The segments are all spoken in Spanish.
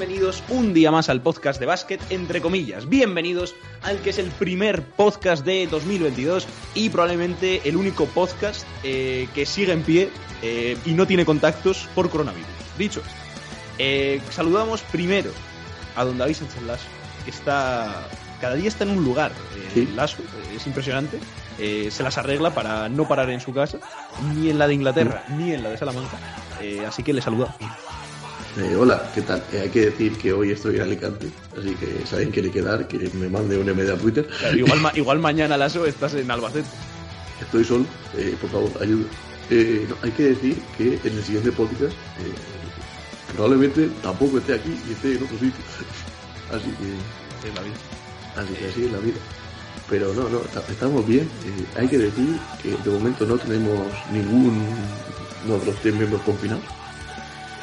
bienvenidos un día más al podcast de básquet, entre comillas. Bienvenidos al que es el primer podcast de 2022 y probablemente el único podcast eh, que sigue en pie eh, y no tiene contactos por coronavirus. Dicho esto, eh, saludamos primero a don David Sánchez Lasso, que está. Cada día está en un lugar. Sí. Lasso, es impresionante. Eh, se las arregla para no parar en su casa, ni en la de Inglaterra, ni en la de Salamanca. Eh, así que le saluda. Eh, hola, ¿qué tal? Eh, hay que decir que hoy estoy en Alicante, así que si alguien quiere quedar, que me mande un MD a Twitter. Claro, igual, ma- igual mañana, Lasso, estás en Albacete. Estoy solo, eh, por favor, ayuda. Eh, no, hay que decir que en el siguiente podcast eh, probablemente tampoco esté aquí y esté en otro sitio. Así que, Es la vida. así que así es la vida. Pero no, no, estamos bien. Hay que decir que de momento no tenemos ningún no, los tres miembros confinados.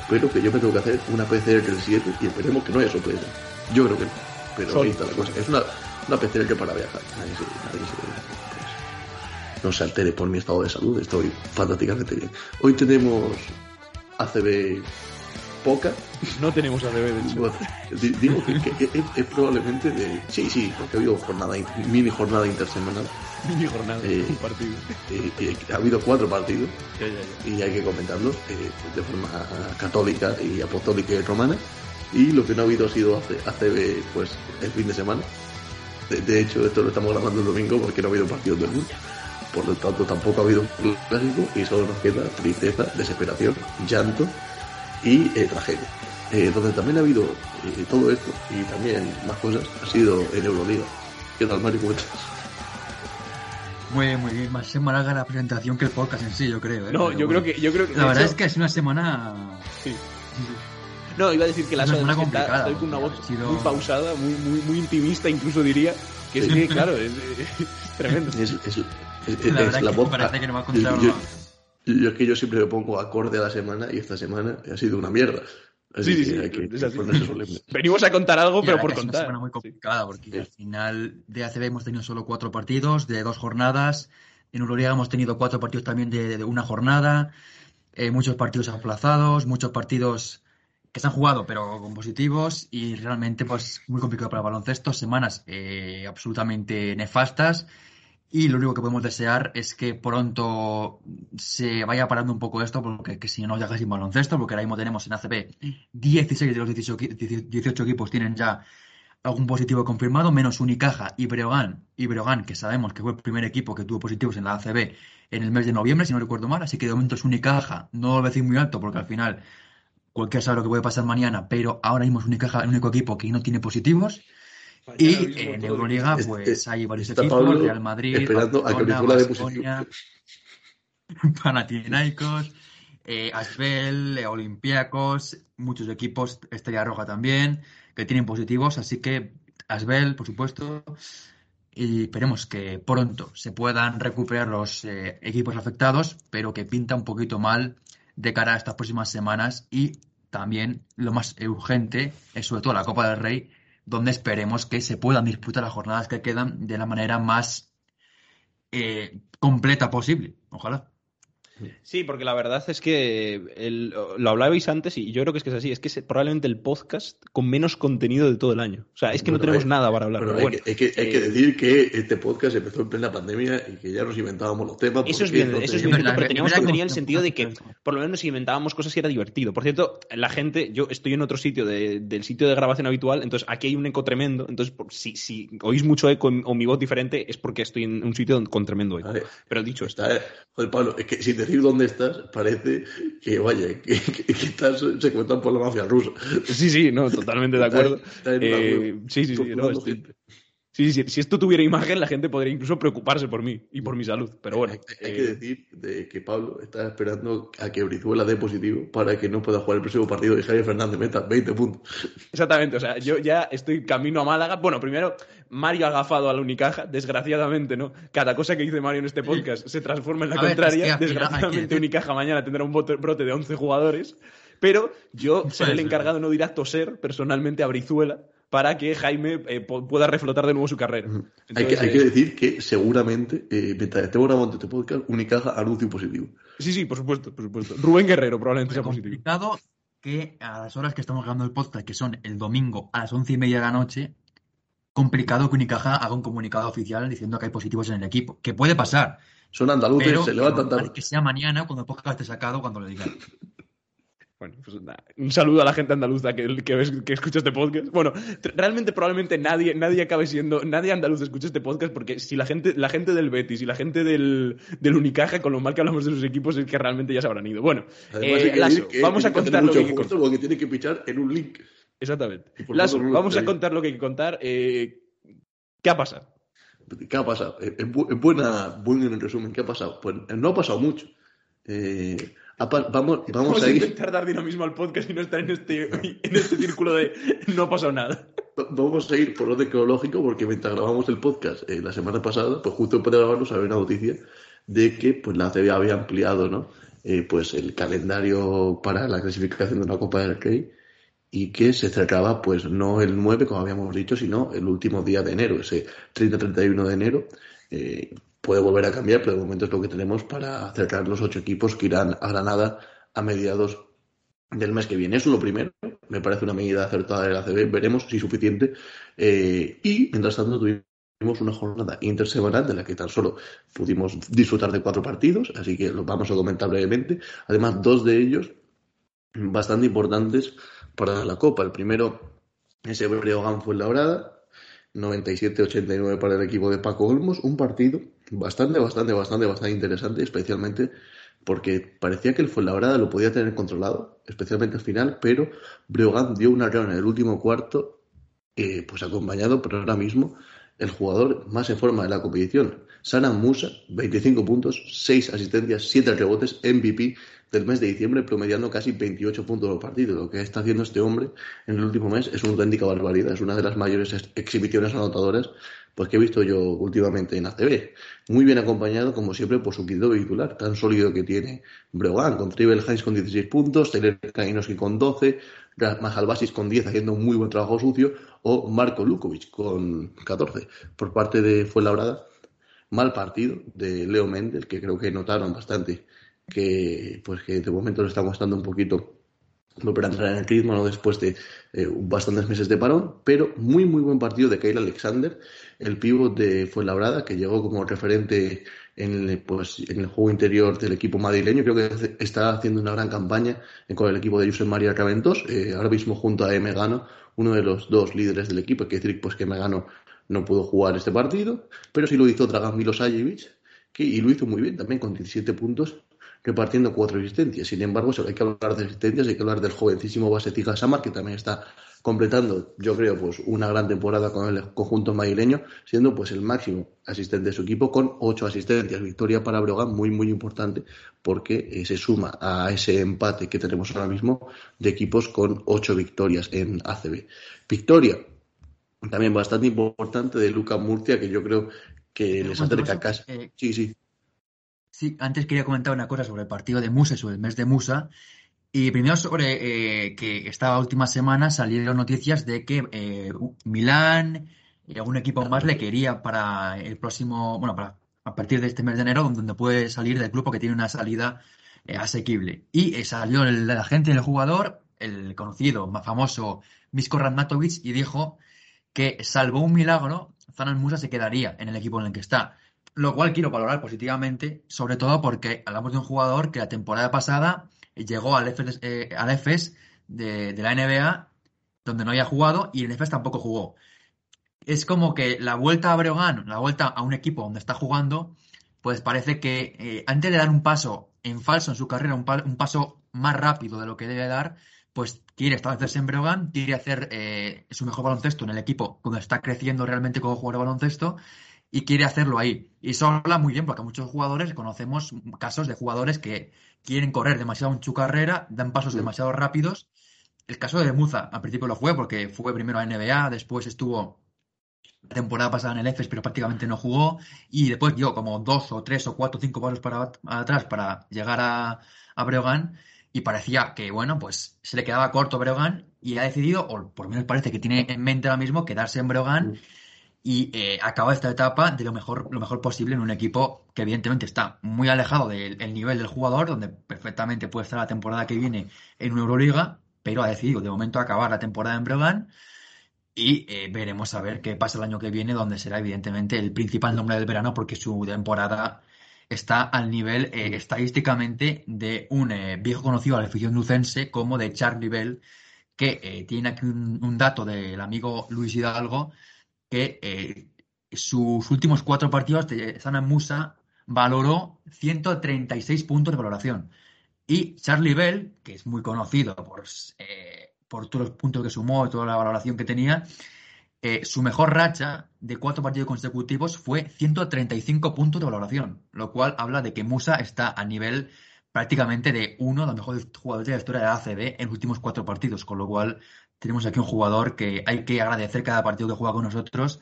Pero que yo me tengo que hacer una PCR el 7 y esperemos que no haya sorpresa. Yo creo que no. Pero Sol. ahí está la cosa. Es una, una PCR que para viajar. Nadie se, nadie se- pues, no se altere por mi estado de salud. Estoy fantásticamente bien. Hoy tenemos ACB poca. No tenemos ACB. Bueno, di- digo que, que es, es probablemente de... Sí, sí, porque ha habido jornada, in- mini jornada intersemanal. Mini jornada, Eh. un partido. eh, eh, ha habido cuatro partidos Ya, ya, ya. y hay que comentarlos de forma católica y apostólica y romana. Y lo que no ha habido ha sido AC- ACB pues, el fin de semana. De, de hecho, esto lo estamos grabando el domingo porque no ha habido partidos del mundo. Por lo tanto, tampoco ha habido un clásico y solo nos queda tristeza, desesperación, llanto y tragedia. Donde también ha habido todo esto y también más cosas ha sido en Euroliga. ¿Qué tal, Mario? ¿Cómo estás? Muy bien, muy bien. Más semana larga la presentación que el podcast en sí, yo creo. ¿eh? No, Pero yo creo que, yo creo que. La verdad hecho- es que es una semana. Sí. No, iba a decir que la Es una semana complicada, está con una voz sido- muy pausada, muy, muy, muy intimista, incluso diría. Que es Sí. que, claro, es, es tremendo. Es, es- es- es La verdad la que voz- parece que no va a yo, contar yo es que yo siempre me pongo acorde a la semana y esta semana ha sido una mierda. Así Sí, sí, que sí, hay que es así. Venimos a contar algo, pero por contar. Es una semana muy complicada porque Sí. al final de ACB hemos tenido solo cuatro partidos de dos jornadas. En Euroliga hemos tenido cuatro partidos también de, de una jornada. eh, muchos partidos aplazados, muchos partidos que se han jugado pero con positivos y realmente pues muy complicado para el baloncesto. Semanas eh, absolutamente nefastas. Y lo único que podemos desear es que pronto se vaya parando un poco esto, porque que si no deja sin baloncesto, porque ahora mismo tenemos en ACB 16 de los 18, equi- 18 equipos tienen ya algún positivo confirmado, menos Unicaja y Breogán, y que sabemos que fue el primer equipo que tuvo positivos en la ACB en el mes de noviembre, si no recuerdo mal, así que de momento es Unicaja, no lo voy a decir muy alto, porque al final cualquiera sabe lo que puede pasar mañana, pero ahora mismo es Unicaja el único equipo que no tiene positivos. Y en Euroliga, Es- pues es- hay varios equipos, Pablo Real Madrid, esperando a que Barcelona, Panathinaikos, eh, Asbel, eh, Olympiacos, muchos equipos, Estrella Roja también, que tienen positivos, así que Asbel, por supuesto, y esperemos que pronto se puedan recuperar los eh, equipos afectados, pero que pinta un poquito mal de cara a estas próximas semanas y también lo más urgente es sobre todo la Copa del Rey, donde esperemos que se puedan disputar las jornadas que quedan de la manera más eh, completa posible. Ojalá. Sí, porque la verdad es que el- lo hablabais antes y yo creo que es que es así. Es que es probablemente el podcast con menos contenido de todo el año. O sea, es que no tenemos hay- nada para hablar. Pero pero hay, bueno, que, hay que- hay que eh, decir que este podcast empezó en plena pandemia y que ya nos inventábamos los temas. Eso es porque bien, no eso es bien, pero teníamos contenido en el sentido de que por lo menos si inventábamos cosas y era divertido. Por cierto, la gente, yo estoy en otro sitio de- del sitio de grabación habitual, entonces aquí hay un eco tremendo. Entonces, si, si oís mucho eco o mi voz diferente, es porque estoy en un sitio con tremendo eco. Pero dicho esto, Está, joder, Pablo, es que sin decir dónde estás, parece que, vaya, que, que- que estás secuestrado por la mafia rusa. sí, sí, no, totalmente de acuerdo. Está Eh, sí, sí, sí, no, estoy-. Sí, sí, si esto tuviera imagen, la gente podría incluso preocuparse por mí y por mi salud. Pero bueno, hay, hay eh, que decir de que Pablo está esperando a que Brizuela dé positivo para que no pueda jugar el próximo partido y Javier Fernández meta 20 puntos. exactamente. O sea, yo ya estoy camino a Málaga. Bueno, primero, Mario ha agafado a la Unicaja, desgraciadamente, ¿no? Cada cosa que dice Mario en este podcast se transforma en la A ver, contraria. es que que desgraciadamente, decir- Unicaja mañana tendrá un brote de 11 jugadores. Pero yo seré el encargado no de ir a toser personalmente a Brizuela para que Jaime eh, pueda reflotar de nuevo su carrera. hay, que, hay que eh, decir que seguramente, eh, mientras estemos grabando este podcast, Unicaja anuncia un positivo. Sí, sí, por supuesto, por supuesto. Rubén Guerrero probablemente sea positivo. que a las horas que estamos grabando el podcast, que son el domingo a las once y media de la noche, complicado que Unicaja haga un comunicado oficial diciendo que hay positivos en el equipo. Que puede pasar. Son andaluces, pero se levantan tarde. que sea mañana cuando el podcast esté sacado, cuando lo digan. Bueno, pues nada, un saludo a la gente andaluza que, que, ves- que escucha este podcast. Bueno, realmente probablemente nadie, nadie acabe siendo, nadie andaluz escucha este podcast porque si la gente, la gente del Betis y la gente del, del Unicaja, con lo mal que hablamos de sus equipos, es que realmente ya se habrán ido. Bueno, Además, eh, vamos a contar lo que mucho que porque tiene que pichar en un link. Exactamente. No lo vamos a contar lo que hay que contar. Eh, ¿Qué ha pasado? ¿Qué ha pasado? En, bu- en buena, buen en resumen, ¿qué ha pasado? Pues eh, no ha pasado mucho. Eh, vamos, vamos Vamos a ir. intentar dar dinamismo al podcast y no estar en este, en este círculo de no ha pasado nada. Vamos a ir por orden cronológico porque mientras grabamos el podcast eh, la semana pasada, pues justo después de grabarlo salió una noticia de que pues la ACB había ampliado ¿no? Eh, pues el calendario para la clasificación de la Copa del Rey y que se acercaba pues no el 9 como habíamos dicho, sino el último día de enero, ese 30-31 de enero. Eh, puede volver a cambiar, pero de momento es lo que tenemos para acercar los ocho equipos que irán a Granada a mediados del mes que viene. Eso es lo primero. Me parece una medida acertada de la ACB. Veremos si es suficiente. Eh, y mientras tanto tuvimos una jornada intersemanal de la que tan solo pudimos disfrutar de cuatro partidos, así que los vamos a comentar brevemente. Además, dos de ellos bastante importantes para la Copa. El primero, ese Breogán fue labrada. 97-89 para el equipo de Paco Olmos. Un partido bastante, bastante, bastante, bastante interesante, especialmente porque parecía que el Fuenlabrada lo podía tener controlado, especialmente al final, pero Breogán dio una reunión en el último cuarto, eh, pues acompañado por ahora mismo el jugador más en forma de la competición, Sana Musa, 25 puntos, 6 asistencias, 7 rebotes, MVP del mes de diciembre, promediando casi 28 puntos por partido. Lo que está haciendo este hombre en el último mes es una auténtica barbaridad, es una de las mayores ex- exhibiciones anotadoras pues que he visto yo últimamente en ACB. Muy bien acompañado, como siempre, por su quinto titular, tan sólido que tiene Breogán, con Tribel Hines con 16 puntos, Taylor Kainoski con 12, Majalbasis con 10 haciendo un muy buen trabajo sucio, o Marco Lukovic con 14. Por parte de Fuenlabrada, mal partido de Leo Mendel, que creo que notaron bastante que pues que de momento le está costando un poquito volver a entrar en el ritmo ¿no? después de eh, bastantes meses de parón, pero muy muy buen partido de Kyle Alexander, el pívot de Fuenlabrada, que llegó como referente en el, pues, en el juego interior del equipo madrileño. Creo que está haciendo una gran campaña con el equipo de Josep María Caventos, eh, ahora mismo junto a Megano, uno de los dos líderes del equipo. Que decir pues, que Megano no pudo jugar este partido, pero sí lo hizo Dragan Milosajevic, que, y lo hizo muy bien también, con 17 puntos, repartiendo cuatro asistencias. Sin embargo, si hay que hablar de asistencias, hay que hablar del jovencísimo Basetija Samar, que también está completando, yo creo, pues una gran temporada con el conjunto madrileño, siendo pues el máximo asistente de su equipo con ocho asistencias. Victoria para Breogán muy, muy importante, porque eh, se suma a ese empate que tenemos ahora mismo de equipos con ocho victorias en ACB. Victoria también bastante importante de Luca Murcia, que yo creo que les acerca casi. eh, Sí, sí. Sí, antes quería comentar una cosa sobre el partido de Musa, sobre el mes de Musa. Y primero sobre eh, que esta última semana salieron noticias de que eh, Milán y algún equipo más le quería para el próximo, bueno, para a partir de este mes de enero, donde puede salir del club porque tiene una salida eh, asequible. Y salió el, el agente del jugador, el conocido, más famoso, Misko Radmatovic, y dijo que salvo un milagro, Zanan Musa se quedaría en el equipo en el que está. Lo cual quiero valorar positivamente, sobre todo porque hablamos de un jugador que la temporada pasada llegó al EFES, eh, al de, la NBA, donde no había jugado, y el EFES tampoco jugó. Es como que la vuelta a Breogán, la vuelta a un equipo donde está jugando, pues parece que eh, antes de dar un paso en falso en su carrera, un, un paso más rápido de lo que debe dar, pues quiere establecerse en Breogán, quiere hacer eh, su mejor baloncesto en el equipo donde está creciendo realmente como jugador de baloncesto y quiere hacerlo ahí. Y eso habla muy bien porque muchos jugadores conocemos casos de jugadores que quieren correr demasiado en su carrera, dan pasos demasiado rápidos. El caso de Muza, al principio lo fue porque fue primero a NBA, después estuvo la temporada pasada en el EFES, pero prácticamente no jugó. Y después dio como dos o tres o cuatro o cinco pasos para atrás para llegar a, a Breogán. Y parecía que, bueno, pues se le quedaba corto Breogán y ha decidido, o por lo menos parece que tiene en mente ahora mismo, quedarse en Breogán. Y eh, acaba esta etapa de lo mejor, lo mejor posible en un equipo que evidentemente está muy alejado del el nivel del jugador, donde perfectamente puede estar la temporada que viene en Euroliga, pero ha decidido de momento acabar la temporada en Breogán y eh, veremos a ver qué pasa el año que viene, donde será evidentemente el principal nombre del verano porque su temporada está al nivel eh, estadísticamente de un eh, viejo conocido a la afición lucense como de Charlie Bell, que tiene aquí un, dato del amigo Luis Hidalgo, que sus últimos cuatro partidos de Sana Musa valoró 136 puntos de valoración. Y Charlie Bell, que es muy conocido por, eh, por todos los puntos que sumó toda la valoración que tenía, eh, su mejor racha de cuatro partidos consecutivos fue 135 puntos de valoración, lo cual habla de que Musa está a nivel prácticamente de uno de los mejores jugadores de la historia de la ACB en los últimos cuatro partidos, con lo cual tenemos aquí un jugador que hay que agradecer cada partido que juega con nosotros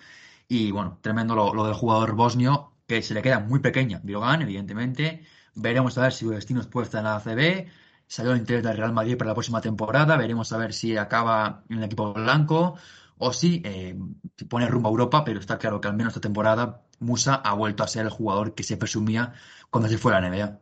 y bueno, tremendo lo, del jugador bosnio, que se le queda muy pequeña. Bilogan, evidentemente, Veremos a ver si Destinos puede estar en la ACB. Salió el interés del Real Madrid para la próxima temporada. Veremos a ver si acaba en el equipo blanco o si eh, pone rumbo a Europa. Pero está claro que al menos esta temporada Musa ha vuelto a ser el jugador que se presumía cuando se fue a la NBA.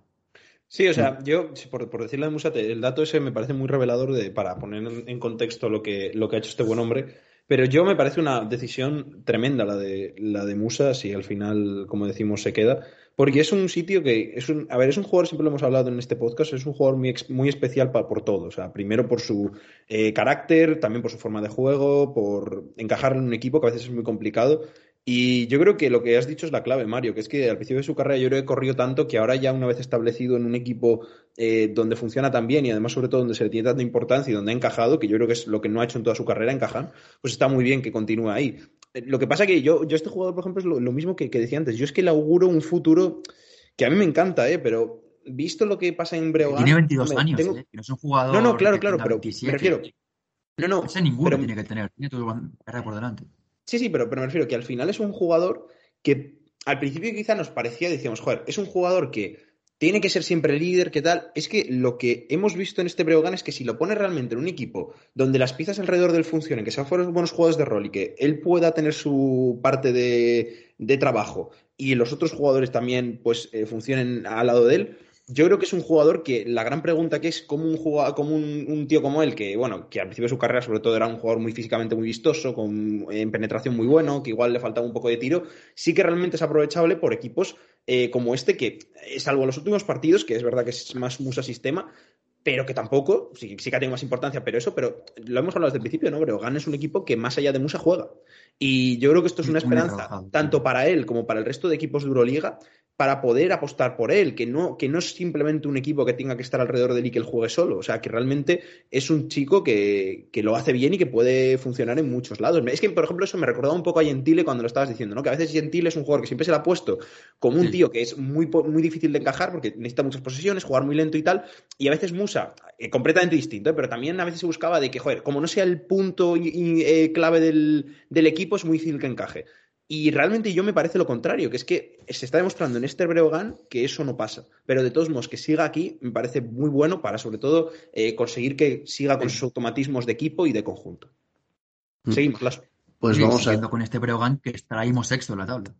Sí, o sea, yo, por, por decirle de Musa, el dato ese me parece muy revelador de, para poner en contexto lo que, lo que ha hecho este buen hombre. Pero yo me parece una decisión tremenda la de, la de Musa, si al final, como decimos, se queda porque es un sitio que es un, a ver, es un jugador, siempre lo hemos hablado en este podcast, es un jugador muy, muy especial por todo. O sea, primero por su eh, carácter, también por su forma de juego, por encajar en un equipo que a veces es muy complicado. Y yo creo que lo que has dicho es la clave, Mario, que es que al principio de su carrera yo creo que corrido tanto que ahora ya una vez establecido en un equipo eh, donde funciona tan bien y además sobre todo donde se le tiene tanta importancia y donde ha encajado, que yo creo que es lo que no ha hecho en toda su carrera, encajar, pues está muy bien que continúe ahí. Lo que pasa que yo, yo este jugador, por ejemplo, es lo, mismo que, decía antes. Yo es que le auguro un futuro que a mí me encanta, ¿eh? Pero visto lo que pasa en Breogán... Tiene 22 años, ¿eh? No es un jugador... No, no, claro, claro, pero me refiero... No, no. Ese ninguno tiene que tener. Tiene todo por delante. Sí, sí, pero, pero me refiero que al final es un jugador que al principio quizá nos parecía, decíamos, joder, es un jugador que tiene que ser siempre líder, ¿qué tal? Es que lo que hemos visto en este Breogán es que si lo pone realmente en un equipo donde las piezas alrededor del funcionen, que sean buenos jugadores de rol y que él pueda tener su parte de, trabajo y los otros jugadores también pues eh, funcionen al lado de él, yo creo que es un jugador que la gran pregunta que es como un un, tío como él, que bueno, que al principio de su carrera sobre todo era un jugador muy físicamente muy vistoso, con en penetración muy bueno, que igual le faltaba un poco de tiro, sí que realmente es aprovechable por equipos eh, como este, que eh, salvo los últimos partidos, que es verdad que es más musa sistema, pero que tampoco, sí, sí que ha tenido más importancia, pero eso, pero lo hemos hablado desde el principio, ¿no? Pero Gan es un equipo que más allá de Musa juega. Y yo creo que esto es una esperanza, tanto para él como para el resto de equipos de Euroliga, para poder apostar por él, que no, que no es simplemente un equipo que tenga que estar alrededor de él y que él juegue solo, o sea, que realmente es un chico que, que, lo hace bien y que puede funcionar en muchos lados. Es que, por ejemplo, eso me recordaba un poco a Gentile cuando lo estabas diciendo, ¿no? Que a veces Gentile es un jugador que siempre se le ha puesto como un tío que es muy, muy difícil de encajar porque necesita muchas posesiones, jugar muy lento y tal, y a veces Musa, eh, completamente distinto, ¿eh? pero también a veces se buscaba de que, joder, como no sea el punto eh, clave del, del equipo, es muy difícil que encaje. Y realmente yo me parece lo contrario, que es que se está demostrando en este Breogán que eso no pasa. Pero de todos modos, que siga aquí me parece muy bueno para, sobre todo, eh, conseguir que siga con sus automatismos de equipo y de conjunto. Mm. Seguimos, las... Pues vamos a... con este Breogán que estaremos sexto en la tabla.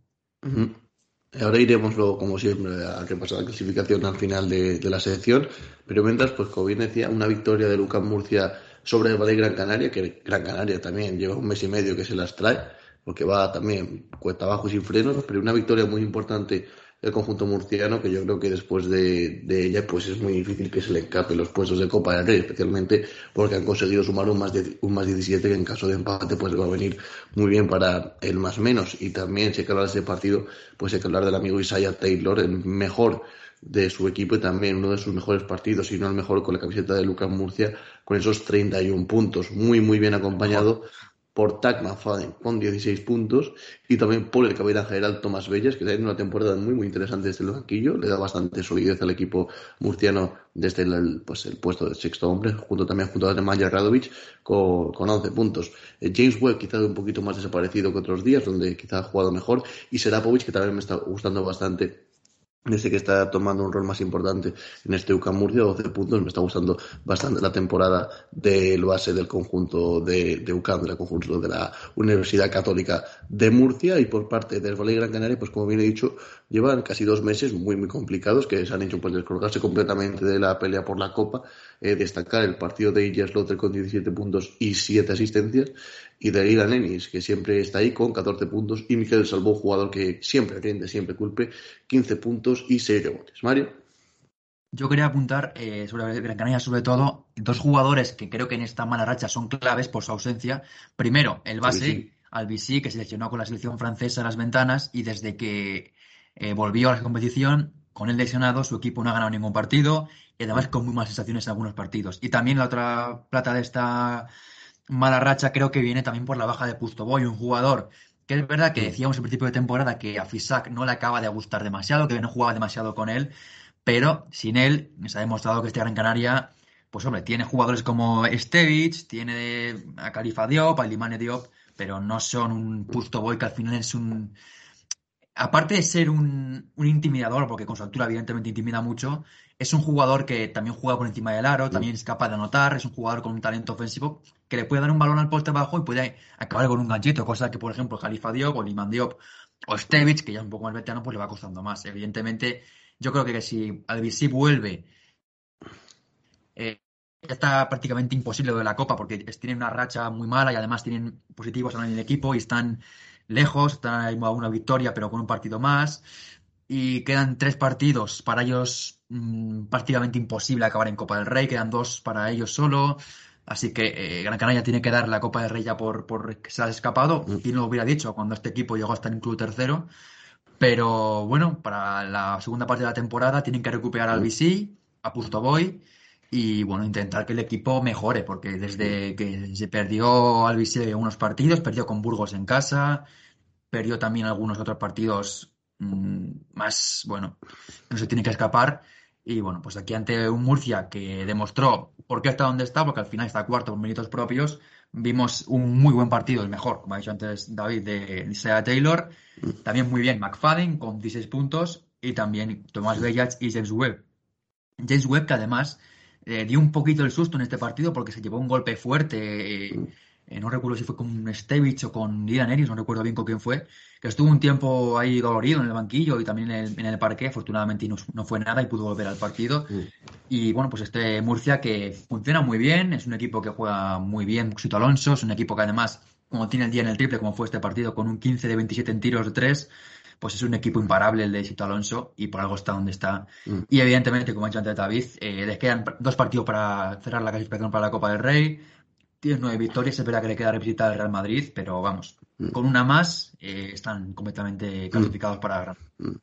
Ahora iremos, como siempre, a repasar la clasificación al final de, la selección. Pero mientras, pues como bien decía, una victoria de Lucas Murcia sobre el Valle Gran Canaria, que Gran Canaria también lleva un mes y medio que se las trae porque va también cuesta abajo y sin frenos, pero una victoria muy importante el conjunto murciano que yo creo que después de, ella pues es muy difícil que se le escape los puestos de Copa del Rey, especialmente porque han conseguido sumar un más, de, un más 17 que en caso de empate pues va a venir muy bien para el más menos. Y también si hay que hablar de ese partido pues hay que hablar del amigo Isaiah Taylor, el mejor de su equipo y también uno de sus mejores partidos, si no el mejor con la camiseta de Lucas Murcia, con esos 31 puntos, muy muy bien acompañado por Tag McFadden con 16 puntos y también por el capitán general Tomás Bellas, que tiene una temporada muy muy interesante desde el banquillo, le da bastante solidez al equipo murciano desde el, pues, el puesto de sexto hombre, junto también junto a Nemanja Radovic con, con 11 puntos. Eh, James Webb quizá un poquito más desaparecido que otros días, donde quizá ha jugado mejor, y Serapovic, que también me está gustando bastante desde que está tomando un rol más importante en este UCAM Murcia, 12 puntos. Me está gustando bastante la temporada del base del conjunto de, de UCAM, del conjunto de la Universidad Católica de Murcia. Y por parte del Valle Gran Canaria, pues como bien he dicho, llevan casi dos meses muy, muy complicados que se han hecho pues descolgarse completamente de la pelea por la Copa. Eh, destacar el partido de Illas Lotter con 17 puntos y 7 asistencias y de Ilan Ennis, que siempre está ahí con 14 puntos, y Miguel Salvó, jugador que siempre rinde, siempre culpe, 15 puntos y 6 rebotes. Mario. Yo quería apuntar eh, sobre Gran Canaria, sobre todo, dos jugadores que creo que en esta mala racha son claves por su ausencia. Primero, el base, Albisi, que se lesionó con la selección francesa en las ventanas y desde que eh, volvió a la competición, con el lesionado, su equipo no ha ganado ningún partido y además con muy malas sensaciones en algunos partidos. Y también la otra plata de esta mala racha creo que viene también por la baja de Pustoboy, un jugador que es verdad que decíamos al principio de temporada que a Fisak no le acaba de gustar demasiado, que no jugaba demasiado con él, pero sin él se ha demostrado que este Gran Canaria, pues hombre, tiene jugadores como Stevich, tiene a Califa Diop, a Limane Diop, pero no son un Pustoboy que al final es un... Aparte de ser un, un intimidador, porque con su altura evidentemente intimida mucho, es un jugador que también juega por encima del aro, también es capaz de anotar, es un jugador con un talento ofensivo que le puede dar un balón al poste bajo y puede acabar con un ganchito, cosa que, por ejemplo, Jalifa Diop o Liman Diop o Stevich, que ya es un poco más veterano, pues le va costando más. Evidentemente, yo creo que si Albisi vuelve, eh, está prácticamente imposible lo de la Copa porque tienen una racha muy mala y además tienen positivos en el equipo y están lejos, están a una victoria, pero con un partido más y quedan tres partidos para ellos mm, prácticamente imposible acabar en Copa del Rey, quedan dos para ellos solo. Así que eh, Gran Canaria tiene que dar la Copa del Rey ya por, por que se ha escapado. Y no lo hubiera dicho cuando este equipo llegó a estar incluso tercero. Pero bueno, para la segunda parte de la temporada tienen que recuperar al BC, a Pustoboy y bueno, intentar que el equipo mejore, porque desde que se perdió al BC unos partidos, perdió con Burgos en casa, perdió también algunos otros partidos Mm, más, bueno, no se tiene que escapar. Y bueno, pues aquí ante un Murcia que demostró por qué está donde está, porque al final está cuarto con méritos propios, vimos un muy buen partido, el mejor, como ha dicho antes David, de Isaiah Taylor. También muy bien McFadden con 16 puntos y también Tomás Bellach y James Webb. James Webb que además eh, dio un poquito el susto en este partido porque se llevó un golpe fuerte. Eh, eh, no recuerdo si fue con Stevich o con Ian Eris, no recuerdo bien con quién fue, que estuvo un tiempo ahí dolorido en el banquillo y también en el, en el parque, afortunadamente no, no, fue nada y pudo volver al partido. Y bueno, pues este Murcia que funciona muy bien, es un equipo que juega muy bien, Sito Alonso, es un equipo que además, como tiene el día en el triple, como fue este partido, con un 15 de 27 en tiros de 3, pues es un equipo imparable el de Sito Alonso y por algo está donde está. Mm. Y evidentemente, como ha dicho antes David, eh, les quedan dos partidos para cerrar la clasificación para la Copa del Rey tiene nueve victorias, es verdad que le queda visitar al Real Madrid, pero vamos, mm. con una más eh, están completamente mm. calificados para Gran. Mm.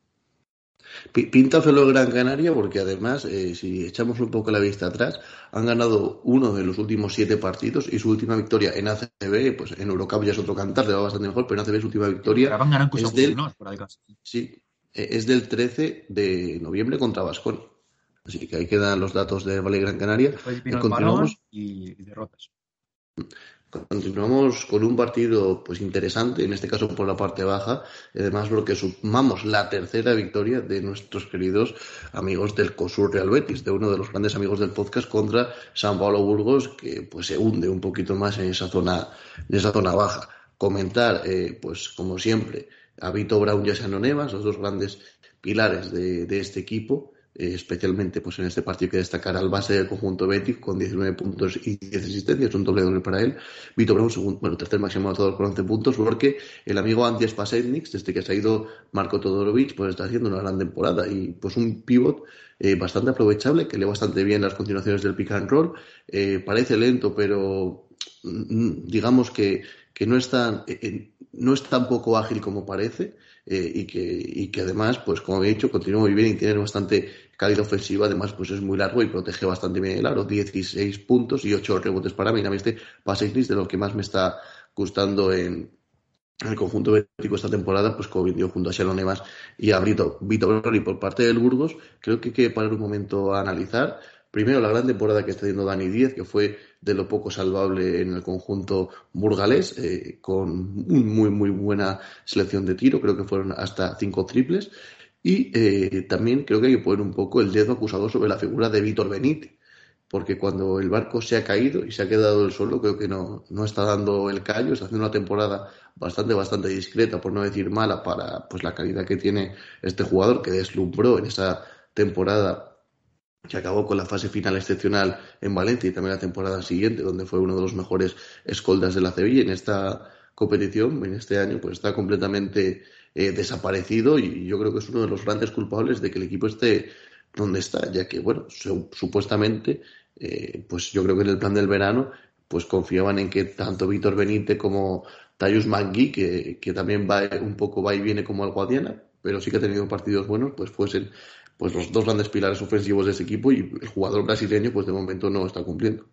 Pinta feo Gran Canaria porque además, eh, si echamos un poco la vista atrás, han ganado uno de los últimos siete partidos y su última victoria en ACB, pues en Eurocup ya es otro cantar, le va bastante mejor, pero en ACB su última victoria es del, sí, eh, es del 13 de noviembre contra Vasconi. Así que ahí quedan los datos de Valle Gran Canaria. continuamos y derrotas. Continuamos con un partido pues interesante, en este caso por la parte baja, además porque sumamos la tercera victoria de nuestros queridos amigos del COSUR Real Betis, de uno de los grandes amigos del podcast contra San Pablo Burgos, que pues se hunde un poquito más en esa zona, en esa zona baja. Comentar, eh, pues como siempre, a Vito Brown y a Sano los dos grandes pilares de este equipo, eh, especialmente pues en este partido que destacar al base del conjunto Betis con 19 puntos y 10 asistencias, un doble doble para él. Vito Brown, segundo, bueno, tercer máximo anotador con 11 puntos, porque el amigo Andy Spasetnik, desde que se ha ido Marco Todorovic, pues está haciendo una gran temporada y pues un pivot eh, bastante aprovechable, que lee bastante bien las continuaciones del pick and roll. Eh, parece lento, pero mm, digamos que, que no, es tan, no es tan poco ágil como parece. Y, que, y que además, pues como he dicho, continúa muy bien y tiene bastante calidad ofensiva, además pues es muy largo y protege bastante bien el aro, 16 puntos y 8 rebotes para mí, este pase de lo que más me está gustando en, el conjunto bético esta temporada, pues como vendió junto a Shalom y a Vito, Vito y por parte del Burgos, creo que hay que parar un momento a analizar. Primero, la gran temporada que está haciendo Dani Díez, que fue de lo poco salvable en el conjunto burgalés, eh, con muy, muy buena selección de tiro, creo que fueron hasta cinco triples. Y eh, también creo que hay que poner un poco el dedo acusado sobre la figura de Víctor Benítez, porque cuando el barco se ha caído y se ha quedado el suelo, creo que no, no está dando el callo, está haciendo una temporada bastante, bastante discreta, por no decir mala, para pues la calidad que tiene este jugador, que deslumbró en esa temporada que acabó con la fase final excepcional en Valencia y también la temporada siguiente, donde fue uno de los mejores escoltas de la Sevilla en esta competición, en este año, pues está completamente eh, desaparecido y yo creo que es uno de los grandes culpables de que el equipo esté donde está, ya que, bueno, supuestamente, eh, pues yo creo que en el plan del verano, pues confiaban en que tanto Víctor Benítez como Tayus Mangui, que, que también va un poco va y viene como el Guadiana, pero sí que ha tenido partidos buenos, pues fuesen pues los dos grandes pilares ofensivos de ese equipo y el jugador brasileño pues de momento no está cumpliendo.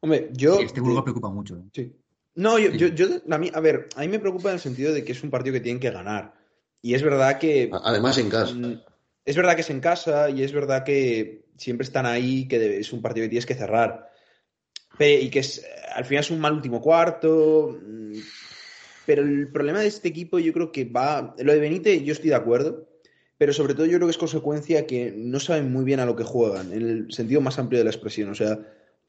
Hombre, yo... este Burgos preocupa mucho. ¿eh? Sí. No, yo, yo, yo, a, mí, a ver, a mí me preocupa en el sentido de que es un partido que tienen que ganar. Y es verdad que... Además en casa. Mm, es verdad que es en casa y es verdad que siempre están ahí, que es un partido que tienes que cerrar. Y que es, al final es un mal último cuarto. Mm, pero el problema de este equipo yo creo que va... Lo de Benítez yo estoy de acuerdo pero sobre todo yo creo que es consecuencia que no saben muy bien a lo que juegan, en el sentido más amplio de la expresión. O sea,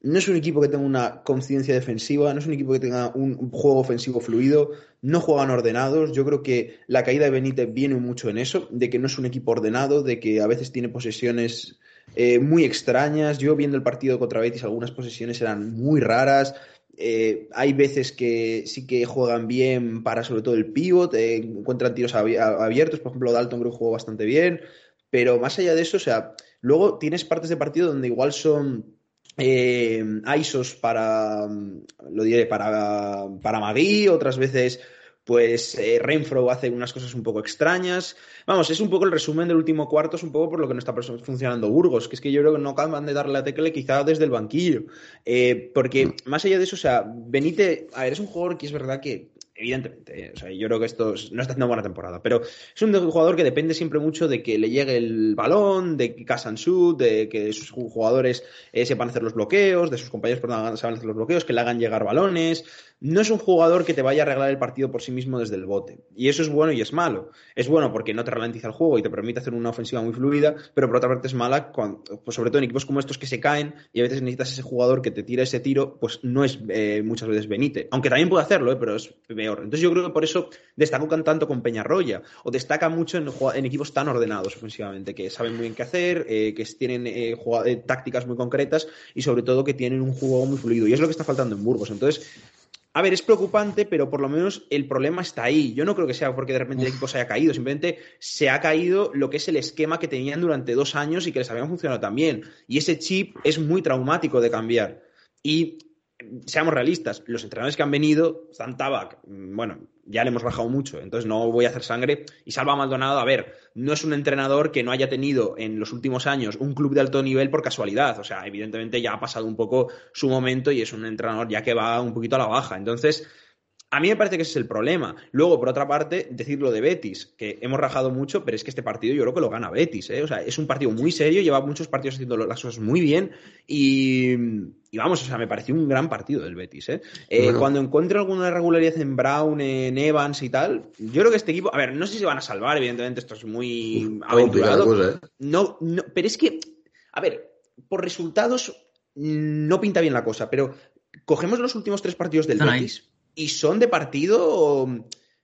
no es un equipo que tenga una conciencia defensiva, no es un equipo que tenga un, juego ofensivo fluido, no juegan ordenados. Yo creo que la caída de Benítez viene mucho en eso, de que no es un equipo ordenado, de que a veces tiene posesiones eh, muy extrañas. Yo viendo el partido contra Betis, algunas posesiones eran muy raras. Eh, hay veces que sí que juegan bien para sobre todo el pivot, eh, encuentran tiros abiertos, por ejemplo Dalton creo que jugó bastante bien, pero más allá de eso, o sea, luego tienes partes de partido donde igual son eh, ISOs para, lo diré, para, para Magui, otras veces pues eh, Renfro hace unas cosas un poco extrañas. Vamos, es un poco el resumen del último cuarto, es un poco por lo que no está funcionando Burgos, que es que yo creo que no acaban de darle la tecla quizá desde el banquillo. Eh, porque mm. más allá de eso, o sea, Benítez, a ver, es un jugador que es verdad que evidentemente. O sea, yo creo que esto no está haciendo buena temporada. Pero es un jugador que depende siempre mucho de que le llegue el balón, de que casan shoot, de que sus jugadores eh, sepan hacer los bloqueos, de sus compañeros sepan hacer los bloqueos, que le hagan llegar balones. No es un jugador que te vaya a arreglar el partido por sí mismo desde el bote. Y eso es bueno y es malo. Es bueno porque no te ralentiza el juego y te permite hacer una ofensiva muy fluida, pero por otra parte es mala, cuando, pues sobre todo en equipos como estos que se caen y a veces necesitas ese jugador que te tira ese tiro, pues no es eh, muchas veces Benítez. Aunque también puede hacerlo, eh, pero es entonces yo creo que por eso destacan tanto con Peñarroya, o destaca mucho en, equipos tan ordenados ofensivamente, que saben muy bien qué hacer, eh, que tienen tácticas muy concretas y sobre todo que tienen un juego muy fluido. Y es lo que está faltando en Burgos. Entonces, a ver, es preocupante, pero por lo menos el problema está ahí. Yo no creo que sea porque de repente el equipo se haya caído, simplemente se ha caído lo que es el esquema que tenían durante dos años y que les habían funcionado también. Y ese chip es muy traumático de cambiar. Y seamos realistas, los entrenadores que han venido, Stan Tabak, bueno, ya le hemos bajado mucho, entonces no voy a hacer sangre. Y Salva Maldonado, a ver, no es un entrenador que no haya tenido en los últimos años un club de alto nivel por casualidad. O sea, evidentemente ya ha pasado un poco su momento y es un entrenador ya que va un poquito a la baja. Entonces, a mí me parece que ese es el problema. Luego, por otra parte, decirlo de Betis, que hemos rajado mucho, pero es que este partido yo creo que lo gana Betis. ¿eh? O sea, es un partido muy serio, lleva muchos partidos haciendo las cosas muy bien y, vamos, o sea, me pareció un gran partido del Betis. ¿eh? eh cuando encuentre alguna irregularidad en Brown, en Evans y tal, yo creo que este equipo, a ver, no sé si se van a salvar, evidentemente esto es muy aventurado. ¿eh? no, no, pero es que, a ver, por resultados no pinta bien la cosa, pero cogemos los últimos tres partidos del Betis y son de partido.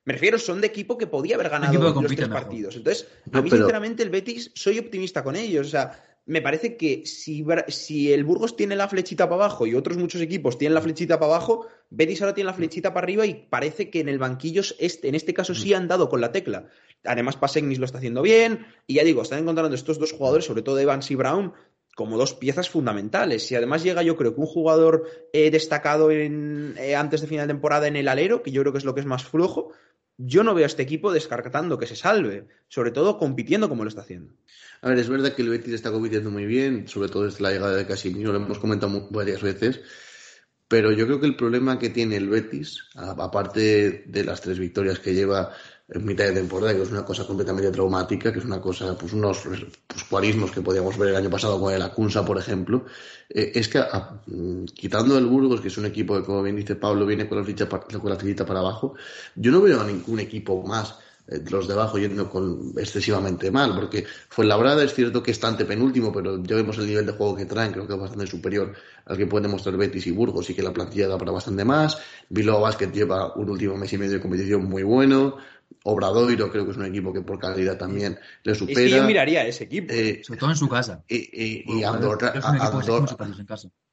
Me refiero, son de equipo que podía haber ganado los tres partidos. Entonces, a mí, sinceramente, el Betis, soy optimista con ellos. O sea, me parece que si, si el Burgos tiene la flechita para abajo y otros muchos equipos tienen la flechita para abajo, Betis ahora tiene la flechita para arriba y parece que en el banquillo, este, en este caso, sí han dado con la tecla. Además, Pasegnis lo está haciendo bien. Y ya digo, están encontrando estos dos jugadores, sobre todo Evans y Brown, como dos piezas fundamentales. Y además llega, yo creo que un jugador eh, destacado en, eh, antes de final de temporada en el alero, que yo creo que es lo que es más flojo. Yo no veo a este equipo descartando que se salve, sobre todo compitiendo como lo está haciendo. A ver, es verdad que el Betis está compitiendo muy bien, sobre todo desde la llegada de Casimiro, lo hemos comentado varias veces, pero yo creo que el problema que tiene el Betis, aparte de las tres victorias que lleva en mitad de temporada, que es una cosa completamente traumática, que es una cosa, pues unos pues, cuarismos que podíamos ver el año pasado con el Acunsa, por ejemplo, eh, es que mm, quitando el Burgos, que es un equipo que, como bien dice Pablo, viene con la, ficha, con la fichita para abajo, yo no veo a ningún equipo más eh, los de abajo yendo con excesivamente mal, porque fue labrada, es cierto que está ante penúltimo, pero ya vemos el nivel de juego que traen, creo que es bastante superior al que pueden demostrar Betis y Burgos y que la plantilla da para bastante más. Bilbao Basket lleva un último mes y medio de competición muy bueno. Obradoiro creo que es un equipo que por calidad también le supera. Es que yo miraría ese equipo. Eh, Sobre todo en su casa. Y, Andorra,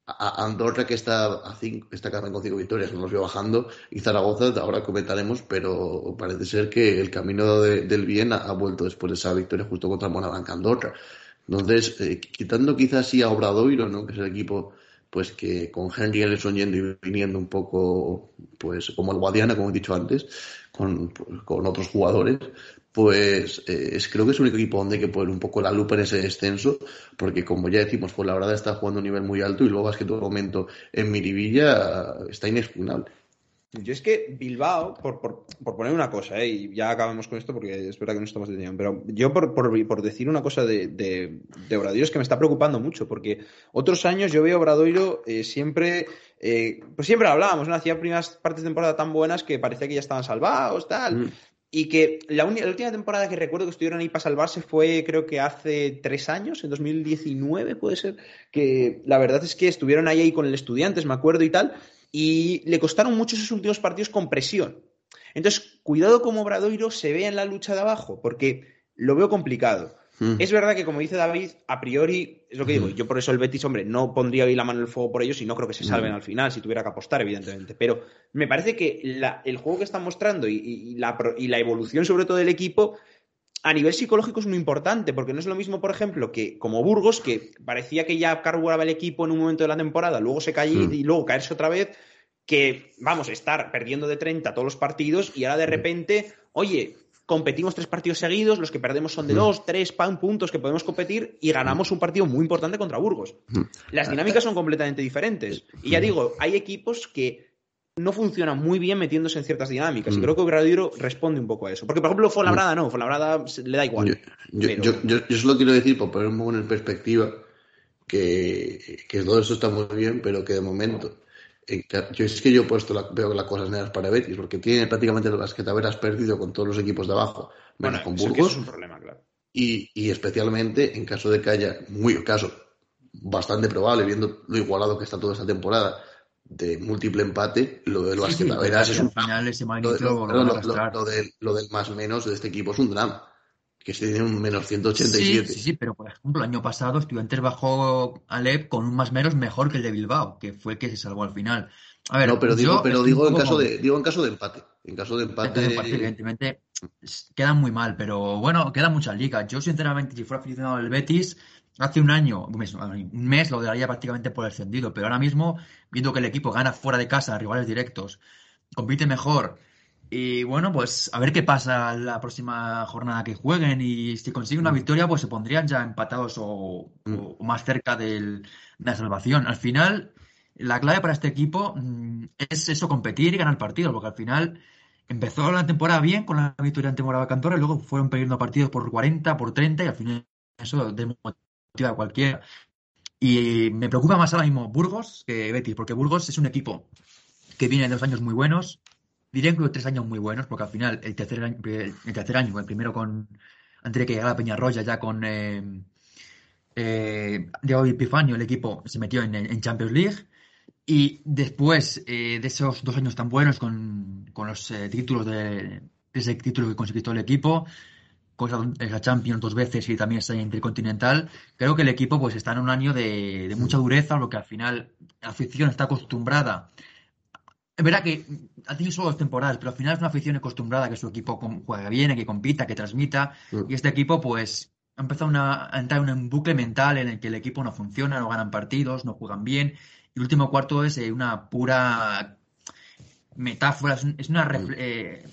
Andorra que está a cinco, está con cinco victorias, nos vio bajando, y Zaragoza, ahora comentaremos, pero parece ser que el camino del bien ha, vuelto después de esa victoria justo contra Monabanca Andorra. Entonces, eh, quitando quizás sí a Obradoiro, ¿no? que es el equipo pues que con Henry Ellison yendo y viniendo un poco, pues como el Guadiana, como he dicho antes, con, con otros jugadores, pues eh, creo que es un equipo donde hay que poner un poco la lupa en ese descenso, porque como ya decimos, pues la verdad está jugando a un nivel muy alto y luego es que todo momento en Miribilla está inexpugnable. Yo es que Bilbao, por, por, por, poner una cosa, ¿eh? y ya acabamos con esto porque es verdad que no estamos de pero yo por, por, decir una cosa de, de, de, Obradoiro es que me está preocupando mucho, porque otros años yo veo Obradoiro eh, siempre, eh, pues siempre hablábamos, ¿no? Hacía primeras partes de temporada tan buenas que parecía que ya estaban salvados, tal. Mm. Y que la, la, última temporada que recuerdo que estuvieron ahí para salvarse fue, creo que hace tres años, en 2019 puede ser, que la verdad es que estuvieron ahí, ahí con el Estudiantes, me acuerdo y tal, y le costaron mucho esos últimos partidos con presión. Entonces, cuidado como Obradoiro se vea en la lucha de abajo, porque lo veo complicado. Mm. Es verdad que, como dice David, a priori, es lo que digo, mm. yo por eso el Betis, hombre, no pondría hoy la mano en el fuego por ellos y no creo que se mm. salven al final, si tuviera que apostar, evidentemente. Pero me parece que el juego que están mostrando y, la, y la evolución, sobre todo del equipo, a nivel psicológico es muy importante, porque no es lo mismo, por ejemplo, que como Burgos, que parecía que ya carburaba el equipo en un momento de la temporada, luego se caía y luego caerse otra vez, que vamos a estar perdiendo de 30 todos los partidos y ahora de repente, oye, competimos tres partidos seguidos, los que perdemos son de dos, tres pan, puntos que podemos competir y ganamos un partido muy importante contra Burgos. Las dinámicas son completamente diferentes. Y ya digo, hay equipos que no funciona muy bien metiéndose en ciertas dinámicas. Y mm. creo que Obradoiro responde un poco a eso. Porque, por ejemplo, Fuenlabrada no, Fuenlabrada le da igual. Yo, yo, yo, solo quiero decir, por poner un poco en perspectiva, que, que todo eso está muy bien, pero que de momento. yo es que yo he puesto la, veo las cosas negras para Betis, porque tiene prácticamente las que te habrás perdido con todos los equipos de abajo, menos con Burgos. Es, un problema, claro. Y, y especialmente en caso de que haya, muy caso, bastante probable, viendo lo igualado que está toda esta temporada, de múltiple empate, lo del sí, es un final ese lo, lo, del, más menos de este equipo es un drama. Que se tiene un menos 187. Sí, sí, sí, pero por ejemplo, el año pasado Estudiantes bajó Alep con un más menos mejor que el de Bilbao, que fue el que se salvó al final. A ver, no, pero digo, pero digo en caso de, digo en caso de empate. En caso de empate. evidentemente, quedan muy mal, pero bueno, quedan muchas ligas. Yo, sinceramente, si fuera aficionado del Betis, Hace un año, un mes, lo daría prácticamente por ascendido, pero ahora mismo, viendo que el equipo gana fuera de casa a rivales directos, compite mejor, y bueno, pues a ver qué pasa la próxima jornada que jueguen, y si consigue una mm. victoria, pues se pondrían ya empatados o, mm. más cerca de la salvación. Al final, la clave para este equipo mm, es eso, competir y ganar partidos, porque al final empezó la temporada bien con la victoria ante Morava Cantora y luego fueron perdiendo partidos por 40, por 30 y al final eso cualquiera. Y me preocupa más ahora mismo Burgos que Betis, porque Burgos es un equipo que viene de dos años muy buenos, diría incluso tres años muy buenos, porque al final el tercer año, el tercer año el primero con antes de que llegara Peñarroya, ya con eh, eh, Diego Epifanio, el equipo se metió en, Champions League. Y después eh, de esos dos años tan buenos con, los eh, títulos de, ese título que consiguió el equipo, esa Champions dos veces y también está Intercontinental, creo que el equipo pues está en un año de, mucha dureza, lo que al final la afición está acostumbrada. Es verdad que ha tenido solo dos temporadas, pero al final es una afición acostumbrada que su equipo juegue bien, que compita, que transmita, y este equipo pues ha empezado a entrar en un bucle mental en el que el equipo no funciona, no ganan partidos, no juegan bien, y el último cuarto es eh, una pura metáfora, es, una... Mm. Eh,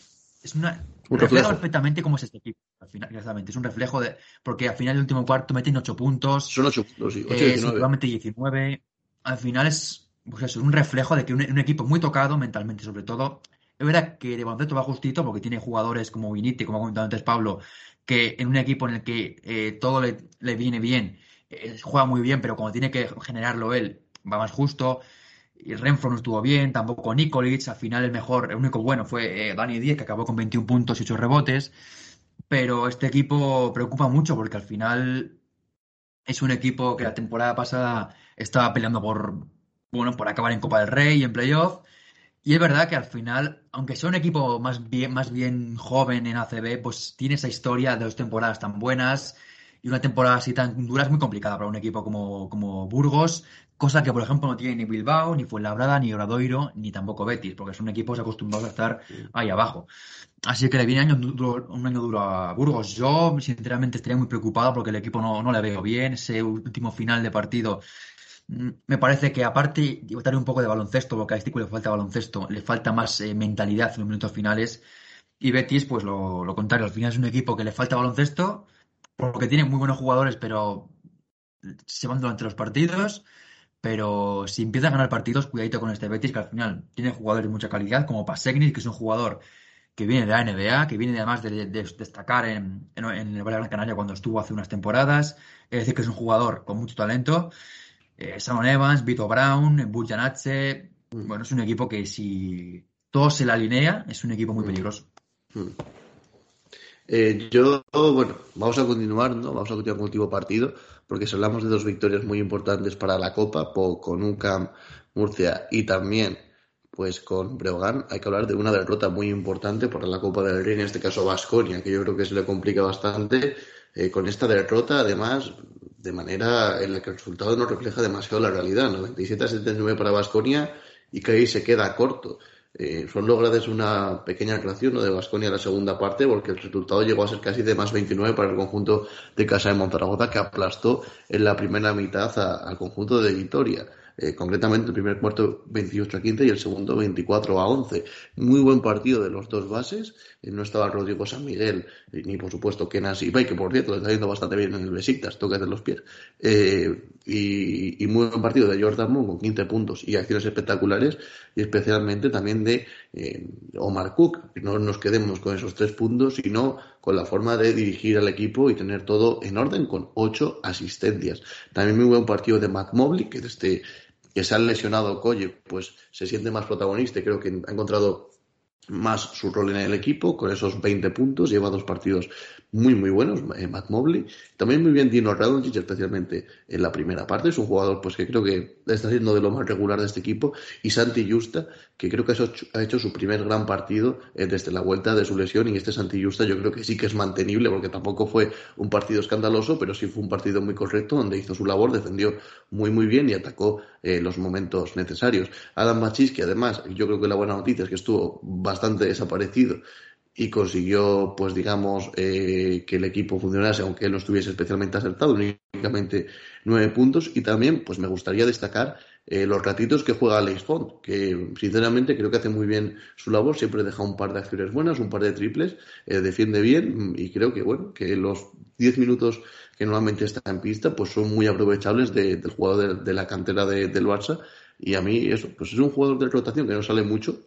es una refleja perfectamente cómo es este equipo. Al final, exactamente. Es un reflejo de. Porque al final, el último cuarto meten 8 puntos. Son 8 puntos, sí. 8, 19. 19. Al final es. Pues eso, un reflejo de que un, equipo muy tocado mentalmente, sobre todo. Es verdad que de baloncesto va justito porque tiene jugadores como Vinite, como ha comentado antes Pablo, que en un equipo en el que eh, todo le, le, viene bien, eh, juega muy bien, pero cuando tiene que generarlo él, va más justo. Y Renfro no estuvo bien, tampoco Nikolic. Al final el mejor, el único bueno fue eh, Dani Díez, que acabó con 21 puntos y 8 rebotes. Pero este equipo preocupa mucho porque al final es un equipo que la temporada pasada estaba peleando por, bueno, por acabar en Copa del Rey y en playoff. Y es verdad que al final, aunque sea un equipo más bien, más bien joven en ACB, pues tiene esa historia de dos temporadas tan buenas y una temporada así tan dura es muy complicada para un equipo como, como Burgos, cosa que por ejemplo no tiene ni Bilbao, ni Fuenlabrada, ni Oradoiro, ni tampoco Betis, porque son equipos acostumbrados a estar ahí abajo. Así que le viene año duro, un año duro a Burgos. Yo, sinceramente, estaría muy preocupado porque el equipo no, no le veo bien. Ese último final de partido mm, me parece que aparte de un poco de baloncesto, porque a este le falta baloncesto, le falta más eh, mentalidad en los minutos finales. Y Betis, pues lo, lo, contrario, al final es un equipo que le falta baloncesto, porque tiene muy buenos jugadores, pero se van durante los partidos. Pero si empieza a ganar partidos, cuidadito con este Betis, que al final tiene jugadores de mucha calidad, como Pasegnis, que es un jugador que viene de la NBA, que viene además de, destacar en, en, el Valle Gran Canaria cuando estuvo hace unas temporadas. Es decir, que es un jugador con mucho talento. Eh, Simon Evans, Vito Brown, Bujanache. Mm. Bueno, es un equipo que si todo se le alinea, es un equipo muy mm. peligroso. Mm. Eh, yo, bueno, vamos a continuar, ¿no? Vamos a continuar con el último partido, porque si hablamos de dos victorias muy importantes para la Copa, con UCAM, Murcia y también pues con Breogán hay que hablar de una derrota muy importante para la Copa del Rey, en este caso Vasconia, que yo creo que se le complica bastante. Eh, con esta derrota, además, de manera en la que el resultado no refleja demasiado la realidad. 97 a 79 para Vasconia y que ahí se queda corto. Eh, solo gracias una pequeña creación de Vasconia en la segunda parte, porque el resultado llegó a ser casi de más 29 para el conjunto de Casa de Monzaragoza, que aplastó en la primera mitad al conjunto de Vitoria. Eh, concretamente el primer cuarto 28 a 15 y el segundo 24 a 11. Muy buen partido de los dos bases. Eh, no estaba Rodrigo San Miguel, eh, ni por supuesto Kenas y que por cierto le está yendo bastante bien en el Besiktas, toques de los pies. y, muy buen partido de Jordan Moon con 15 puntos y acciones espectaculares, y especialmente también de Omar Cook. No nos quedemos con esos tres puntos, sino con la forma de dirigir al equipo y tener todo en orden con ocho asistencias. También muy buen partido de Matt Mobley, que desde que se ha lesionado Colle, pues se siente más protagonista y creo que ha encontrado más su rol en el equipo, con esos 20 puntos, lleva dos partidos muy, muy buenos, eh, Matt Mobley. También muy bien Dino Radonjic, especialmente en la primera parte. Es un jugador pues que creo que está siendo de lo más regular de este equipo. Y Santi Justa, que creo que ha hecho su primer gran partido eh, desde la vuelta de su lesión. Y este Santi Justa yo creo que sí que es mantenible, porque tampoco fue un partido escandaloso, pero sí fue un partido muy correcto, donde hizo su labor, defendió muy, muy bien y atacó eh, los momentos necesarios. Adam Machis, que además, yo creo que la buena noticia es que estuvo bastante desaparecido y consiguió, pues digamos, eh, que el equipo funcionase, aunque él no estuviese especialmente acertado, únicamente nueve puntos. Y también, pues me gustaría destacar eh, los ratitos que juega Alex Font, que sinceramente creo que hace muy bien su labor, siempre deja un par de acciones buenas, un par de triples, eh, defiende bien y creo que, bueno, que los diez minutos que normalmente está en pista, pues son muy aprovechables del jugador de, la cantera del Barça. Y a mí eso, pues es un jugador de rotación que no sale mucho,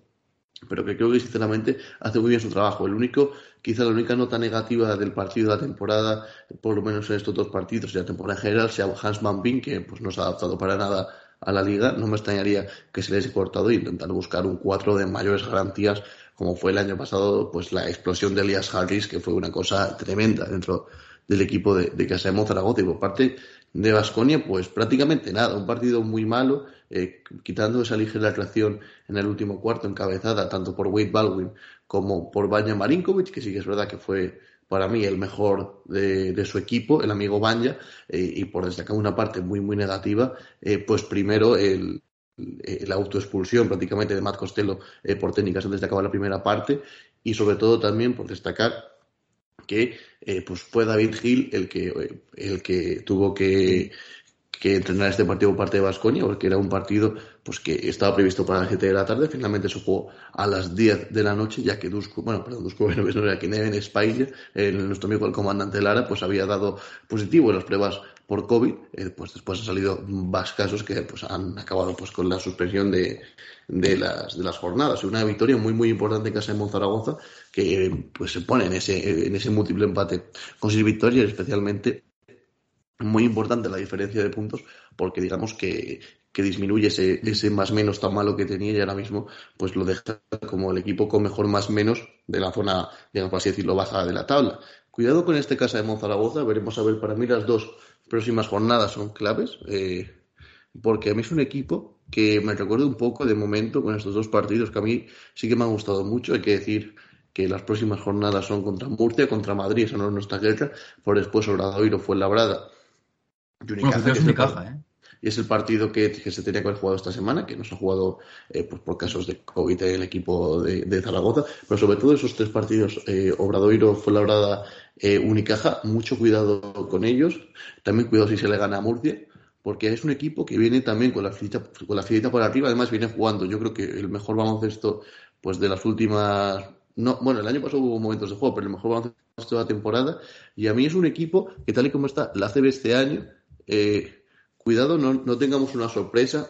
pero que creo que sinceramente hace muy bien su trabajo. El único, quizá la única nota negativa del partido de la temporada, por lo menos en estos dos partidos y la temporada en general, sea Hans Van Bin, que pues no se ha adaptado para nada a la liga. No me extrañaría que se les haya cortado e intentar buscar un cuatro de mayores garantías, como fue el año pasado, pues la explosión de Elias Harris, que fue una cosa tremenda dentro del equipo de, de Casa de Zaragoza. Y por parte de Vasconia, pues prácticamente nada, un partido muy malo, eh, quitando esa ligera atracción en el último cuarto, encabezada tanto por Wade Baldwin como por Banja Marinkovic, que sí que es verdad que fue para mí el mejor de, su equipo, el amigo Banja, eh, y por destacar una parte muy, muy negativa, eh, pues primero el, la autoexpulsión prácticamente de Matt Costello por técnicas antes de acabar la primera parte, y sobre todo también por destacar que eh, pues fue David Gil el que, el que tuvo que, que entrenar este partido por parte de Vasconia, porque era un partido pues que estaba previsto para las 7 de la tarde, finalmente se jugó a las 10 de la noche, ya que Dusko, bueno, perdón, Dusko no era que Neven Spider, nuestro amigo el comandante Lara, pues había dado positivo en las pruebas por COVID, eh, pues después han salido más casos que pues han acabado pues con la suspensión de, de las, de las jornadas. Una victoria muy muy importante en casa de Monzaragoza que pues se pone en ese, en ese múltiple empate con seis victorias, especialmente muy importante la diferencia de puntos porque digamos que, que disminuye ese, ese más menos tan malo que tenía y ahora mismo pues lo deja como el equipo con mejor más menos de la zona, digamos por así decirlo, baja de la tabla. Cuidado con este caso de Monzaragoza, veremos a ver, para mí las dos próximas jornadas son claves, eh, porque a mí es un equipo que me recuerda un poco de momento con estos dos partidos que a mí sí que me han gustado mucho, hay que decir que las próximas jornadas son contra Murcia, contra Madrid, esa no es nuestra guerra, por después Obradoiro fue Labrada y Unicaja, Bueno, que es Unicaja, ¿eh? Y es el partido que, se tenía que haber jugado esta semana, que no se ha jugado eh, pues por casos de COVID en el equipo de, de Zaragoza, pero sobre todo esos tres partidos, eh, Obradoiro, Fuenlabrada, eh, Unicaja, mucho cuidado con ellos, también cuidado si se le gana a Murcia, porque es un equipo que viene también con la filita, con la filita por arriba, además viene jugando, yo creo que el mejor baloncesto pues de las últimas no, bueno, el año pasado hubo momentos de juego, pero el mejor baloncesto de la temporada. Y a mí es un equipo que, tal y como está la CB este año, eh, cuidado, no, no tengamos una sorpresa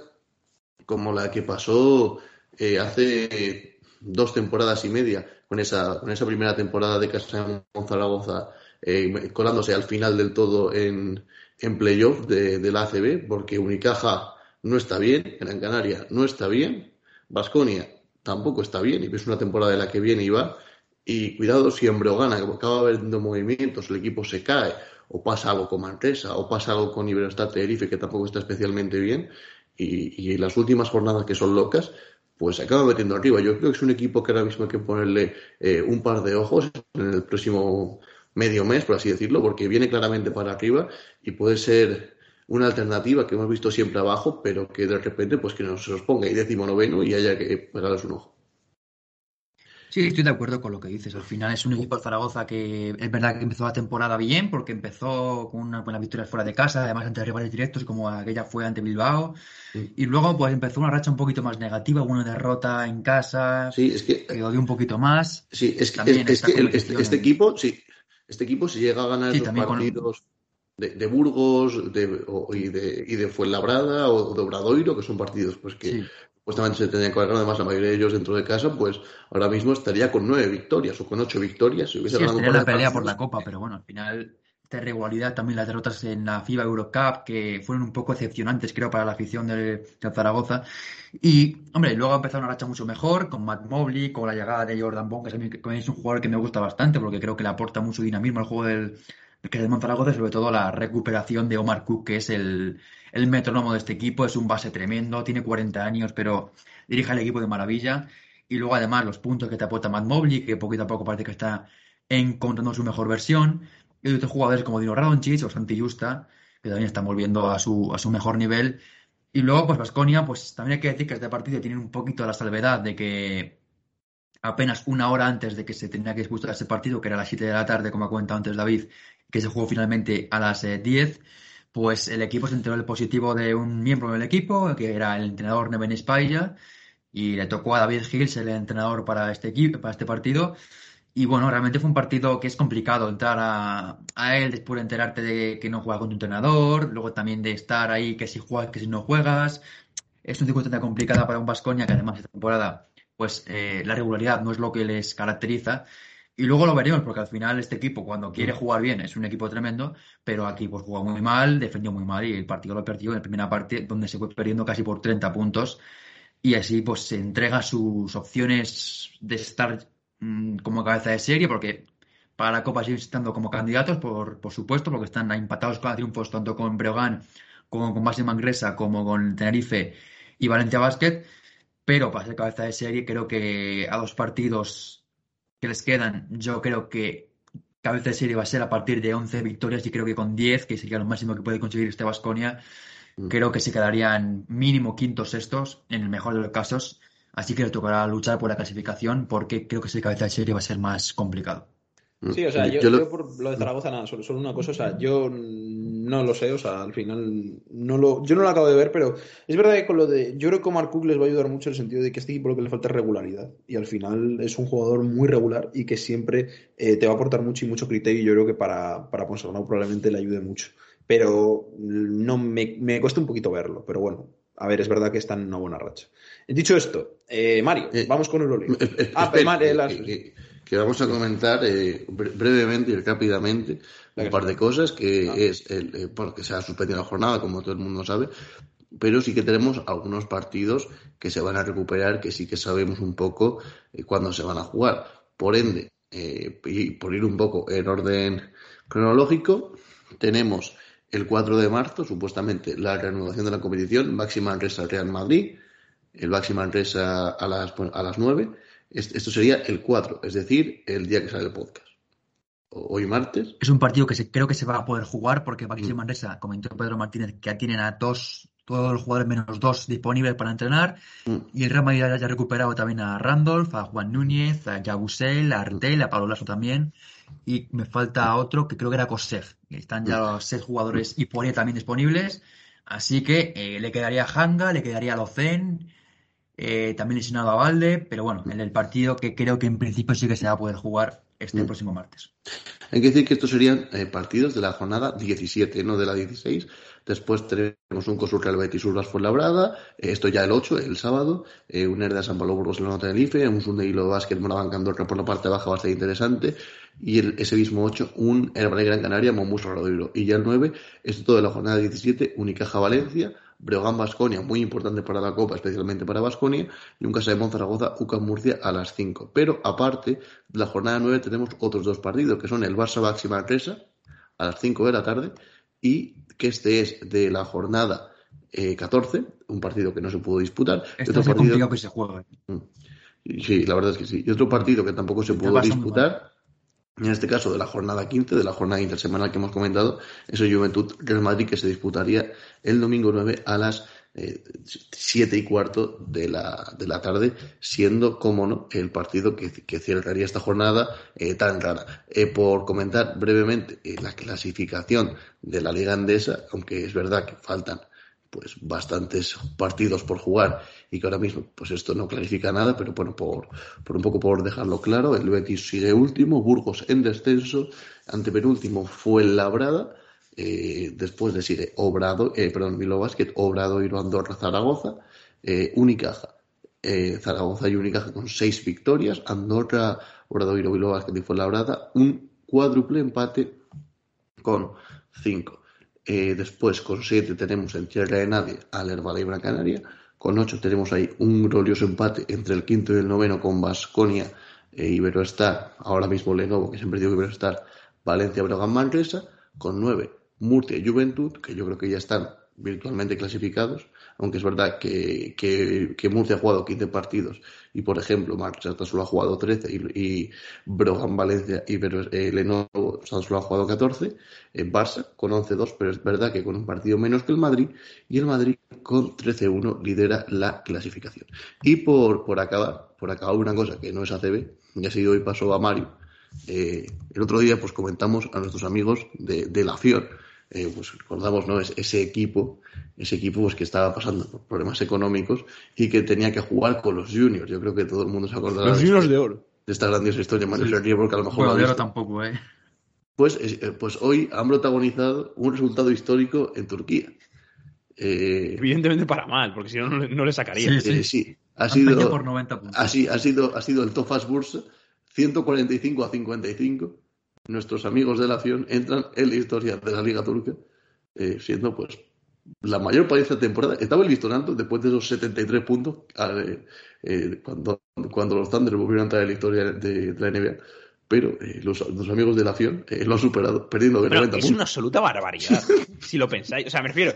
como la que pasó eh, hace dos temporadas y media, con esa, con esa primera temporada de Casa Zaragoza, eh, colándose al final del todo en, en playoff de, la ACB, porque Unicaja no está bien, Gran Canaria no está bien, Vasconia tampoco está bien, y es una temporada de la que viene y va. Y cuidado si en Breogana acaba habiendo movimientos, el equipo se cae, o pasa algo con Manresa, o pasa algo con Iberostar Tenerife, que tampoco está especialmente bien, y, y las últimas jornadas que son locas, pues se acaba metiendo arriba. Yo creo que es un equipo que ahora mismo hay que ponerle eh, un par de ojos en el próximo medio mes, por así decirlo, porque viene claramente para arriba y puede ser una alternativa que hemos visto siempre abajo, pero que de repente pues que nos ponga ahí décimo noveno y haya que pegarles un ojo. Sí, estoy de acuerdo con lo que dices. Al final es un equipo de Zaragoza que es verdad que empezó la temporada bien porque empezó con unas buenas victorias fuera de casa, además ante rivales directos como aquella fue ante Bilbao. Sí. Y luego pues empezó una racha un poquito más negativa, una derrota en casa, Sí, es que que odió un poquito más. Sí, es que, es, es el- este, este equipo, sí, este equipo si llega a ganar Sí, con- partidos de, de Burgos de, o- y, de, y de Fuenlabrada o de Obradoiro, que son partidos pues que. Supuestamente se tenían que haber ganado, además la mayoría de ellos dentro de casa, pues ahora mismo estaría con nueve victorias o con ocho victorias. Si hubiese Sí, ganado la pelea por la. Copa, pero bueno, al final esta irregularidad, también las derrotas en la FIBA Eurocup, que fueron un poco decepcionantes, creo, para la afición de, de Zaragoza. Y, hombre, luego ha empezado una racha mucho mejor, con Matt Mobley, con la llegada de Jordan Bond, que es, un jugador que me gusta bastante, porque creo que le aporta mucho dinamismo al juego del, que es del Zaragoza, sobre todo la recuperación de Omar Cook, que es el, el metrónomo de este equipo, es un base tremendo, tiene 40 años, pero dirige al equipo de maravilla. Y luego, además, los puntos que te aporta Matt Mobley, que poquito a poco parece que está encontrando su mejor versión. Y otros jugadores como Dino Radonjic o Santi Justa, que también están volviendo a su, a su mejor nivel. Y luego, pues Baskonia, pues también hay que decir que este partido tiene un poquito la salvedad de que apenas una hora antes de que se tenía que disputar ese partido, que era a las 7 de la tarde, como ha comentado antes David, que se jugó finalmente a las eh, 10, pues el equipo se enteró del positivo de un miembro del equipo, que era el entrenador Neven Espailla, y le tocó a David Hill ser el entrenador para este equipo, para este partido. Y bueno, realmente fue un partido que es complicado entrar a, él después de enterarte de que no juega con tu entrenador, luego también de estar ahí que si juegas, que si no juegas. Es una circunstancia complicada para un Vasconia que además esta temporada, pues eh, la regularidad no es lo que les caracteriza. Y luego lo veremos, porque al final este equipo, cuando quiere jugar bien, es un equipo tremendo, pero aquí pues jugó muy mal, defendió muy mal y el partido lo perdió en la primera parte, donde se fue perdiendo casi por 30 puntos. Y así pues se entrega sus opciones de estar mm, como cabeza de serie, porque para la Copa siguen estando como candidatos, por, por supuesto, porque están empatados con triunfos tanto con Breogán como con Base Mangresa, como con Tenerife y Valencia Basket. Pero para ser cabeza de serie, creo que a dos partidos que les quedan, yo creo que cabeza de serie va a ser a partir de 11 victorias y creo que con 10, que sería lo máximo que puede conseguir este Vasconia, creo que se quedarían mínimo quintos, sextos, en el mejor de los casos. Así que le tocará luchar por la clasificación porque creo que ser cabeza de serie va a ser más complicado. Sí, o sea, yo, Yo lo- yo por lo de Zaragoza, nada, solo, solo una cosa, o sea, yo no lo sé, o sea, al final no lo, yo no lo acabo de ver, pero es verdad que con lo de, yo creo que Omar Cook les va a ayudar mucho en el sentido de que este equipo lo que le falta es regularidad, y al final es un jugador muy regular y que siempre eh, te va a aportar mucho y mucho criterio, y yo creo que para, para Ponsarnau probablemente le ayude mucho, pero no me, me cuesta un poquito verlo, pero bueno, a ver, es verdad que está en una buena racha. Dicho esto, eh, Mario, Eh, vamos con Euroliga. Eh, eh, Ah, espera, eh, las- que, vamos a comentar eh, brevemente y rápidamente un par de cosas, que ah. es, el, eh, bueno, que se ha suspendido la jornada, como todo el mundo sabe, pero sí que tenemos algunos partidos que se van a recuperar, que sí que sabemos un poco eh, cuándo se van a jugar. Por ende, y por ir un poco en orden cronológico, tenemos el 4 de marzo, supuestamente, la reanudación de la competición, máxima Manresa Real Madrid, el máxima Manresa a las, a las 9. Esto sería el 4, es decir, el día que sale el podcast. Hoy martes. Es un partido que se, creo que se va a poder jugar porque Baxi mm. Manresa, comentó Pedro Martínez, que ya tienen a dos, todos los jugadores menos dos disponibles para entrenar. Mm. Y el Real Madrid ya ha recuperado también a Randolph, a Juan Núñez, a Yabusel, a Artel, a Pablo Lasso también y me falta otro que creo que era Kosev. Están ya los seis jugadores y por también disponibles. Así que eh, le quedaría Hanga, le quedaría Locen, eh, también lesionado a Valde, pero bueno, en el partido que creo que en principio sí que se va a poder jugar este mm. próximo martes. Hay que decir que estos serían eh, partidos de la jornada 17, no de la 16. Después tenemos un Cosul Real Betis Urbas Labrada, eh, esto ya el 8, el sábado, eh, un de San Pablo Burgos Nota Tenerife, un Sunday Hilo Básquet Moraban Candorca por la parte baja bastante interesante, y el, ese mismo 8, un Herbal Gran Canaria, Momus Radoiro. Y ya el 9, esto todo de la jornada 17, Unicaja Valencia, Breogán Basconia, muy importante para la Copa, especialmente para Basconia, y un Casa de Monzaragoza, UCAM Murcia a las 5. Pero aparte, de la jornada 9 tenemos otros dos partidos, que son el Barça Baxi Manresa a las 5 de la tarde, y que este es de la jornada 14, eh, un partido que no se pudo disputar. Este otro es partido que se juega. Mm. Sí, la verdad es que sí. Y otro partido que tampoco se pudo disputar en este caso de la jornada 15, de la jornada intersemanal que hemos comentado, es el Juventud Real Madrid que se disputaría el domingo 9 a las eh, 7 y cuarto de la, de la tarde, siendo, como no, el partido que, que cerraría esta jornada eh, tan rara. Eh, por comentar brevemente eh, la clasificación de la Liga Andesa, aunque es verdad que faltan pues bastantes partidos por jugar y que ahora mismo pues esto no clarifica nada, pero bueno, por, por un poco por dejarlo claro, el Betis sigue último, Burgos en descenso, antepenúltimo fue Labrada, eh, después de sigue Obrado, eh, perdón, Milo Basket, Obrado Andorra Zaragoza, eh, Unicaja, eh, Zaragoza y Unicaja con seis victorias, Andorra, Obrado y Bilbao Basket y fue Labrada, un cuádruple empate con cinco. Eh, después, con 7 tenemos en Tierra de Nadie al Herbal Canaria. Con 8 tenemos ahí un glorioso empate entre el quinto y el noveno con Basconia e Iberoestar. Ahora mismo Lenovo, que siempre digo Iberoestar, Valencia, Brogan, Manresa. Con 9 Murcia y Juventud, que yo creo que ya están virtualmente clasificados, aunque es verdad que, que, Murcia ha jugado 15 partidos y, por ejemplo, Manchester solo ha jugado 13 y, y Brogan Valencia y eh, Lenovo solo ha jugado 14, en Barça con 11-2, pero es verdad que con un partido menos que el Madrid y el Madrid con 13-1 lidera la clasificación. Y por, por acabar, por acabar una cosa que no es ACB, ya sido hoy pasó a Mario, eh, el otro día pues comentamos a nuestros amigos de, de la FIOR, eh, pues recordamos ¿no? ese equipo, ese equipo pues, que estaba pasando por problemas económicos y que tenía que jugar con los juniors. Yo creo que todo el mundo se acordará. Los juniors de oro. De esta grandiosa historia, Mario sí. porque a lo mejor. Bueno, de oro tampoco, ¿eh? Pues, eh, pues hoy han protagonizado un resultado histórico en Turquía. Eh, Evidentemente para mal, porque si no, no le sacaría. Sí, sí. sí. Ha, sido, por 90 puntos. ha sido, ha sido el Tofas Bursa 145 a 55 nuestros amigos de la acción entran en la historia de la Liga Turca, eh, siendo pues la mayor parte de esta temporada. Estaba listonando después de esos 73 puntos eh, eh, cuando, cuando los Thunder volvieron a entrar en la historia de, la NBA. Pero los, amigos de la acción lo han superado, perdiendo de 90 es Es una absoluta barbaridad, si lo pensáis. O sea, me refiero,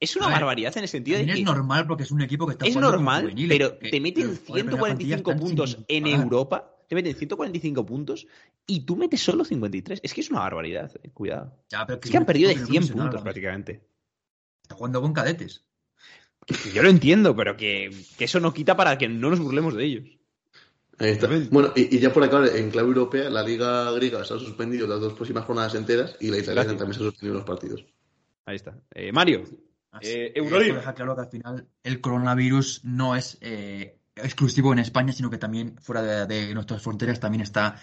es una barbaridad en el sentido de que. Es normal porque es un equipo que está Es normal, pero te meten 145 puntos en Europa te meten 145 puntos y tú metes solo 53. Es que es una barbaridad, eh, cuidado. es que han perdido de 100 puntos prácticamente. Está jugando con cadetes. yo lo entiendo, pero que, eso no quita para que no nos burlemos de ellos. Ahí está. Bueno, y, ya por acá, en clave europea, la Liga griega se ha suspendido las dos próximas jornadas enteras y la italiana también se ha suspendido los partidos. Ahí está. Eh, Mario, eh, deja claro que al final el coronavirus no es eh, exclusivo en España, sino que también fuera de, nuestras fronteras también está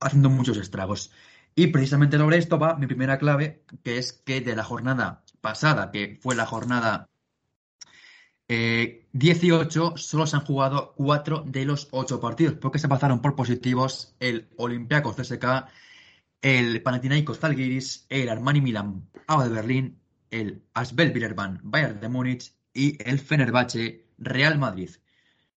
haciendo muchos estragos. Y precisamente sobre esto va mi primera clave, que es que de la jornada pasada, que fue la jornada eh, 18 solo se han jugado 4 de los 8 partidos, porque se pasaron por positivos el Olympiacos CSK, el Panathinaikos Zalgiris, el Armani Milan Ava de Berlín, el Asbel Villeurbanne Bayern de Múnich y el Fenerbahce Real Madrid.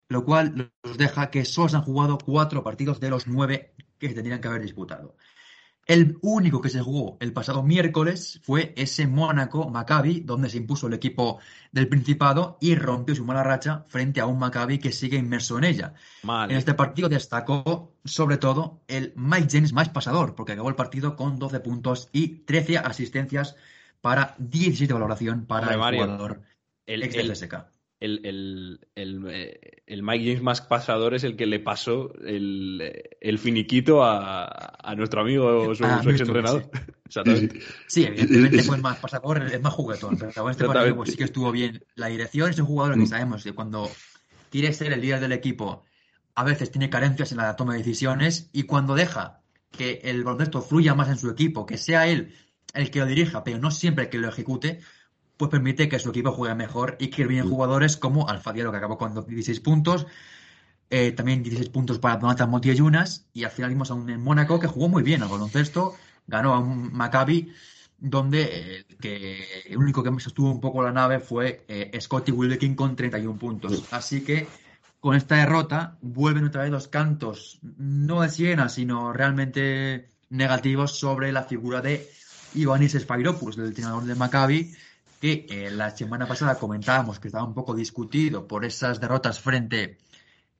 Lo cual nos deja que solo se han jugado 4 partidos de los 9 que se tendrían que haber disputado. El único que se jugó el pasado miércoles fue ese Mónaco Maccabi, donde se impuso el equipo del Principado y rompió su mala racha frente a un Maccabi que sigue inmerso en ella. Mal. En este partido destacó sobre todo el Mike James más pasador, porque acabó el partido con 12 puntos y 13 asistencias para 17 de valoración para Hombre, el Mario, jugador El, ex el- del SK. El- el- el, eh, el Mike James más pasador es el que le pasó el, el finiquito a, a nuestro amigo, su, A su ex entrenador. Sí, Exactamente. sí. Sí, evidentemente fue el más pasador, el más juguetón, pero en este partido pues, sí que estuvo bien. La dirección es un jugador que Mm. sabemos que cuando quiere ser el líder del equipo, a veces tiene carencias en la toma de decisiones y cuando deja que el baloncesto fluya más en su equipo, que sea él el que lo dirija, pero no siempre el que lo ejecute, pues permite que su equipo juegue mejor y que vienen jugadores como Alfa Diallo, que acabó con 16 puntos, eh, también 16 puntos para Donatan Motiellunas y al final vimos a un en Mónaco que jugó muy bien al baloncesto, ganó a un Maccabi donde eh, que el único que sostuvo un poco la nave fue eh, Scotty Wilbekin con 31 puntos. Así que con esta derrota vuelven otra vez los cantos, no de Siena, sino realmente negativos sobre la figura de Ioannis Spyropoulos, del entrenador de Maccabi, que eh, la semana pasada comentábamos que estaba un poco discutido por esas derrotas frente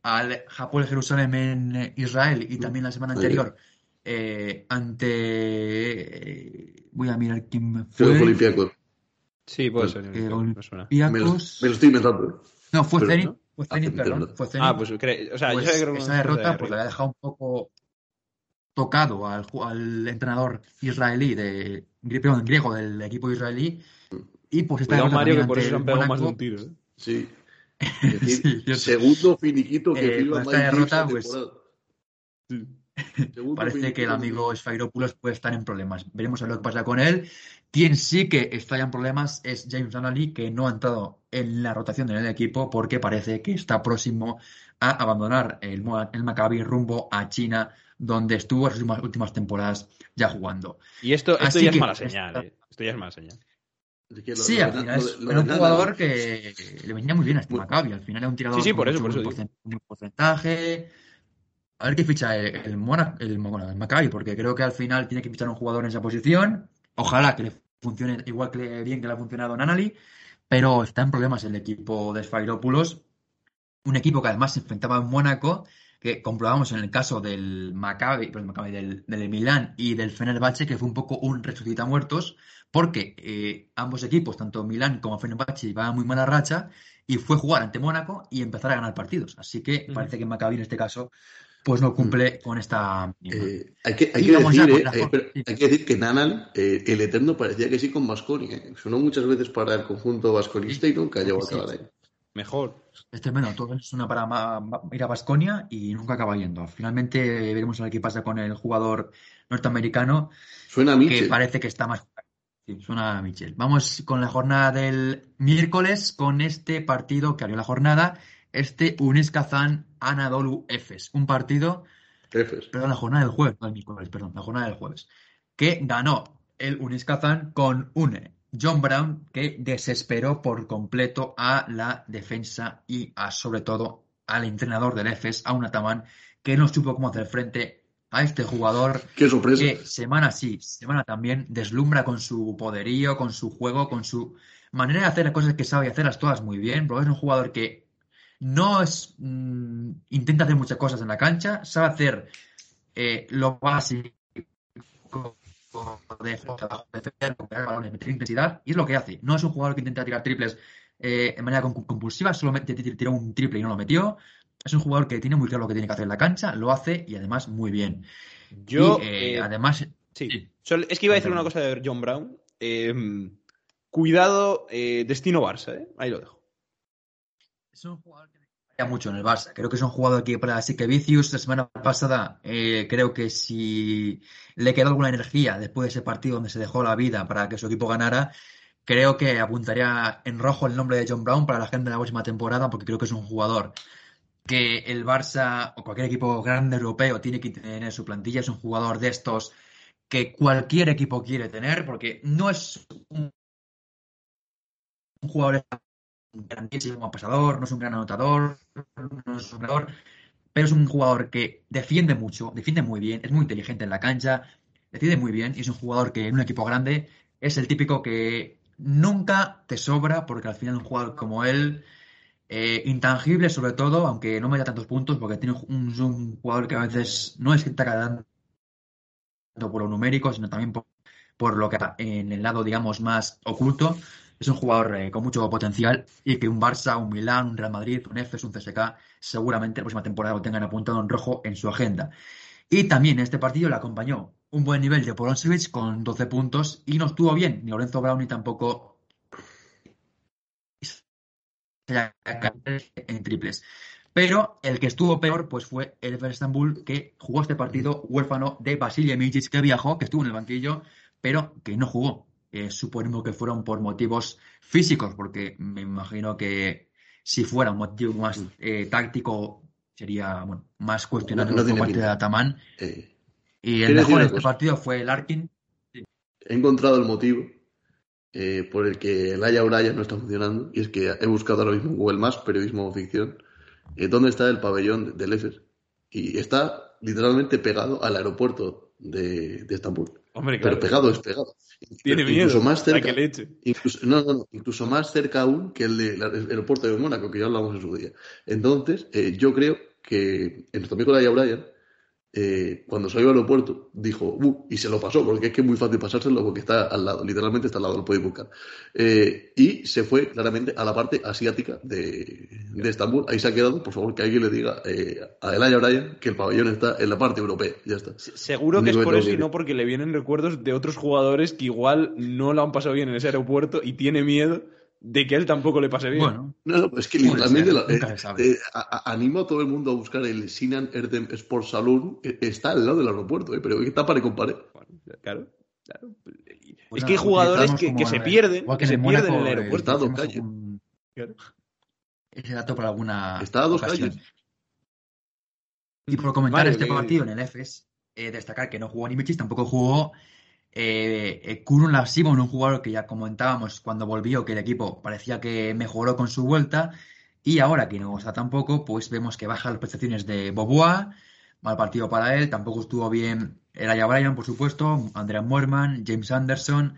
al Japón Jerusalén en eh, Israel y también la semana anterior eh, ante eh, voy a mirar quién Creo que fue fue Olympiacos. Sí, puede Pues, ser. eh, me lo, Olympiacos me lo estoy inventando. no fue pero, Zenit ¿no? fue Ah, Zenit perdón perdón. fue Zenit Ah, pues cre- o sea, Pues yo sabía que era una esa cosa de derrota pues, le había dejado un poco tocado al, ju- al entrenador israelí, de, perdón, griego del equipo israelí. Y pues esta Cuidado, Mario, que por eso se han pegado más de Mónaco, un tiro. ¿eh? Sí. Es decir, Sí, segundo finiquito que Eh, con esta derrota, pues. Sí. Parece que el amigo Sfairopoulos puede estar en problemas. Veremos a ver lo que pasa con él. Quien sí que está ya en problemas es James Donnelly, que no ha entrado en la rotación del equipo porque parece que está próximo a abandonar el, el Maccabi rumbo a China, donde estuvo las últimas, últimas temporadas ya jugando. Y esto, esto Así ya es mala esta- señal. ¿eh? Esto ya es mala señal. Es que lo- Sí, lo al final lo es lo un jugador que le venía muy bien a este Muy- Maccabi. Al final era un tirador Sí, sí, con por eso, mucho por eso buen digo. porcen- buen porcentaje. A ver qué ficha el, el, Mona- el, bueno, el Maccabi, porque creo que al final tiene que fichar un jugador en esa posición. Ojalá que le funcione igual que bien que le ha funcionado a Nanali, pero está en problemas el equipo de Sfairopoulos. Un equipo que además se enfrentaba a un Mónaco, que comprobamos en el caso del Maccabi, perdón, Maccabi, del, del Milán y del Fenerbahce, que fue un poco un resucita muertos, porque eh, ambos equipos, tanto Milán como Fenerbahce, iban a muy mala racha y fue jugar ante Mónaco y empezar a ganar partidos. Así que parece que Maccabi en este caso pues no cumple con esta. Eh, hay que, hay Y que decir, eh, eh, pero hay que decir que Nanal, eh, el eterno, parecía que sí con Vasconi. Eh. Sonó muchas veces para el conjunto vasconista y nunca llegó a acabar sí. ahí. Mejor. Es tremendo, todo es una para ir a Basconia y nunca acaba yendo. Finalmente veremos a ver qué pasa con el jugador norteamericano Suena a que parece que está más. Sí, suena a Michel. Vamos con la jornada del miércoles, con este partido que abrió la jornada, este Unis Kazan Anadolu Efes. Un partido, Jefes. perdón, la jornada del jueves, no el miércoles, perdón, la jornada del jueves, que ganó el Unis Kazan con un John Brown que desesperó por completo a la defensa y a, sobre todo al entrenador del Efes, a un Ataman que no supo cómo hacer frente a este jugador Qué sorpresa. que semana sí, semana también deslumbra con su poderío, con su juego, con su manera de hacer las cosas que sabe hacerlas todas muy bien, pero es un jugador que no es mm, intenta hacer muchas cosas en la cancha, sabe hacer eh, lo básico de meter intensidad, y es lo que hace. No es un jugador que intenta tirar triples eh, de manera compu- compulsiva, solo met- tiró un triple y no lo metió. Es un jugador que tiene muy claro lo que tiene que hacer en la cancha, lo hace y además muy bien. Yo. Y, eh, eh, además, sí. sí. Es que iba a decir una cosa de John Brown. Eh, cuidado, eh, destino Barça, ¿eh? Ahí lo dejo. es un jugador que mucho en el Barça. Creo que es un jugador que para así que Vicius la semana pasada eh, creo que si le quedó alguna energía después de ese partido donde se dejó la vida para que su equipo ganara, creo que apuntaría en rojo el nombre de John Brown para la gente de la próxima temporada porque creo que es un jugador que el Barça o cualquier equipo grande europeo tiene que tener en su plantilla. Es un jugador de estos que cualquier equipo quiere tener porque no es un, jugador grandísimo pasador, no es un gran anotador, no es un jugador, pero es un jugador que defiende mucho, defiende muy bien, es muy inteligente en la cancha, defiende muy bien y es un jugador que en un equipo grande es el típico que nunca te sobra porque al final un jugador como él eh, intangible sobre todo, aunque no me da tantos puntos porque tiene un, un jugador que a veces no es que está dando por lo numérico, sino también por, lo que en el lado, digamos, más oculto. Es un jugador eh, con mucho potencial y que un Barça, un Milán, un Real Madrid, un EFES, un CSK, seguramente la próxima temporada lo tengan apuntado en rojo en su agenda. Y también en este partido le acompañó un buen nivel de Polonsevich con 12 puntos y no estuvo bien ni Lorenzo Brown ni tampoco en triples. Pero el que estuvo peor pues fue el Efer Istanbul, que jugó este partido huérfano de Basilia Mijic, que viajó, que estuvo en el banquillo, pero que no jugó. Eh, suponemos que fueron por motivos físicos, porque me imagino que si fuera un motivo más eh, táctico sería bueno, más cuestionable no, por parte de Ataman. Eh, y el mejor de este partido fue el Arkin. He encontrado el motivo por el que el Aya Uraya no está funcionando, y es que he buscado ahora mismo en Google Maps, periodismo o ficción, eh, dónde está el pabellón del EFES. Y está literalmente pegado al aeropuerto de, Estambul. Hombre, Pero pegado es pegado. Tiene incluso más cerca, incluso, no, no, incluso más cerca aún que el del aeropuerto de Mónaco, que ya hablamos en su día. Entonces, eh, yo creo que en nuestro amigo Laia Bryan eh, cuando salió al aeropuerto, dijo, uh, y se lo pasó, porque es que es muy fácil pasárselo porque está al lado, literalmente está al lado, lo podéis buscar. Eh, y se fue claramente a la parte asiática de, de, Estambul. Ahí se ha quedado, por favor, que alguien le diga eh, a Elaya Bryan que el pabellón está en la parte europea. Ya está. Seguro que es por eso y no porque le vienen recuerdos de otros jugadores que igual no lo han pasado bien en ese aeropuerto y tiene miedo de que él tampoco le pase bien. Bueno, no, es que literalmente eh, eh, animo a todo el mundo a buscar el Sinan Erdem Sports Saloon, está al lado del aeropuerto, eh, pero está para compare. claro, claro. es que hay jugadores que, que se pierden, que se pierden en el aeropuerto. Está a dos calles. Ese dato para alguna. Está a dos calles. Y por comentar este partido en el EFES, destacar que no jugó ni Michis, tampoco jugó eh, eh, Kurun Simon, un jugador que ya comentábamos cuando volvió, que el equipo parecía que mejoró con su vuelta, y ahora que no está tampoco, pues vemos que baja las prestaciones de Boboa, mal partido para él, tampoco estuvo bien Elaya Bryan, por supuesto, Andrea Moerman, James Anderson,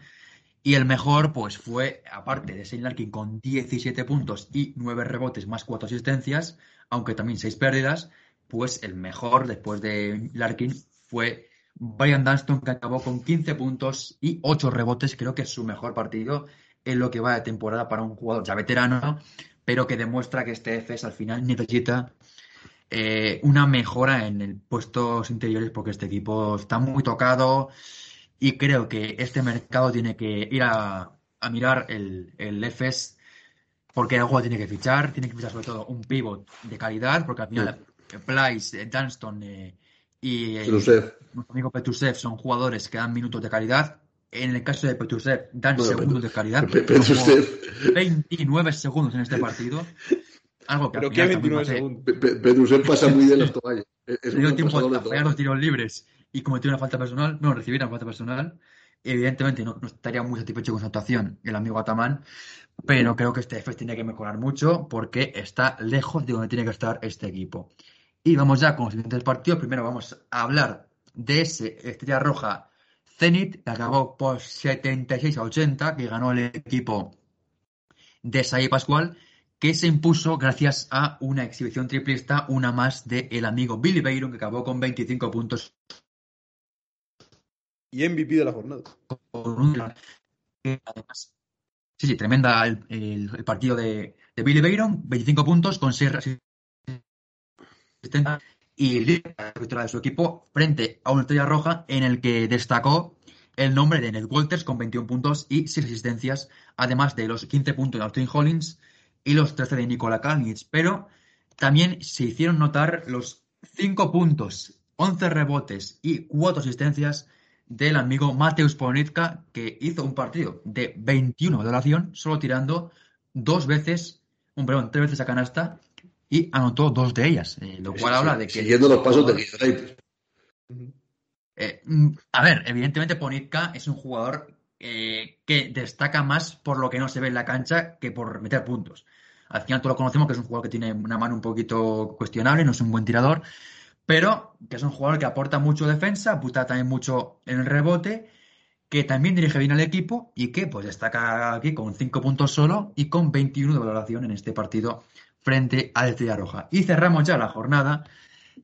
y el mejor, pues fue, aparte de Shane Larkin con 17 puntos y 9 rebotes más 4 asistencias, aunque también 6 pérdidas, pues el mejor después de Larkin fue Brian Dunston, que acabó con 15 puntos y 8 rebotes, creo que es su mejor partido en lo que va de temporada para un jugador ya veterano, pero que demuestra que este FS al final necesita eh, una mejora en el puestos interiores porque este equipo está muy tocado y creo que este mercado tiene que ir a, mirar el, el FS porque algo tiene que fichar, tiene que fichar sobre todo un pivot de calidad, porque al final Plyce, Dunston eh, y nuestro amigo Petrusev son jugadores que dan minutos de calidad. En el caso de Petrusev, dan segundos de calidad. 29 segundos en este partido. Algo que ¿Pero qué 29 segundos? Petrusev pasa muy bien las toallas. Es dio tiempo de fallar los tiros libres y cometió una falta personal, no, recibir una falta personal. Evidentemente no, estaría muy satisfecho con su actuación el amigo Ataman, pero creo que este FS tiene que mejorar mucho porque está lejos de donde tiene que estar este equipo. Y vamos ya con los siguientes partidos. Primero vamos a hablar de ese Estrella Roja Zenit, que acabó por 76 a 80, que ganó el equipo de Sai Pascual, que se impuso gracias a una exhibición triplista, una más de el amigo Billy Bayron, que acabó con 25 puntos. Y MVP de la jornada. sí, sí, tremenda el, partido de, de, Billy Bayron, 25 puntos con 6 y la victoria de su equipo frente a una estrella roja en el que destacó el nombre de Ned Walters con 21 puntos y 6 asistencias, además de los 15 puntos de Austin Hollins y los 13 de Nikola Kalnitz. Pero también se hicieron notar los 5 puntos, 11 rebotes y 4 asistencias del amigo Mateusz Ponitka, que hizo un partido de 21 de oración, solo tirando dos veces, un perdón, tres veces a canasta y anotó dos de ellas, eh, lo cual habla de que... Siguiendo los pasos de Giedraitis. Eh, mm, a ver, evidentemente Ponitka es un jugador eh, que destaca más por lo que no se ve en la cancha que por meter puntos. Al final todos lo conocemos que es un jugador que tiene una mano un poquito cuestionable, no es un buen tirador, pero que es un jugador que aporta mucho defensa, aporta también mucho en el rebote, que también dirige bien al equipo y que pues destaca aquí con 5 puntos solo y con 21 de valoración en este partido frente al Estrella Roja. Y cerramos ya la jornada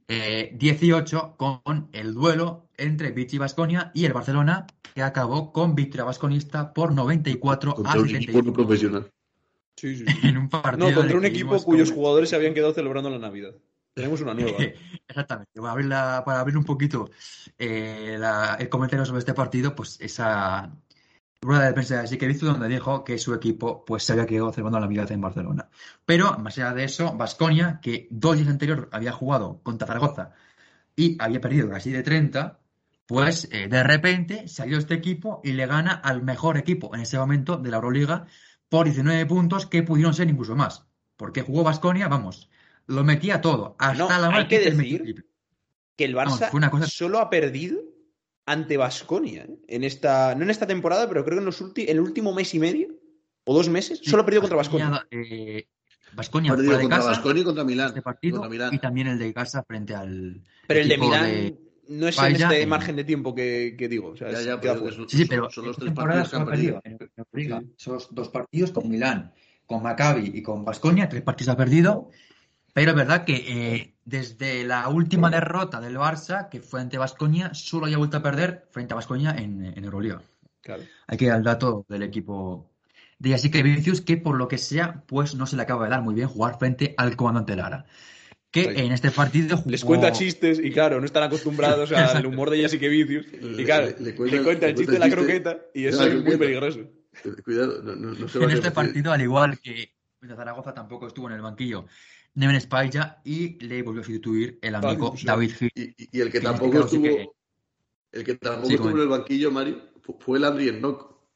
eh, 18 con el duelo entre Vichy Vasconia y el Barcelona, que acabó con victoria vasconista por 94 Contra a un equipo no 75 profesional. Sí, sí. en un partido No, contra un equipo cuyos jugadores se habían quedado celebrando la Navidad. Tenemos una nueva. ¿eh? Exactamente. Para abrir, la- para abrir un poquito eh, la- el comentario sobre este partido, pues esa rueda de prensa de Siquevizu donde dijo que su equipo pues se había quedado celebrando la Navidad en Barcelona. Pero, más allá de eso, Vasconia, que dos días anterior había jugado contra Zaragoza y había perdido casi de 30, pues eh, de repente salió este equipo y le gana al mejor equipo en ese momento de la Euroliga por 19 puntos que pudieron ser incluso más. Porque jugó Vasconia, vamos, lo metía todo, hasta No, la hay que decir. Que el Barça Vamos, fue una cosa- solo ha perdido ante Vasconia en esta no en esta temporada, pero creo que en los ulti- en el último mes y medio o dos meses solo ha perdido contra Vasconia. Eh, Baskonia Ha perdido contra casa, Vasconia y contra Milán. este partido, Contra Milán. y también el de casa frente al Pero el de Milán de- no es en este eh. margen de tiempo que, que digo. O sea, Ya, ya, pero son- Sí, sí, pero son los tres partidos que han perdido perdido. en. Sí. Esos dos partidos con Milán, con Maccabi y con Baskonia, tres partidos ha perdido. Pero es verdad que eh, desde la última derrota del Barça, que fue ante Baskonia, solo haya vuelto a perder frente a Baskonia en, en Euroliga. Claro. Hay que dar el dato del equipo de así que Vinicius, que por lo que sea, pues no se le acaba de dar muy bien jugar frente al comandante Lara. Que Sí. en este partido jugó... Les cuenta chistes y claro, no están acostumbrados al humor de Jessica Vicius. Y Le- claro, le- le le cuenta- el chiste de la croqueta y eso es muy peligroso. Cuidado, no, no, no se En vaya este a decir- partido, al igual que de Zaragoza, tampoco estuvo en el banquillo Neven Spailla y le volvió a sustituir el amigo David David Hill. Y, y- y el que este tampoco sí estuvo, que- el que tampoco Sí, estuvo en el banquillo, Mario, fu- fue el Andri Noco.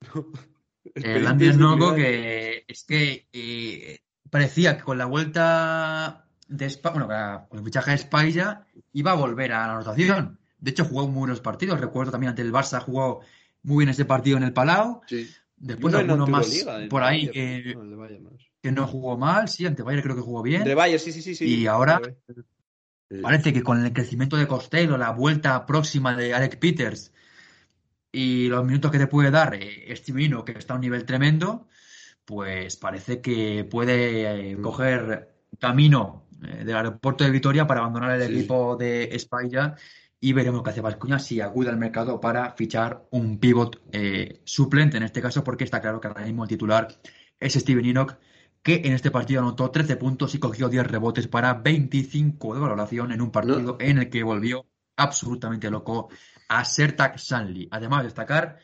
El Andrés Nogo, que es que eh, parecía que con la vuelta de Spa- bueno, con el fichaje de Spailla iba a volver a la anotación. De hecho, jugó muy buenos partidos. Recuerdo también ante el Barça jugó muy bien ese partido en el Palau. Sí. Después Uno alguno más por ahí Bayern, que, no, que jugó mal. Sí, ante Bayern creo que jugó bien. De Bayern, sí, sí, sí. sí. Y ahora Parece que con el crecimiento de Costello, la vuelta próxima de Alec Peters y los minutos que te puede dar eh, Steve Ino, que está a un nivel tremendo, pues parece que puede eh, Mm. coger camino eh, del aeropuerto de Vitoria para abandonar el Sí. equipo de España y veremos qué hace Vascoña si acude al mercado para fichar un pivot eh, suplente en este caso, porque está claro que ahora mismo el titular es Steven Enoch, que en este partido anotó 13 puntos y cogió 10 rebotes para 25 de valoración en un partido en el que volvió absolutamente loco a Sertak Sanli. Además, destacar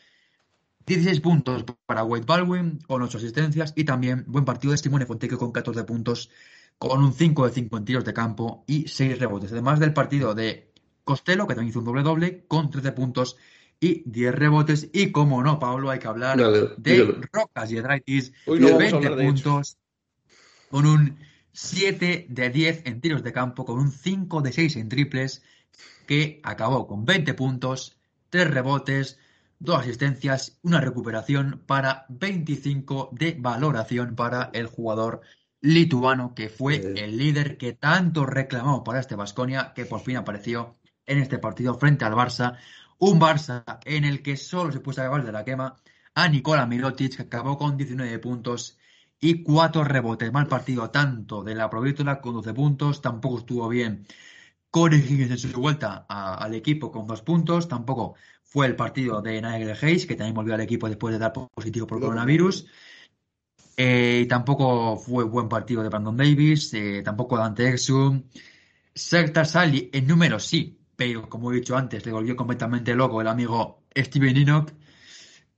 16 puntos para Wade Baldwin con 8 asistencias y también buen partido de Simone Fonteque con 14 puntos con un 5 de 5 en tiros de campo y 6 rebotes. Además del partido de Costello, que también hizo un doble-doble con 13 puntos y 10 rebotes. Y como no, Pablo, hay que hablar Dale, de dígalo. Rocas Giedraitis, Hoy no vamos a 20 hablar de eso. puntos con un 7 de 10 en tiros de campo, con un 5 de 6 en triples, que acabó con 20 puntos, 3 rebotes, 2 asistencias, una recuperación para 25 de valoración para el jugador lituano, que fue Eh. el líder que tanto reclamó para este Vasconia, que por fin apareció en este partido frente al Barça. Un Barça en el que solo se puso a acabar de la quema a Nikola Mirotic, que acabó con 19 puntos y 4 rebotes. Mal partido tanto de la Provítola con 12 puntos, tampoco estuvo bien Corey Higgins en su vuelta a- al equipo con 2 puntos, tampoco fue el partido de Nigel Hayes, que también volvió al equipo después de dar positivo por coronavirus. Eh, y tampoco fue buen partido de Brandon Davis, eh, tampoco Dante Exum. Sertar Sally en números sí, pero como he dicho antes, le volvió completamente loco el amigo Steven Enoch.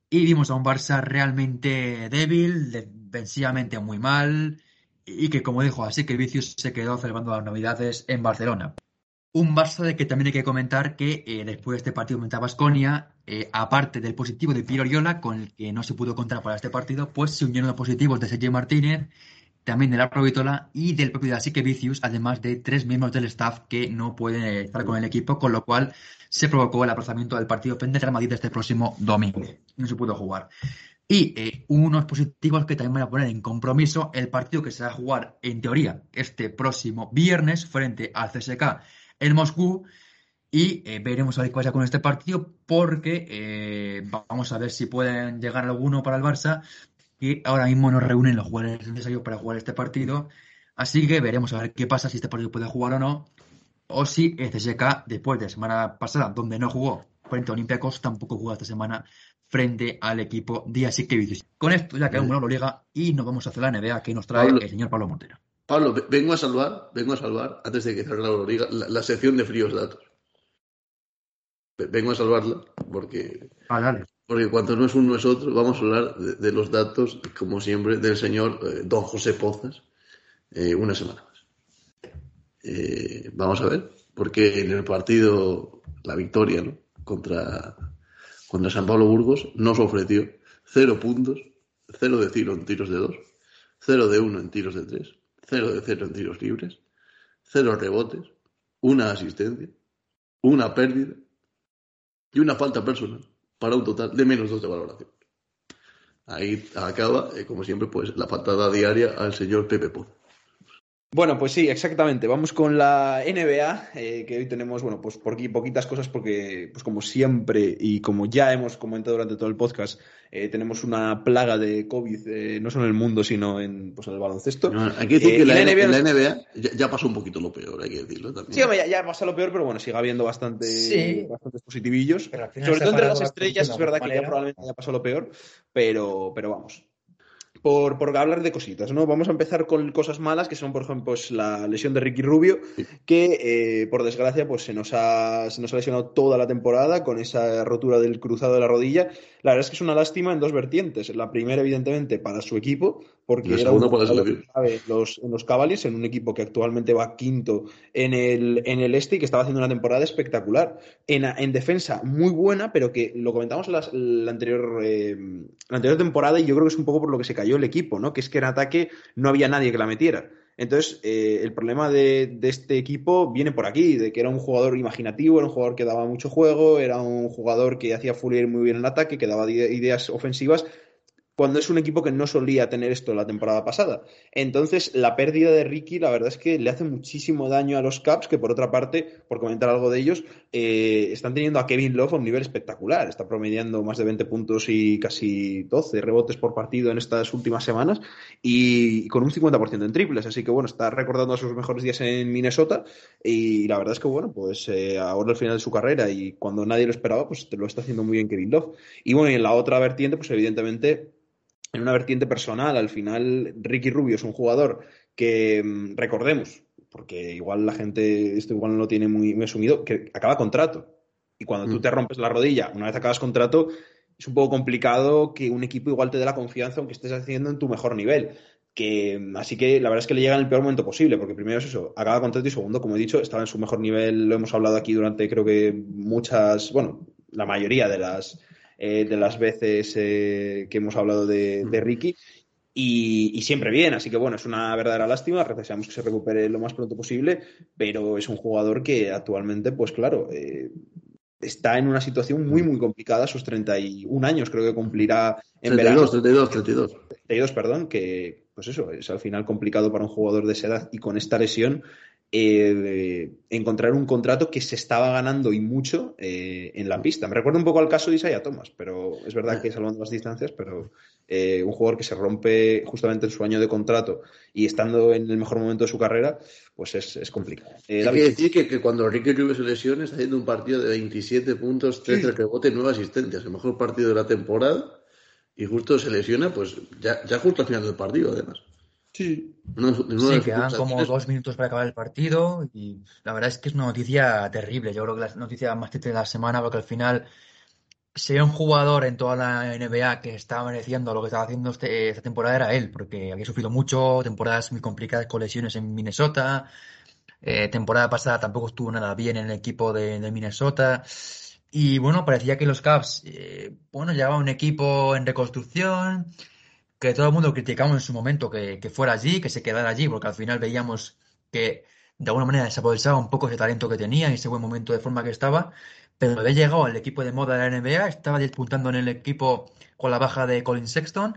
Y vimos a un Barça realmente débil, defensivamente muy mal, y que como dijo así que Vicius se quedó celebrando las navidades en Barcelona. Un Barça de que también hay que comentar que eh, después de este partido contra Basconia, eh, aparte del positivo de Piero Oriola, con el que no se pudo contar para este partido, pues se unieron los positivos de Sergio Martínez, también de la Provitola y del propio Asique Vicius, además de tres miembros del staff que no pueden estar con el equipo, con lo cual se provocó el aplazamiento del partido frente al Madrid este próximo domingo. No se pudo jugar. Y eh, unos positivos que también van a poner en compromiso el partido que se va a jugar, en teoría, este próximo viernes frente al CSK en Moscú. Y eh, veremos a ver qué pasa con este partido, porque eh, vamos a ver si pueden llegar alguno para el Barça, y ahora mismo nos reúnen los jugadores necesarios para jugar este partido. Así que veremos a ver qué pasa si este partido puede jugar o no. O si el CSK, después de la semana pasada, donde no jugó frente a Olympiacos, tampoco juega esta semana frente al equipo de Asiquevicius. Con esto ya quedamos en la liga y nos vamos a hacer la NBA que nos trae el señor Pablo Montero. Pablo, vengo a salvar, vengo a salvar, antes de que cerre la Euroliga, la, sección de fríos datos. Vengo a salvarla porque ah, porque cuando no es uno es otro, vamos a hablar de, los datos, como siempre, del señor eh, don José Pozas, eh, una semana más. Eh, vamos a ver, porque en el partido, la victoria ¿no? contra, contra San Pablo Burgos nos ofreció cero puntos, cero de tiro en tiros de dos, cero de uno en tiros de tres, cero de cero en tiros libres, cero rebotes, una asistencia, una pérdida y una falta personal para un total de menos dos de valoración. Ahí acaba, eh, como siempre, pues la patada diaria al señor Pepe Poz. Bueno, pues sí, exactamente. Vamos con la NBA, eh, que hoy tenemos, bueno, pues por aquí poquitas cosas porque, pues como siempre y como ya hemos comentado durante todo el podcast, eh, tenemos una plaga de COVID, eh, no solo en el mundo, sino en, pues, en el baloncesto. hay que decir que la, NBA, ya, pasó un poquito lo peor, hay que decirlo también. Sí, ya, ya pasado lo peor, pero bueno, sigue habiendo bastante, bastantes positivillos. Sobre todo entre las estrellas, es verdad que ya probablemente haya pasado lo peor, pero, pero vamos, por, por, hablar de cositas, ¿no? Vamos a empezar con cosas malas, que son, por ejemplo, pues, la lesión de Ricky Rubio, que, eh, por desgracia, pues se nos, ha, se nos ha lesionado toda la temporada con esa rotura del cruzado de la rodilla. La verdad es que es una lástima en dos vertientes. La primera, evidentemente, para su equipo, porque era uno de los, en los Cavaliers, en un equipo que actualmente va quinto en el, en el este y que estaba haciendo una temporada espectacular. En, en defensa muy buena, pero que lo comentamos la, la anterior, eh, la anterior temporada y yo creo que es un poco por lo que se cayó el equipo, ¿no? Que es que en ataque no había nadie que la metiera. Entonces, eh, el problema de, de, este equipo viene por aquí, de que era un jugador imaginativo, era un jugador que daba mucho juego, era un jugador que hacía fluir muy bien el ataque, que daba ideas ofensivas, cuando es un equipo que no solía tener esto la temporada pasada. Entonces, la pérdida de Ricky, la verdad es que le hace muchísimo daño a los Caps, que por otra parte, por comentar algo de ellos, eh, están teniendo a Kevin Love a un nivel espectacular. Está promediando más de 20 puntos y casi 12 rebotes por partido en estas últimas semanas y con un 50% en triples. Así que bueno, está recordando a sus mejores días en Minnesota y la verdad es que bueno, pues eh, ahora al final de su carrera y cuando nadie lo esperaba, pues lo está haciendo muy bien Kevin Love. Y bueno, y en la otra vertiente, pues evidentemente en una vertiente personal. Al final, Ricky Rubio es un jugador que, mm, recordemos, porque igual la gente, esto igual no lo tiene muy, asumido, que acaba contrato. Y cuando tú mm. te rompes la rodilla, una vez acabas contrato, es un poco complicado que un equipo igual te dé la confianza aunque estés haciendo en tu mejor nivel. Que, mm, así que la verdad es que le llega en el peor momento posible, porque primero es eso, acaba contrato y segundo, como he dicho, estaba en su mejor nivel, lo hemos hablado aquí durante creo que muchas, bueno, la mayoría de las eh, de las veces eh, que hemos hablado de, Ricky. Y, siempre bien, así que bueno, es una verdadera lástima, deseamos que se recupere lo más pronto posible, pero es un jugador que actualmente, pues claro, eh, está en una situación muy, muy complicada, sus 31 años creo que cumplirá en 32, verano. 32, 32. 32, perdón, que pues eso, es al final complicado para un jugador de esa edad y con esta lesión eh, encontrar un contrato que se estaba ganando y mucho eh, en la pista. Me recuerda un poco al caso de Isaiah Thomas, pero es verdad que salvando las distancias, pero eh, un jugador que se rompe justamente en su año de contrato y estando en el mejor momento de su carrera, pues es, complicado. Hay que decir que, cuando Ricky Rubio se lesiona está haciendo un partido de 27 puntos, 13 rebotes, 9 asistencias, el mejor partido de la temporada y justo se lesiona, pues ya, ya justo al final del partido además. Sí. sí, quedan como dos minutos para acabar el partido y la verdad es que es una noticia terrible. Yo creo que la noticia más triste de la semana porque al final si un jugador en toda la NBA que estaba mereciendo lo que estaba haciendo este, esta temporada era él, porque había sufrido mucho, temporadas muy complicadas con lesiones en Minnesota, Eh, temporada pasada tampoco estuvo nada bien en el equipo de, de Minnesota. Y bueno, parecía que los Cavs, eh, bueno, llevaban un equipo en reconstrucción, que todo el mundo criticamos en su momento que, que fuera allí, que se quedara allí, porque al final veíamos que de alguna manera desaprovechaba un poco ese talento que tenía y ese buen momento de forma que estaba, pero había llegado al equipo de moda de la NBA, estaba disputando en el equipo con la baja de Colin Sexton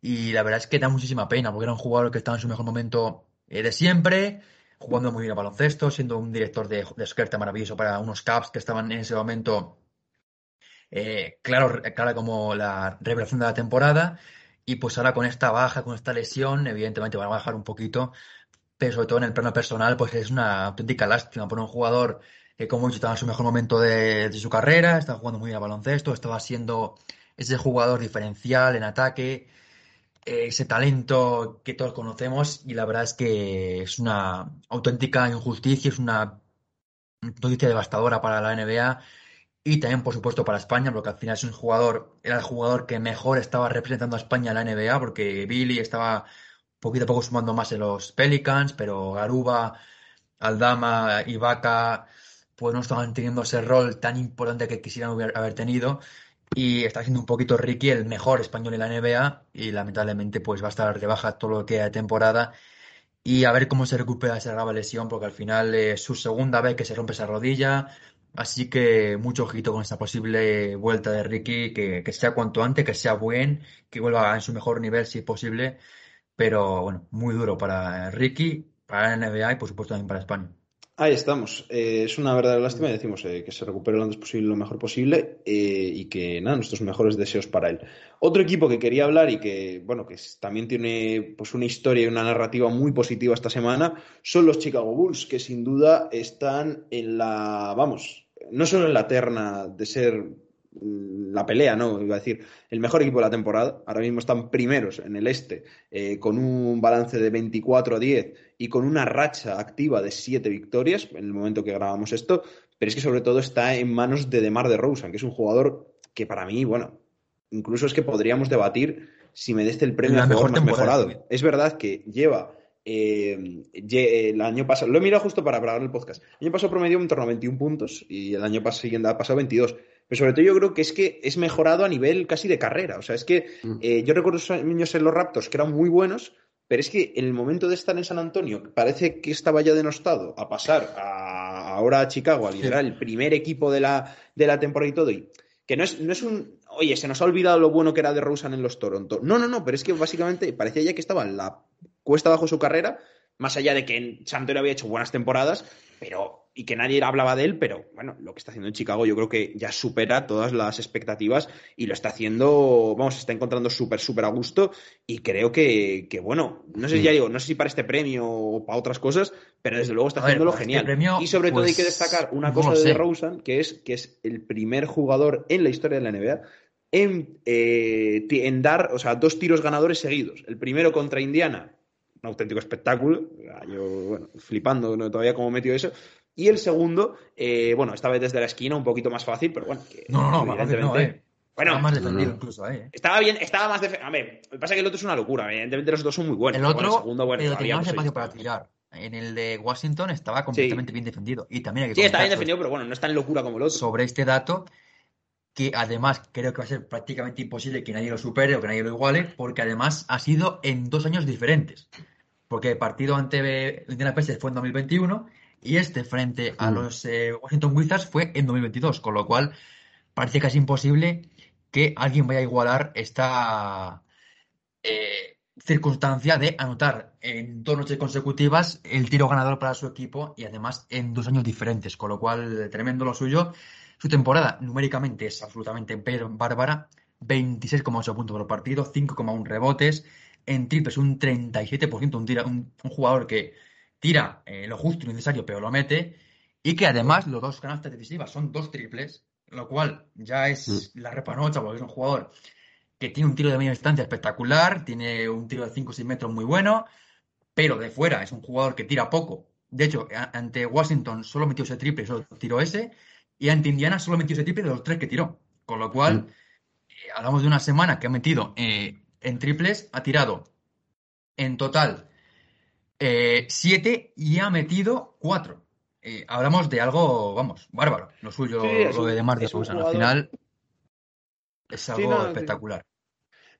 y la verdad es que da muchísima pena porque era un jugador que estaba en su mejor momento eh, de siempre, jugando muy bien al baloncesto, siendo un director de, de maravilloso para unos Caps que estaban en ese momento, eh, claro, claro como la revelación de la temporada. Y pues ahora con esta baja, con esta lesión, evidentemente van a bajar un poquito, pero sobre todo en el plano personal, pues es una auténtica lástima por un jugador que, como he dicho, estaba en su mejor momento de, su carrera, estaba jugando muy bien al baloncesto, estaba siendo ese jugador diferencial en ataque, ese talento que todos conocemos, y la verdad es que es una auténtica injusticia, es una noticia devastadora para la NBA y también, por supuesto, para España, porque al final es un jugador, era el jugador que mejor estaba representando a España en la NBA, porque Billy estaba poquito a poco sumando más en los Pelicans, pero Garuba, Aldama, Ibaka, pues no estaban teniendo ese rol tan importante que quisieran haber tenido. Y está siendo un poquito Ricky el mejor español en la NBA y lamentablemente pues va a estar de baja todo lo que de temporada y a ver cómo se recupera esa grave lesión porque al final es su segunda vez que se rompe esa rodilla así que mucho ojito con esta posible vuelta de Ricky que, que sea cuanto antes, que sea buen que vuelva en su mejor nivel si es posible pero bueno, muy duro para Ricky, para la NBA y por supuesto también para España. Ahí estamos. Eh, es una verdadera lástima y decimos eh, que se recupere lo antes posible, lo mejor posible eh, y que nada, nuestros mejores deseos para él. Otro equipo que quería hablar y que, bueno, que también tiene pues una historia y una narrativa muy positiva esta semana son los Chicago Bulls, que sin duda están en la, vamos, no solo en la terna de ser la pelea, ¿no? Iba a decir, el mejor equipo de la temporada. Ahora mismo están primeros en el este, eh, con un balance de 24 a 10 y con una racha activa de 7 victorias en el momento que grabamos esto. Pero es que sobre todo está en manos de DeMar de Rosen, que es un jugador que para mí, bueno, incluso es que podríamos debatir si merece el premio la mejor más mejorado. Es verdad que lleva eh, el año pasado, lo he mirado justo para grabar el podcast. El año pasado promedió en torno a 21 puntos y el año siguiente ha pasado 22. Pero sobre todo yo creo que es que es mejorado a nivel casi de carrera. O sea, es que mm. eh, yo recuerdo esos años en los Raptors que eran muy buenos, pero es que en el momento de estar en San Antonio, parece que estaba ya denostado a pasar a, ahora a Chicago, a liderar el primer equipo de la, de la temporada y todo. Y que no es, no es un. Oye, se nos ha olvidado lo bueno que era de Rosen en los Toronto. No, no, no, pero es que básicamente parecía ya que estaba en la cuesta bajo su carrera, más allá de que en San Antonio había hecho buenas temporadas, pero y que nadie hablaba de él, pero bueno, lo que está haciendo en Chicago yo creo que ya supera todas las expectativas y lo está haciendo, vamos, se está encontrando súper, súper a gusto y creo que, que, bueno, no sé, ya digo, no sé si para este premio o para otras cosas, pero desde luego está haciéndolo este genial. y sobre todo hay que pues, destacar una cosa de Rosen, que es que es el primer jugador en la historia de la NBA en, eh, en dar, o sea, dos tiros ganadores seguidos. El primero contra Indiana, un auténtico espectáculo. Yo, bueno, flipando todavía cómo metió eso. Y el segundo, eh, bueno, esta vez desde la esquina, un poquito más fácil, pero bueno. Que, no, no, no, no eh. Bueno, estaba más defendido incluso ahí. Eh. Estaba bien, estaba más defendido. A ver, lo que pasa es que el otro es una locura. Evidentemente los dos son muy buenos. El otro, el segundo, bueno, pero tenía más espacio para tirar. En el de Washington estaba completamente bien defendido. Y también hay que sí, está bien defendido, pero bueno, no es tan locura como el otro. Sobre este dato, que además creo que va a ser prácticamente imposible que nadie lo supere o que nadie lo iguale, porque además ha sido en dos años diferentes. Porque el partido ante Indiana Pacers fue en 2021 y este frente a mm. los eh, Washington Wizards fue en 2022, con lo cual parece casi imposible que alguien vaya a igualar esta eh, circunstancia de anotar en dos noches consecutivas el tiro ganador para su equipo y además en dos años diferentes, con lo cual tremendo lo suyo. Su temporada numéricamente es absolutamente bárbara, 26,8 puntos por partido, 5,1 rebotes, en triples un 37%, un, tira, un jugador que tira eh, lo justo y necesario, pero lo mete. Y que además los dos canastas decisivas son dos triples, lo cual ya es mm. la repanocha, porque es un jugador que tiene un tiro de media distancia espectacular, tiene un tiro de 5 o 6 metros muy bueno, pero de fuera es un jugador que tira poco. De hecho, ante Washington solo metió ese triple, solo tiró ese, y ante Indiana solo metió ese triple de los tres que tiró. Con lo cual, mm. eh, hablamos de una semana que ha metido eh, en triples, ha tirado en total eh, siete y ha metido cuatro. Eh, hablamos de algo, vamos, bárbaro. Lo suyo, Sí, lo de Demar de un Al final es algo no, espectacular.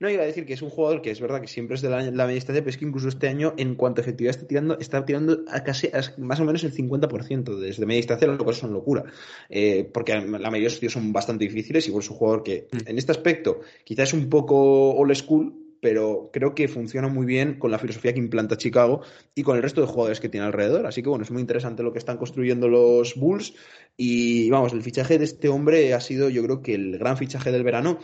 No, iba a decir que es un jugador que es verdad que siempre es de la, la media distancia, pero es que incluso este año, en cuanto a efectividad, está tirando, está tirando a casi a más o menos el 50% desde media distancia, lo cual es una locura. Eh, porque la mayoría de los tíos son bastante difíciles y bueno, es un jugador que Mm. en este aspecto quizás es un poco old school, pero creo que funciona muy bien con la filosofía que implanta Chicago y con el resto de jugadores que tiene alrededor. Así que bueno, es muy interesante lo que están construyendo los Bulls. Y vamos, el fichaje de este hombre ha sido, yo creo que el gran fichaje del verano.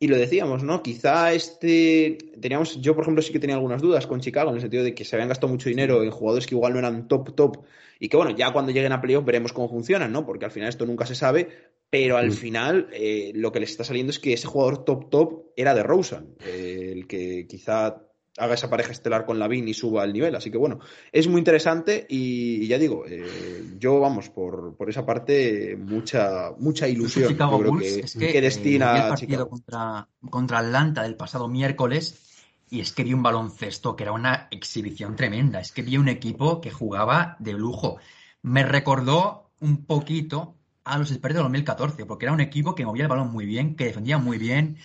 Y lo decíamos, ¿no? Quizá este. Teníamos. Yo, por ejemplo, sí que tenía algunas dudas con Chicago, en el sentido de que se habían gastado mucho dinero en jugadores que igual no eran top, top. Y que bueno, ya cuando lleguen a playoff veremos cómo funcionan, ¿no? Porque al final esto nunca se sabe. Pero al Mm. final eh, lo que les está saliendo es que ese jugador top, top era de Rosen. eh, el que quizá haga esa pareja estelar con Lavin y suba el nivel. Así que bueno, es muy interesante y, y ya digo, eh, yo vamos, por, por esa parte, mucha, mucha ilusión. Chicago creo Bulls que, es que, que eh, destina vi el a partido Chicago. contra, contra Atlanta del pasado miércoles y es que vi un baloncesto que era una exhibición tremenda. Es que vi un equipo que jugaba de lujo. Me recordó un poquito a los Spurs de 2014, porque era un equipo que movía el balón muy bien, que defendía muy bien,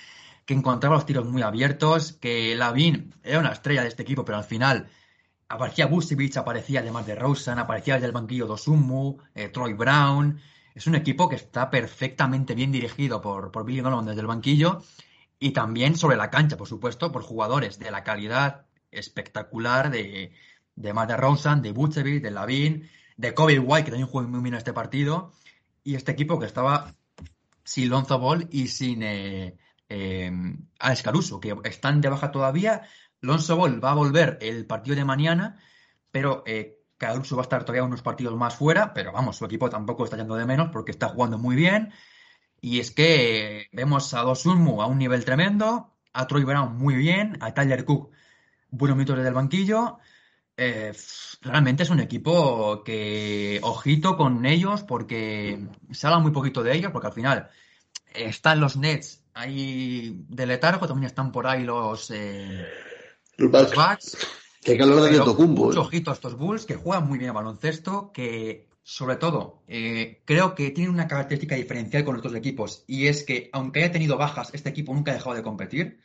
que encontraba los tiros muy abiertos, que Lavin era una estrella de este equipo, pero al final aparecía Vucevic, aparecía además de Rosen, aparecía desde el banquillo Dosumu, eh, Troy Brown. Es un equipo que está perfectamente bien dirigido por, por Billy Donovan desde el banquillo y también sobre la cancha, por supuesto, por jugadores de la calidad espectacular de, de Matt Rosen, de Vucevic, de Lavin, de Kobe White, que también jugó muy bien este partido, y este equipo que estaba sin Lonzo Ball y sin eh, eh, que están de baja todavía. Lonzo Ball va a volver el partido de mañana, pero eh, Caruso va a estar todavía unos partidos más fuera, pero vamos, su equipo tampoco está yendo de menos porque está jugando muy bien. Y es que eh, vemos a Dosunmu a un nivel tremendo, a Troy Brown muy bien, a Tyler Cook buenos minutos desde el banquillo. Eh, realmente es un equipo que, ojito con ellos, porque se habla muy poquito de ellos, porque al final están los Nets ahí de letargo, también están por ahí los, eh, Los Bucks. Que hablar de Pero Antetokounmpo, mucho ¿eh? ojito a estos Bulls que juegan muy bien a baloncesto, que sobre todo eh, creo que tienen una característica diferencial con los otros equipos y es que aunque haya tenido bajas, este equipo nunca ha dejado de competir.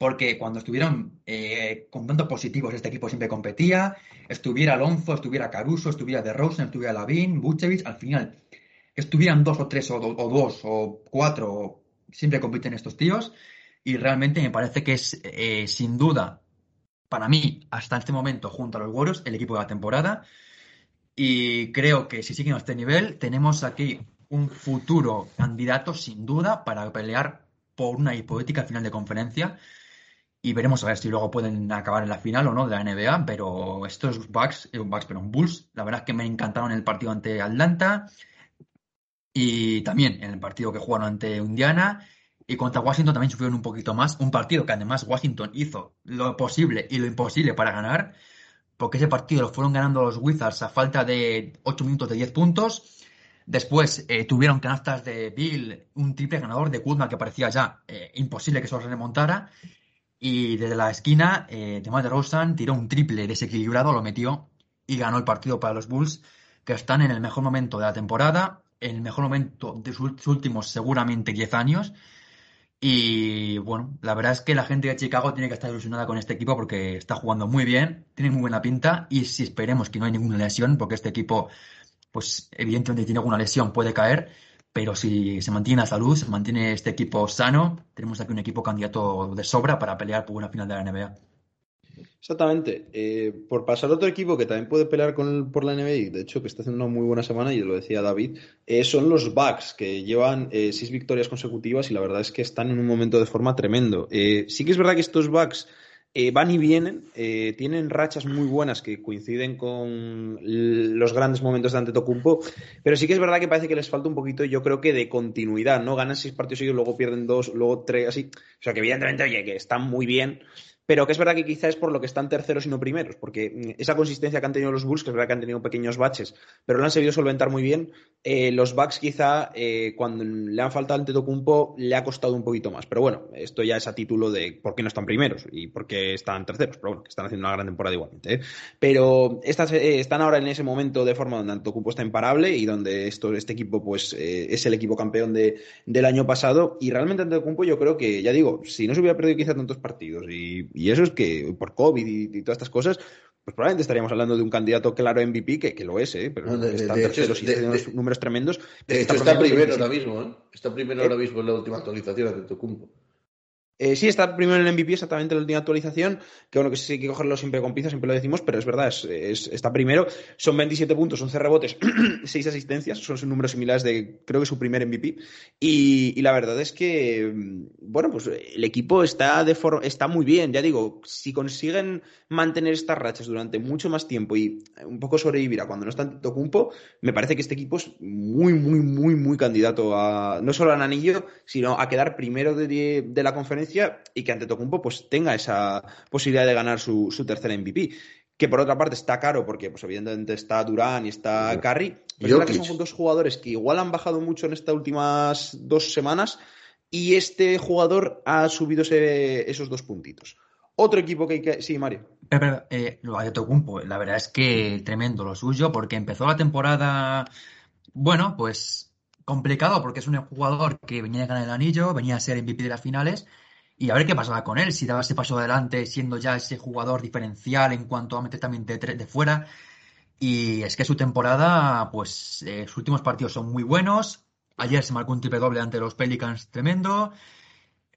Porque cuando estuvieron eh, con tantos positivos, este equipo siempre competía. Estuviera Alonso, estuviera Caruso, estuviera DeRozan, estuviera Lavin, Vucevic, al final estuvieran dos o tres o, o dos o cuatro, siempre compiten estos tíos. Y realmente me parece que es eh, sin duda para mí, hasta este momento, junto a los Warriors, el equipo de la temporada. Y creo que si siguen a este nivel, tenemos aquí un futuro candidato, sin duda, para pelear por una hipotética final de conferencia. Y veremos a ver si luego pueden acabar en la final o no de la NBA. Pero estos Bucks, eh, Bucks, pero Bulls, la verdad es que me encantaron el partido ante Atlanta. Y también en el partido que jugaron ante Indiana. Y contra Washington también sufrieron un poquito más. Un partido que además Washington hizo lo posible y lo imposible para ganar. Porque ese partido lo fueron ganando los Wizards a falta de 8 minutos de 10 puntos. Después eh, tuvieron canastas de Bill, un triple ganador de Kuzma que parecía ya eh, imposible que eso remontara. Y desde la esquina, eh, DeMar DeRozan tiró un triple desequilibrado, lo metió y ganó el partido para los Bulls, que están en el mejor momento de la temporada, en el mejor momento de sus últimos seguramente 10 años. Y bueno, la verdad es que la gente de Chicago tiene que estar ilusionada con este equipo porque está jugando muy bien, tiene muy buena pinta y si esperemos que no hay ninguna lesión, porque este equipo, pues evidentemente tiene alguna lesión, puede caer, pero si se mantiene la salud, se mantiene este equipo sano, tenemos aquí un equipo candidato de sobra para pelear por una final de la NBA. Exactamente. Eh, por pasar a otro equipo que también puede pelear por la NBA, y de hecho que está haciendo una muy buena semana, y lo decía David, eh, son los Bucks, que llevan eh, seis victorias consecutivas y la verdad es que están en un momento de forma tremendo. Sí que es verdad que estos Bucks eh, van y vienen, eh, tienen rachas muy buenas que coinciden con los grandes momentos de Antetokounmpo, pero sí que es verdad que parece que les falta un poquito, yo creo que de continuidad, ¿no? Ganan seis partidos seguidos, luego pierden dos, luego tres, así. O sea que evidentemente, oye, que están muy bien, pero que es verdad que quizá es por lo que están terceros y no primeros, porque mm, esa consistencia que han tenido los Bulls, que es verdad que han tenido pequeños baches, pero lo han sabido solventar muy bien, eh, los Bucks quizá eh, cuando le han faltado el Tetocumpo le ha costado un poquito más, pero bueno, esto ya es a título de por qué no están primeros y por qué están terceros, pero bueno, que están haciendo una gran temporada igualmente. ¿eh? Pero estas, están ahora en ese momento de forma donde Antetokounmpo está imparable y donde esto, este equipo pues es el equipo campeón de, del año pasado y realmente Antetokounmpo yo creo que, ya digo, si no se hubiera perdido quizá tantos partidos y, eso es que por COVID y, todas estas cosas, pues probablemente estaríamos hablando de un candidato claro MVP, que, que lo es, ¿eh? pero está tercero y tiene unos números tremendos. De hecho, está primero ahora mismo, ¿eh? Está primero ahora mismo en la última actualización de Tocumpo. Eh, sí, está primero en el MVP, exactamente en la última actualización, que bueno, que sí hay que cogerlo siempre con pinzas, siempre lo decimos, pero es verdad, es, está primero, son 27 puntos, 11 rebotes, 6 asistencias, son números similares de, creo que su primer MVP, y, la verdad es que, bueno, pues el equipo está, de está muy bien, ya digo, si consiguen mantener estas rachas durante mucho más tiempo y un poco sobrevivir a cuando no está en Tocumpo, me parece que este equipo es muy, muy, muy, muy candidato a, no solo al anillo, sino a quedar primero de, de la conferencia y que ante Tocumpo pues tenga esa posibilidad de ganar su, su tercera MVP que por otra parte está caro porque pues evidentemente está Durán y está Curry, pero es que son dos jugadores que igual han bajado mucho en estas últimas dos semanas y este jugador ha subido esos dos puntitos. Otro equipo que hay que... Sí, Mario. Pero, eh, lo de Tocumpo, la verdad es que tremendo lo suyo porque empezó la temporada, bueno, pues complicado porque es un jugador que venía a ganar el anillo, venía a ser MVP de las finales y a ver qué pasaba con él, si daba ese paso adelante siendo ya ese jugador diferencial en cuanto a meter también de, fuera. Y es que su temporada, pues eh, sus últimos partidos son muy buenos. Ayer se marcó un triple doble ante los Pelicans tremendo.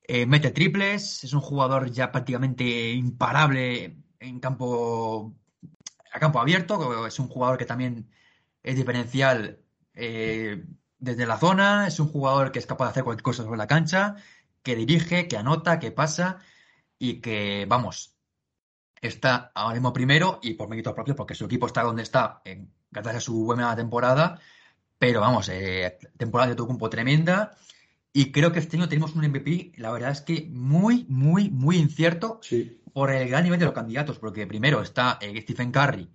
Eh, mete triples, es un jugador ya prácticamente imparable en campo a campo abierto. Es un jugador que también es diferencial eh, desde la zona. Es un jugador que es capaz de hacer cualquier cosa sobre la cancha que dirige, que anota, que pasa y que, vamos, está ahora mismo primero y por méritos propios, porque su equipo está donde está, en, gracias a su buena temporada. Pero vamos, eh, temporada de Tocumpo tremenda. Y creo que este año tenemos un MVP, la verdad es que muy, muy, muy incierto por el gran nivel de los candidatos. Porque primero está eh, Stephen Curry,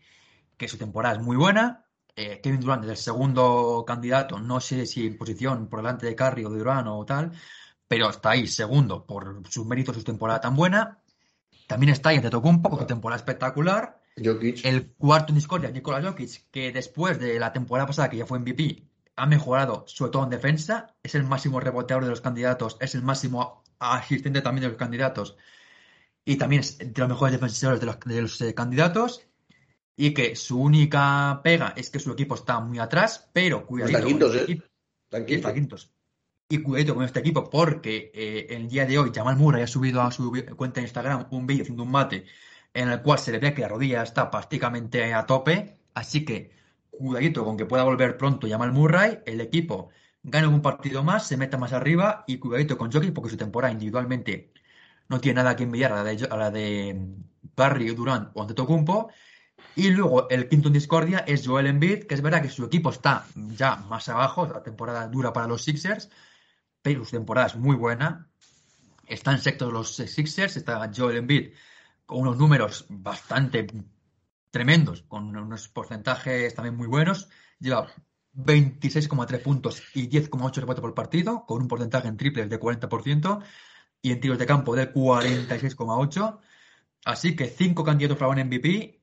que su temporada es muy buena. Eh, Kevin Durant es el segundo candidato, no sé si en posición por delante de Curry o de Durant o tal pero está ahí segundo por sus méritos, su temporada tan buena. También está ahí Antetokounmpo, con su temporada espectacular. Jokic. El cuarto en discordia, Nikola Jokic, que después de la temporada pasada, que ya fue MVP, ha mejorado, sobre todo en defensa. Es el máximo reboteador de los candidatos, es el máximo asistente también de los candidatos. Y también es de los mejores defensores de los, eh, candidatos. Y que su única pega es que su equipo está muy atrás, pero cuidadito. Está quintos, ¿eh? Está quintos y cuidado con este equipo porque eh, el día de hoy Jamal Murray ha subido a su cuenta de Instagram un vídeo haciendo un mate en el cual se le ve que la rodilla está prácticamente a tope, así que cuidadito con que pueda volver pronto Jamal Murray, el equipo gana un partido más, se meta más arriba y cuidadito con Jokic porque su temporada individualmente no tiene nada que enviar a la de, la de Barry, Durant o Antetokounmpo. Y luego el quinto en discordia es Joel Embiid, que es verdad que su equipo está ya más abajo, la temporada dura para los Sixers, pero su temporada es muy buena. Están sectos los Sixers, está Joel Embiid con unos números bastante tremendos, con unos porcentajes también muy buenos. Lleva 26,3 puntos y 10,8 rebotes por partido, con un porcentaje en triples de 40% y en tiros de campo de 46,8. Así que cinco candidatos para un MVP.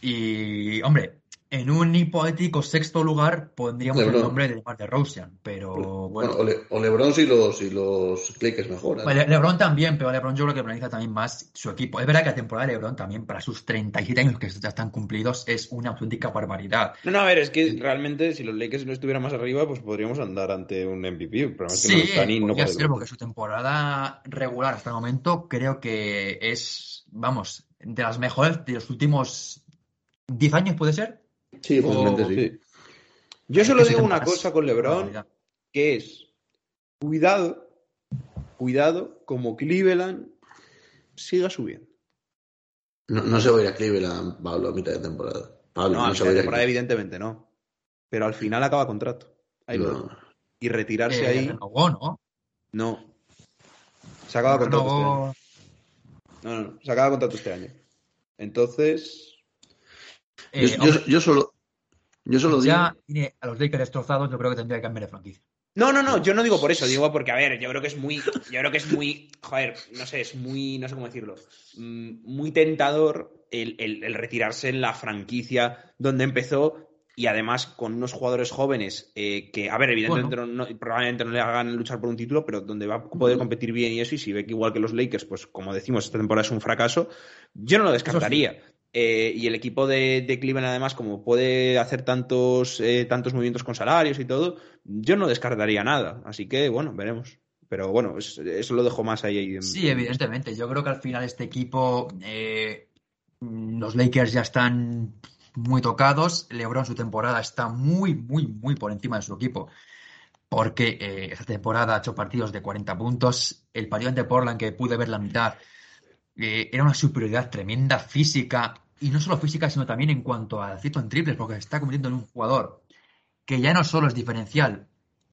Y, hombre, en un hipotético sexto lugar pondríamos el nombre de Mar de Rosian, pero bueno. o, Lebron si los, si los Lakers mejoran. Lebron también, pero Lebron yo creo que planifica también más su equipo. Es verdad que la temporada de Lebron también, para sus 37 años que ya están cumplidos, es una auténtica barbaridad. No, no, a ver, es que realmente si los Lakers no estuvieran más arriba, pues podríamos andar ante un MVP. Pero sí, no ser, porque su temporada regular hasta el momento creo que es, vamos, de las mejores de los últimos 10 años, ¿puede ser? Sí, sí. Yo solo digo una cosa con LeBron, que es cuidado, cuidado, como Cleveland siga subiendo. No, se va a ir a Cleveland, Pablo, a mitad de temporada. Pablo, no, a mitad de temporada, evidentemente no. Pero al final acaba contrato. Y retirarse eh, ahí. ¿no? No. Se acaba contrato. Este no, no, se acaba contrato este año. Entonces. Eh, yo, solo. Yo solo ya digo... tiene a los Lakers destrozados, yo creo que tendría que cambiar de franquicia. No, no, no, yo no digo por eso, digo porque, a ver, yo creo que es muy, yo creo que es muy, joder, no sé, es muy, no sé cómo decirlo, mm, muy tentador el, el, retirarse en la franquicia donde empezó y además con unos jugadores jóvenes eh, que, a ver, evidentemente no, probablemente no le hagan luchar por un título, pero donde va a poder competir bien y eso, y si ve que igual que los Lakers, pues como decimos, esta temporada es un fracaso, yo no lo descartaría. Eh, y el equipo de, de, Cleveland, además, como puede hacer tantos, eh, tantos movimientos con salarios y todo, yo no descartaría nada. Así que, bueno, veremos. Pero bueno, eso lo dejo más ahí. En... Sí, evidentemente. Yo creo que al final este equipo, los Lakers ya están muy tocados. LeBron su temporada está muy, muy, muy por encima de su equipo. Porque eh, esta temporada ha hecho partidos de 40 puntos. El partido ante Portland, que pude ver la mitad, eh, era una superioridad tremenda física. Y no solo física, sino también en cuanto a cierto en triples, porque se está convirtiendo en un jugador que ya no solo es diferencial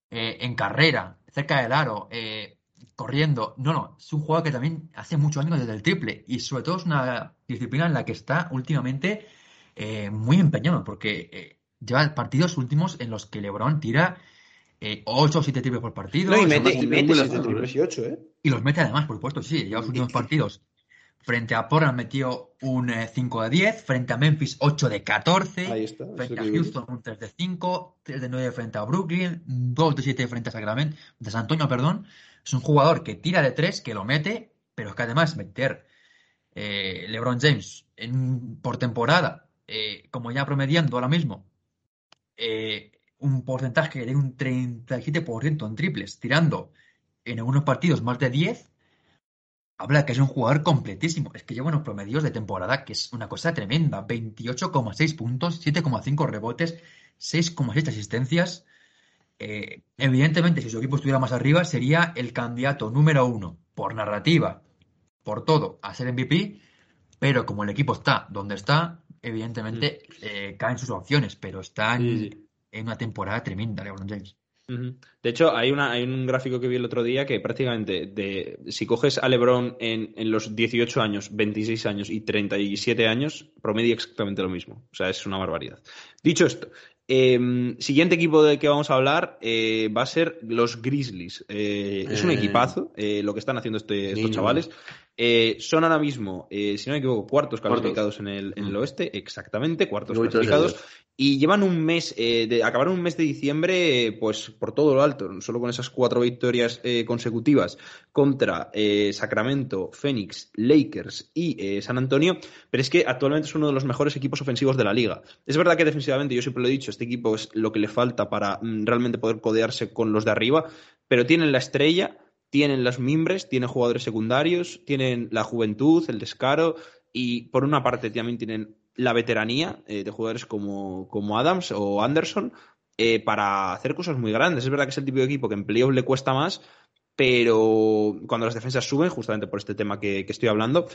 eh, en carrera, cerca del aro, corriendo. No, no, es un jugador que también hace mucho daño desde el triple. Y sobre todo es una disciplina en la que está últimamente eh, muy empeñado, porque eh, lleva partidos últimos en los que LeBron tira 8 o 7 triples por partido. y mete, y mete triples y 8, ¿eh? Y los mete además, por supuesto, sí. Lleva los últimos partidos. Frente a Portland metió un 5 eh, de 10, frente a Memphis 8 de 14, frente a Houston un 3 de 5, 3 de 9 frente a Brooklyn, 2 de 7 frente a Sacramento, de San Antonio, perdón. Es un jugador que tira de 3, que lo mete, pero es que además meter LeBron James en, por temporada eh, como ya promediando ahora mismo, eh, un porcentaje de un 37% en triples, tirando en algunos partidos más de 10, habla que es un jugador completísimo. Es que lleva unos promedios de temporada que es una cosa tremenda. 28,6 puntos, 7,5 rebotes, 6,6 asistencias. Eh, evidentemente, si su equipo estuviera más arriba, sería el candidato número uno por narrativa, por todo, a ser MVP. Pero como el equipo está donde está, evidentemente mm. eh, caen sus opciones, pero está en, una temporada tremenda LeBron James. De hecho, hay, una, hay un gráfico que vi el otro día que prácticamente, de, si coges a LeBron en, en, los 18 años, 26 años y 37 años, promedia exactamente lo mismo. O sea, es una barbaridad. Dicho esto, eh, siguiente equipo del que vamos a hablar eh, va a ser los Grizzlies. Eh, es un eh. equipazo lo que están haciendo este, estos chavales. son ahora mismo, si no me equivoco, cuartos calificados en el, en el, mm. oeste, exactamente, cuartos calificados. Y llevan un mes, eh, acabaron un mes de diciembre, eh, pues por todo lo alto, solo con esas cuatro victorias eh, consecutivas contra eh, Sacramento, Phoenix, Lakers y San Antonio, pero es que actualmente es uno de los mejores equipos ofensivos de la liga. Es verdad que defensivamente, yo siempre lo he dicho, este equipo es lo que le falta para mm, realmente poder codearse con los de arriba, pero tienen la estrella, tienen las mimbres, tienen jugadores secundarios, tienen la juventud, el descaro, y por una parte también tienen la veteranía eh, de jugadores como, como, Adams o Anderson eh, para hacer cosas muy grandes. Es verdad que es el tipo de equipo que en playoff le cuesta más, pero cuando las defensas suben, justamente por este tema que, que estoy hablando,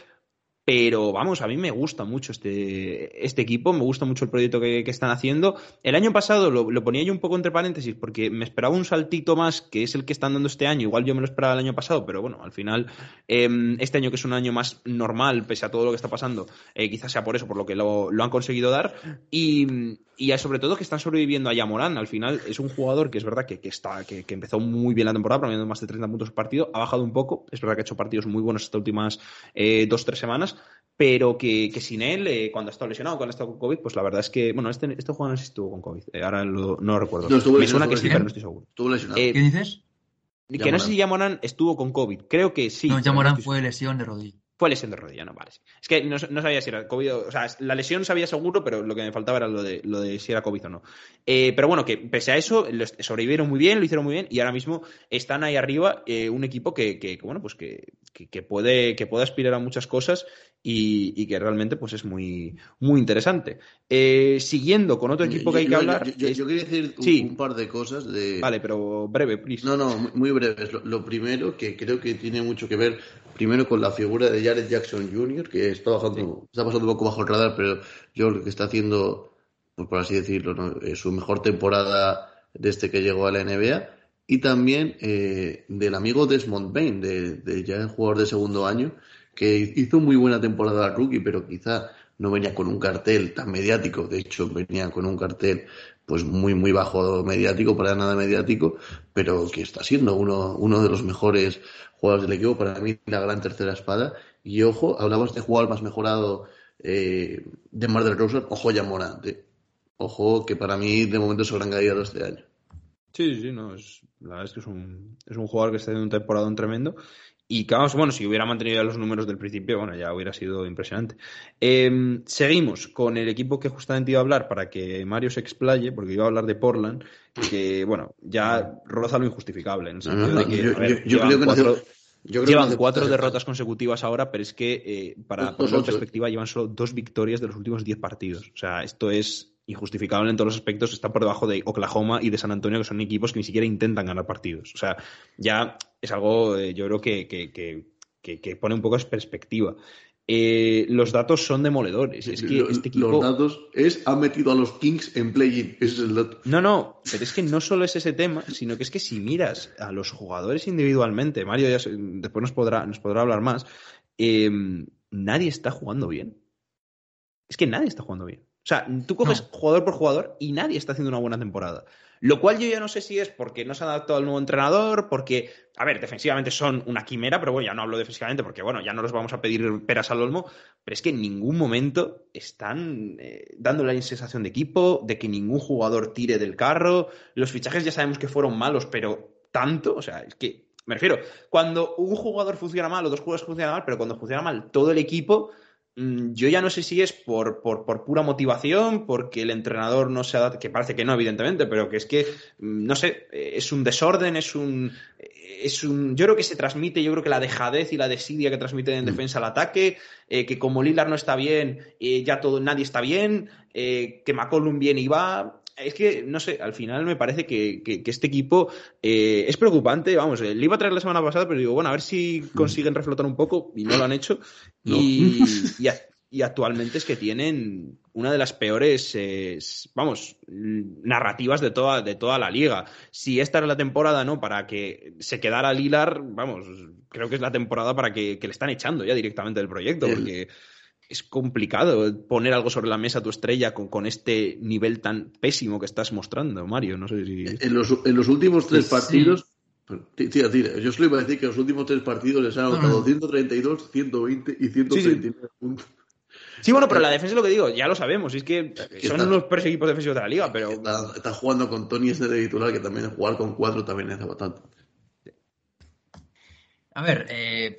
pero vamos, a mí me gusta mucho este, este equipo, me gusta mucho el proyecto que, están haciendo. El año pasado lo, ponía yo un poco entre paréntesis porque me esperaba un saltito más, que es el que están dando este año. Igual yo me lo esperaba el año pasado, pero bueno, al final, em, este año que es un año más normal, pese a todo lo que está pasando, eh, quizás sea por eso, por lo que lo, han conseguido dar. Y, y sobre todo que están sobreviviendo a Yamorán. Al final es un jugador que es verdad que, está, que, empezó muy bien la temporada, promediando más de 30 puntos por partido. Ha bajado un poco. Es verdad que ha hecho partidos muy buenos estas últimas eh, dos, tres semanas pero que, que sin él, eh, cuando ha estado lesionado, cuando ha estado con COVID, pues la verdad es que, bueno, este, este jugador no sé si estuvo con COVID, eh, ahora lo, no lo recuerdo. Me suena que sí, pero no estoy seguro. Estuvo lesionado. Eh, ¿Qué dices? Que no sé si Yamoran estuvo con COVID, creo que sí. No, Yamoran fue lesión de rodilla. Fue lesión de rodilla, no, vale. Es que no, no, sabía si era COVID o, sea, la lesión sabía seguro, pero lo que me faltaba era lo de, lo de si era COVID o no. Eh, pero bueno, que pese a eso, sobrevivieron muy bien, lo hicieron muy bien y ahora mismo están ahí arriba eh, un equipo que, que, bueno, pues que, que, puede, que puede aspirar a muchas cosas y, y que realmente pues es muy, muy interesante. Eh, siguiendo con otro equipo que hay que hablar. Yo, quería decir un, par de cosas. De... Vale, pero breve, please. No, no, muy breve. Lo, lo primero que creo que tiene mucho que ver primero con la figura de Jared Jackson Jr., que está, bajando, está pasando un poco bajo el radar, pero yo creo que está haciendo, pues por así decirlo, eh, su mejor temporada desde que llegó a la NBA. Y también eh, del amigo Desmond Bain, de, ya el jugador de segundo año, que hizo muy buena temporada rookie, pero quizá no venía con un cartel tan mediático, de hecho venía con un cartel pues muy muy bajo mediático, para nada mediático, pero que está siendo uno, uno de los mejores jugadores del equipo, para mí la gran tercera espada. Y ojo, hablabas de jugador más mejorado eh, de Mar del Roser, ojo ya Morante. Ojo que para mí de momento es su gran de este año. Sí, sí, no, es, la verdad es que es un, es un jugador que está teniendo un temporada tremendo y que bueno, si hubiera mantenido ya los números del principio, bueno, ya hubiera sido impresionante. Em, seguimos con el equipo que justamente iba a hablar para que Mario se explaye, porque iba a hablar de Portland, que, bueno, ya roza lo injustificable, en el sentido de que, yo, creo que cuatro, llevan cuatro derrotas consecutivas ahora, pero es que eh, para poner perspectiva llevan solo dos victorias de los últimos diez partidos. O sea, esto es injustificable en todos los aspectos, está por debajo de Oklahoma y de San Antonio, que son equipos que ni siquiera intentan ganar partidos. O sea, ya es algo, eh, yo creo que, que, pone un poco de perspectiva. Eh, los datos son demoledores. Es que este equipo... Los datos es, ha metido a los Kings en play-in. Ese es el dato. No, no, pero es que no solo es ese tema, sino que es que si miras a los jugadores individualmente, Mario ya después nos podrá, nos podrá hablar más, eh, nadie está jugando bien. Es que nadie está jugando bien. O sea, tú coges jugador por jugador y nadie está haciendo una buena temporada. Lo cual yo ya no sé si es porque no se ha adaptado al nuevo entrenador, porque, a ver, defensivamente son una quimera, pero bueno, ya no hablo defensivamente porque, bueno, ya no los vamos a pedir peras al olmo, pero es que en ningún momento están eh, dando la sensación de equipo, de que ningún jugador tire del carro. Los fichajes ya sabemos que fueron malos, pero tanto, o sea, es que, me refiero, cuando un jugador funciona mal o dos jugadores funcionan mal, pero cuando funciona mal todo el equipo, yo ya no sé si es por, por, pura motivación, porque el entrenador no se adapta, que parece que no, evidentemente, pero que es que, mm, no sé, eh, es un desorden, es un, es un. Yo creo que se transmite, yo creo que la dejadez y la desidia que transmite en mm. defensa al ataque, eh, que como Lilar no está bien, eh, ya todo, nadie está bien, que McCollum viene y va es que, no sé, al final me parece que, este equipo eh, es preocupante. Vamos, le iba a traer la semana pasada, pero digo, bueno, a ver si consiguen reflotar un poco y no lo han hecho. Y, y, actualmente es que tienen una de las peores, vamos, narrativas de toda, de toda la liga. Si esta era la temporada, ¿no? Para que se quedara Lilar, vamos, creo que es la temporada para que, le están echando ya directamente del proyecto, porque es complicado poner algo sobre la mesa a tu estrella con, con, este nivel tan pésimo que estás mostrando, Mario. No sé si. En los, en los últimos tres partidos. Tira, tira. Yo solo iba a decir que en los últimos tres partidos les han anotado 132, 120 y 139 puntos. Sí, bueno, pero la defensa es lo que digo, ya lo sabemos. Es que son unos peores equipos defensivos de la liga, pero. Está, jugando con Tony este de titular, que también jugar con cuatro también hace bastante. A ver, eh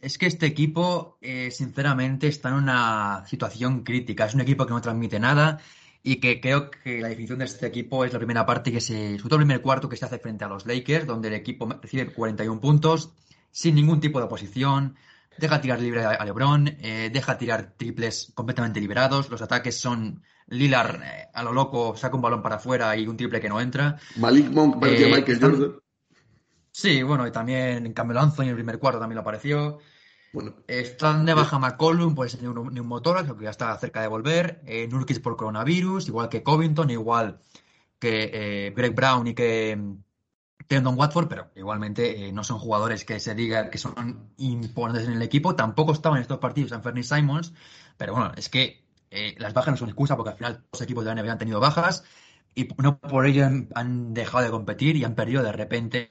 es que este equipo, eh, sinceramente, está en una situación crítica. Es un equipo que no transmite nada y que creo que la definición de este equipo es la primera parte que se, sobre todo el primer cuarto que se hace frente a los Lakers, donde el equipo recibe 41 puntos sin ningún tipo de oposición, deja tirar libre a LeBron, eh, deja tirar triples completamente liberados, los ataques son Lillard eh, a lo loco, saca un balón para afuera y un triple que no entra. Malik Monk parecía Michael Jordan. Sí, bueno, y también Camelo Anthony en el primer cuarto también lo apareció. Bueno, Están de baja McCollum, pues un motor, creo que ya está cerca de volver. Eh, Nurkic por coronavirus, igual que Covington, igual que eh, Greg Brown y que Tendon Watford, pero igualmente eh, no son jugadores que se diga que son imponentes en el equipo. Tampoco estaban en estos partidos Fernie Simons, pero bueno, es que eh, las bajas no son excusa porque al final los equipos de la NBA han tenido bajas y no por ello han dejado de competir y han perdido de repente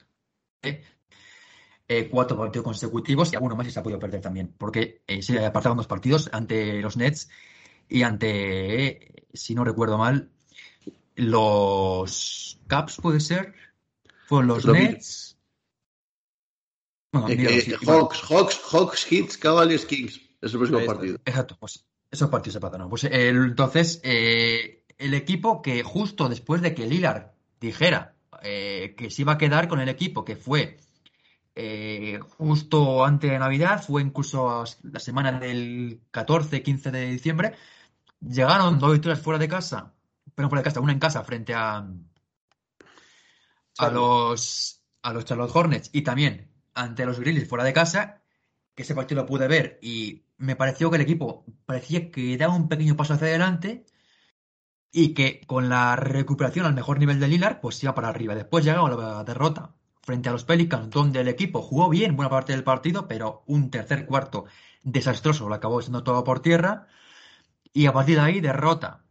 eh, cuatro partidos consecutivos y alguno más se ha podido perder también, porque eh, se apartaron dos partidos ante los Nets y ante, eh, si no recuerdo mal, los Caps, puede ser, fueron los, Nets. Hawks, Hawks, Hawks, Hits, Cavaliers, Kings. Es el próximo partido. Exacto, pues esos partidos se patan. Pues entonces, el equipo que justo después de que Lillard dijera que se iba a quedar con el equipo que fue eh, justo antes de Navidad, fue incluso la semana del 14-15 de diciembre, llegaron dos victorias fuera de casa, pero fuera de casa, una en casa frente a, a los a los Charlotte Hornets. Y también ante los Grizzlies fuera de casa, que ese partido lo pude ver y me pareció que el equipo parecía que daba un pequeño paso hacia adelante y que con la recuperación al mejor nivel de Lillard, pues iba para arriba. Después llegaba la derrota frente a los Pelicans, donde el equipo jugó bien buena parte del partido, pero un tercer cuarto desastroso lo acabó siendo todo por tierra. Y a partir de ahí, derrota.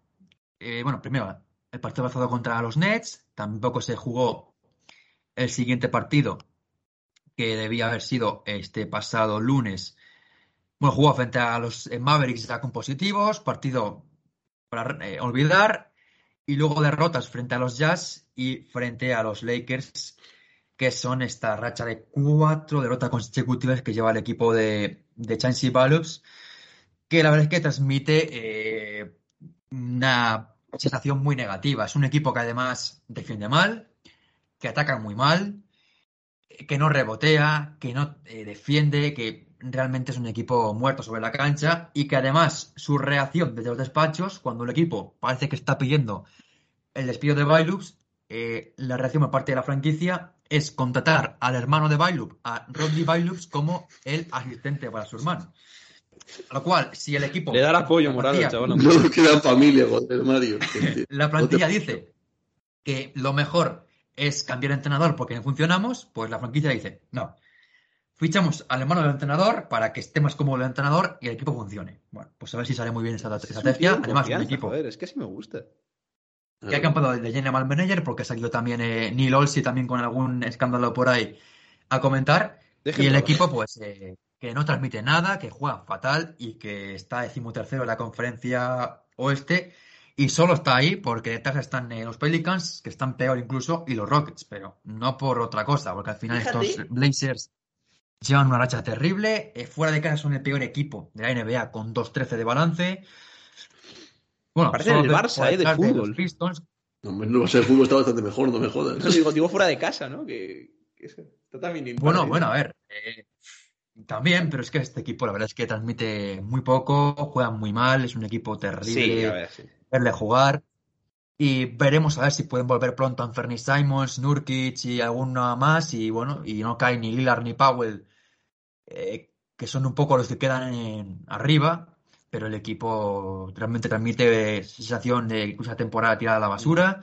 Eh, bueno, primero, el partido pasado contra los Nets, tampoco se jugó el siguiente partido, que debía haber sido este pasado lunes. Bueno, jugó frente a los eh, Mavericks ya con positivos, partido para eh, olvidar, y luego derrotas frente a los Jazz y frente a los Lakers, que son esta racha de cuatro derrotas consecutivas que lleva el equipo de, de Billups, que la verdad es que transmite eh, una sensación muy negativa. Es un equipo que además defiende mal, que ataca muy mal, que no rebotea, que no eh, defiende, que realmente es un equipo muerto sobre la cancha y que además su reacción desde los despachos, cuando el equipo parece que está pidiendo el despido de Bailups, eh, la reacción por parte de la franquicia es contratar al hermano de Bailup, a Rodney Bailups, como el asistente para su hermano. A lo cual, si el equipo... Le da apoyo la moral al plantilla- chaval. No nos queda familia, joder, Mario. La plantilla dice que lo mejor es cambiar de entrenador porque no funcionamos, pues la franquicia dice, no. Fichamos al hermano del entrenador para que esté más cómodo el entrenador y el equipo funcione. Bueno, pues a ver si sale muy bien esa estrategia. Además, un equipo Joder, es que así me gusta. que ha cambiado de general manager porque ha salido también eh, Neil Olsi también con algún escándalo por ahí a comentar. Y el equipo, pues, eh, que no transmite nada, que juega fatal y que está decimotercero en la conferencia oeste. Y solo está ahí porque detrás están eh, los Pelicans, que están peor incluso, y los Rockets, pero no por otra cosa, porque al final Fíjate. estos Blazers llevan una racha terrible. eh, fuera de casa son el peor equipo de la NBA con 2-13 de balance. Bueno, Parece el Barça, eh, de fútbol. Pistons, No, el fútbol, está bastante mejor, no me jodas. No, digo, digo fuera de casa, ¿no? Que, que es- está también Bueno, imparable. bueno, a ver. eh, también, pero es que este equipo la verdad es que transmite muy poco, juega muy mal, es un equipo Sí, terrible a ver, sí. verle jugar. Y veremos a ver si pueden volver pronto Anthony Simons, Nurkic y alguna más. Y bueno, y no cae ni Lillard ni Powell, eh, que son un poco los que quedan en- arriba. Pero el equipo realmente transmite sensación de incluso temporada tirada a la basura.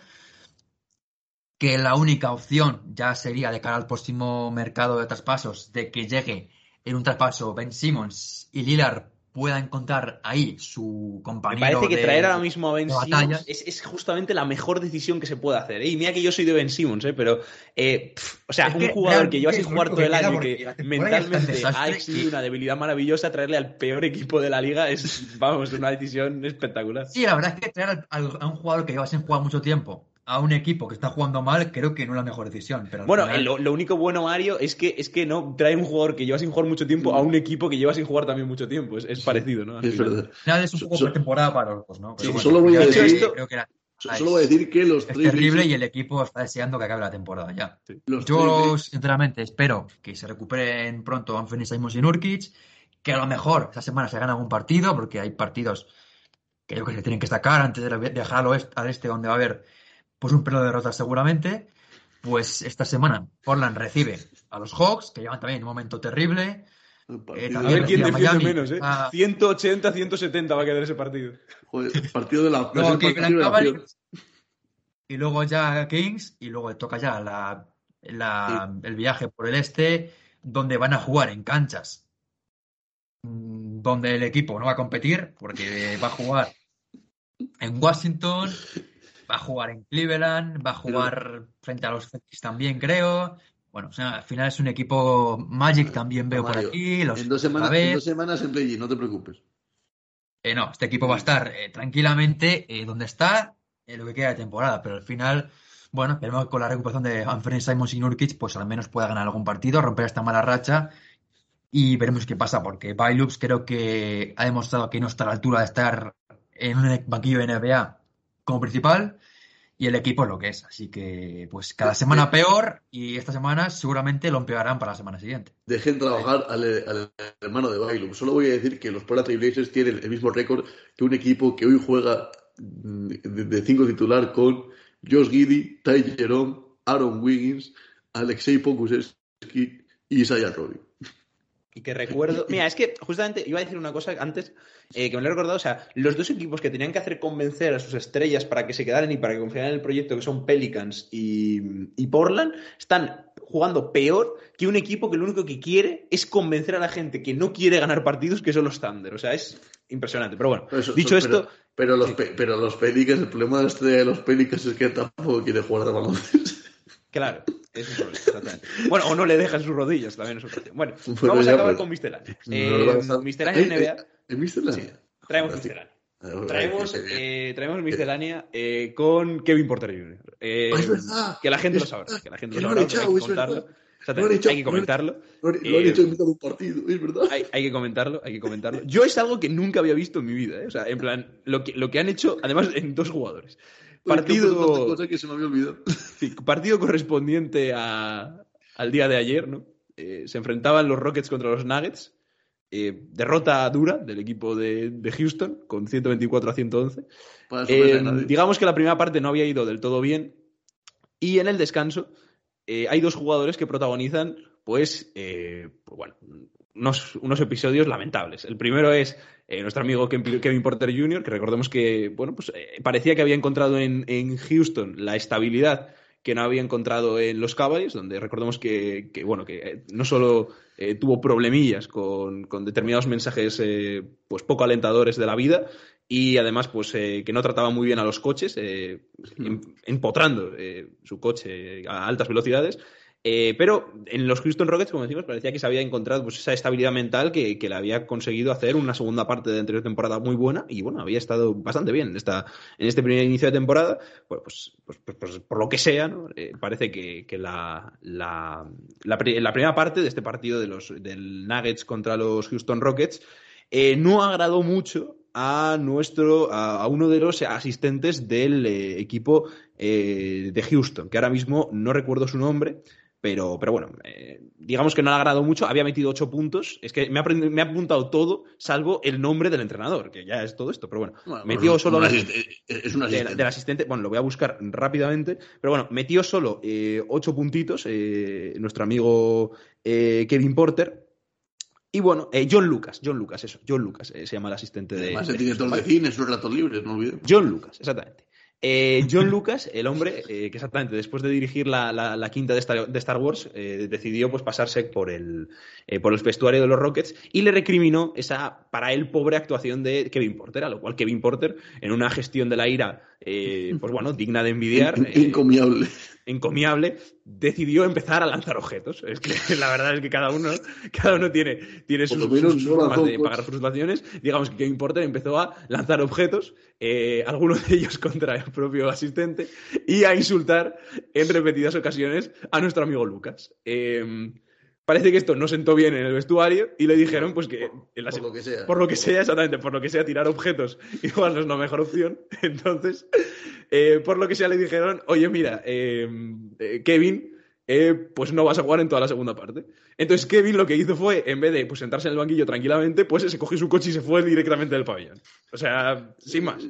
Que la única opción ya sería de cara al próximo mercado de traspasos de que llegue en un traspaso Ben Simmons y Lillard pueda encontrar ahí su Me compañero parece que de- traer ahora mismo a Ben Simmons es, es justamente la mejor decisión que se puede hacer. ¿eh? Y mira que yo soy de Ben Simmons, ¿eh? pero, eh, o sea, Es un jugador que lleva sin jugar todo el año y que mentalmente ha exhibido una debilidad maravillosa, traerle al peor equipo de la liga es, vamos, una decisión espectacular. Sí, la verdad es que traer al- a un jugador que lleva sin jugar mucho tiempo a un equipo que está jugando mal, creo que no es la mejor decisión. Pero Bueno, final- lo, lo único bueno, Mario, es que, es que no trae un jugador que lleva sin jugar mucho tiempo a un equipo que lleva sin jugar también mucho tiempo. Es, es parecido, ¿no? Al Es final. verdad. final es un poco so- pretemporada para los dos, ¿no? Pero Sí, bueno, solo voy a decir esto- creo que era- So- Solo voy a decir que los es tres terrible Blazers- y el equipo está deseando que acabe la temporada ya. los Yo, sinceramente, espero que se recuperen pronto Anthony Simons y Nurkic, que a lo mejor esta semana se gane algún partido, porque hay partidos que yo creo que se tienen que destacar antes de viajar al oeste, al este, donde va a haber pues un pelo de derrotas seguramente. Pues esta semana Portland recibe a los Hawks, que llevan también un momento terrible. el Eh, A ver quién a defiende Miami, menos, ¿eh? ah. 180, 170 va a quedar ese partido. joder, partido de la, a partido Cleveland de la y luego ya Kings, y luego toca ya la, la- el viaje por el este, donde van a jugar en canchas mm, donde el equipo no va a competir, porque va a jugar en Washington, va a jugar en Cleveland, va a jugar frente a los Celtics también, creo. Bueno, o sea, al final es un equipo Magic también veo por Mario, aquí, los En dos, semanas, en dos semanas en play no te preocupes. Eh, no, este equipo va a estar eh, tranquilamente eh, donde está en lo que queda de temporada, pero al final, bueno, esperemos que con la recuperación de Anthony Simons y Nurkic, pues al menos pueda ganar algún partido, romper esta mala racha y veremos qué pasa, porque Bailups creo que ha demostrado que no está a la altura de estar en un banquillo de NBA como principal y el equipo es lo que es, así que pues cada semana peor y esta semana seguramente lo empeorarán para la semana siguiente. Dejen trabajar al, al hermano de Bailum. Solo voy a decir que los Portland Trail Blazers tienen el mismo récord que un equipo que hoy juega mm, de, de cinco titular con Josh Giddy, Ty Jerome, Aaron Wiggins, Alexei Pokusevski y Isaiah Roby. Y que recuerdo. Mira, es que justamente iba a decir una cosa antes eh, que me lo he recordado. O sea, los dos equipos que tenían que hacer convencer a sus estrellas para que se quedaran y para que confiaran en el proyecto, que son Pelicans y, y Portland, están jugando peor que un equipo que lo único que quiere es convencer a la gente que no quiere ganar partidos, que son los Thunder. O sea, es impresionante. Pero bueno, Eso- dicho eso- pero- esto, Pero los, pe- pero los Pelicans, el problema de, este- de los Pelicans es que tampoco quiere jugar de baloncesto. claro, es un problema, exactamente. Bueno, o no le dejan sus rodillas, también es otra opción. Bueno, Bueno, vamos a acabar pues. con Miscelánea. No, Eh, no, no, no. Miscelánea Eh, NBA. eh, ¿En Miscelánea? Sí, traemos Joder, miscelánea. tío. Traemos, Qué bien. eh, traemos miscelánea eh, con Kevin Porter Jr. Eh, Ah, es verdad. Que la gente Es lo sabrá. Que la gente lo sabrá. hay que es comentarlo. Lo hay que comentarlo. Lo han, lo han eh, hecho en mitad de un partido, es verdad. Hay, hay que comentarlo, hay que comentarlo. Yo es algo que nunca había visto en mi vida, ¿eh? O sea, en plan, lo que, lo que han hecho, además, en dos jugadores. Partido, cosa que se me había olvidado. sí, partido correspondiente a- al día de ayer, ¿no? Eh, se enfrentaban los Rockets contra los Nuggets. Eh, derrota dura del equipo de, de Houston con 124 a 111. Para sorpresa Eh, digamos que la primera parte no había ido del todo bien. Y en el descanso hay dos jugadores que protagonizan, pues, pues bueno, unos, unos episodios lamentables. El primero es eh, nuestro amigo Kevin Porter Jr., que recordemos que, bueno, pues eh, parecía que había encontrado en, en Houston la estabilidad que no había encontrado en los Cavaliers, donde recordemos que, que, bueno, que eh, no solo eh, tuvo problemillas con, con determinados mensajes pues poco alentadores de la vida, y además pues eh, que no trataba muy bien a los coches, eh, em- empotrando eh, su coche a altas velocidades. Eh, pero en los Houston Rockets, como decimos, parecía que se había encontrado pues, esa estabilidad mental que, que le había conseguido hacer una segunda parte de anterior temporada muy buena y bueno, había estado bastante bien en, esta, en este primer inicio de temporada. Bueno, pues, pues, pues- pues por lo que sea, ¿no? Eh, parece que, que la, la, la la primera parte de este partido de los, del Nuggets contra los Houston Rockets eh, no agradó mucho a nuestro a, a uno de los asistentes del eh, equipo de Houston, que ahora mismo no recuerdo su nombre, pero, pero bueno, eh, digamos que no le agradó mucho, había metido ocho puntos, es que me ha, me ha apuntado todo, salvo el nombre del entrenador, que ya es todo esto, pero bueno, Bueno, metió solo un Es un asistente. del asistente, bueno, lo voy a buscar rápidamente, pero bueno, metió solo eh, ocho puntitos eh, nuestro amigo Kevin Porter. Y bueno, eh, John Lucas, John Lucas, eso, John Lucas, eh, se llama el asistente de. Además, de director Houston, de cine, sus ratos libres, no olvidemos. John Lucas, exactamente. Eh, John Lucas, el hombre eh, que exactamente después de dirigir la, la- la quinta de Star, de Star Wars, eh, decidió pues pasarse por el, eh, por el vestuario de los Rockets y le recriminó esa, para él, pobre actuación de Kevin Porter, a lo cual Kevin Porter, en una gestión de la ira, eh, pues bueno, digna de envidiar, Encomiable. decidió empezar a lanzar objetos. Es que la verdad es que cada uno, cada uno tiene, tiene sus, sus no formas de pagar frustraciones. Digamos que Kevin Porter empezó a lanzar objetos, eh, algunos de ellos contra el propio asistente, y a insultar en repetidas ocasiones a nuestro amigo Lucas. Eh, parece que esto no sentó bien en el vestuario y le dijeron pues que en la- Por lo que sea. por lo que sea, exactamente, por lo que sea, tirar objetos igual no es la mejor opción. Entonces, eh, por lo que sea, le dijeron, oye, mira, eh, eh, Kevin, eh, pues no vas a jugar en toda la segunda parte. Entonces, Kevin lo que hizo fue, en vez de pues, sentarse en el banquillo tranquilamente, pues se cogió su coche y se fue directamente del pabellón. O sea, sin más.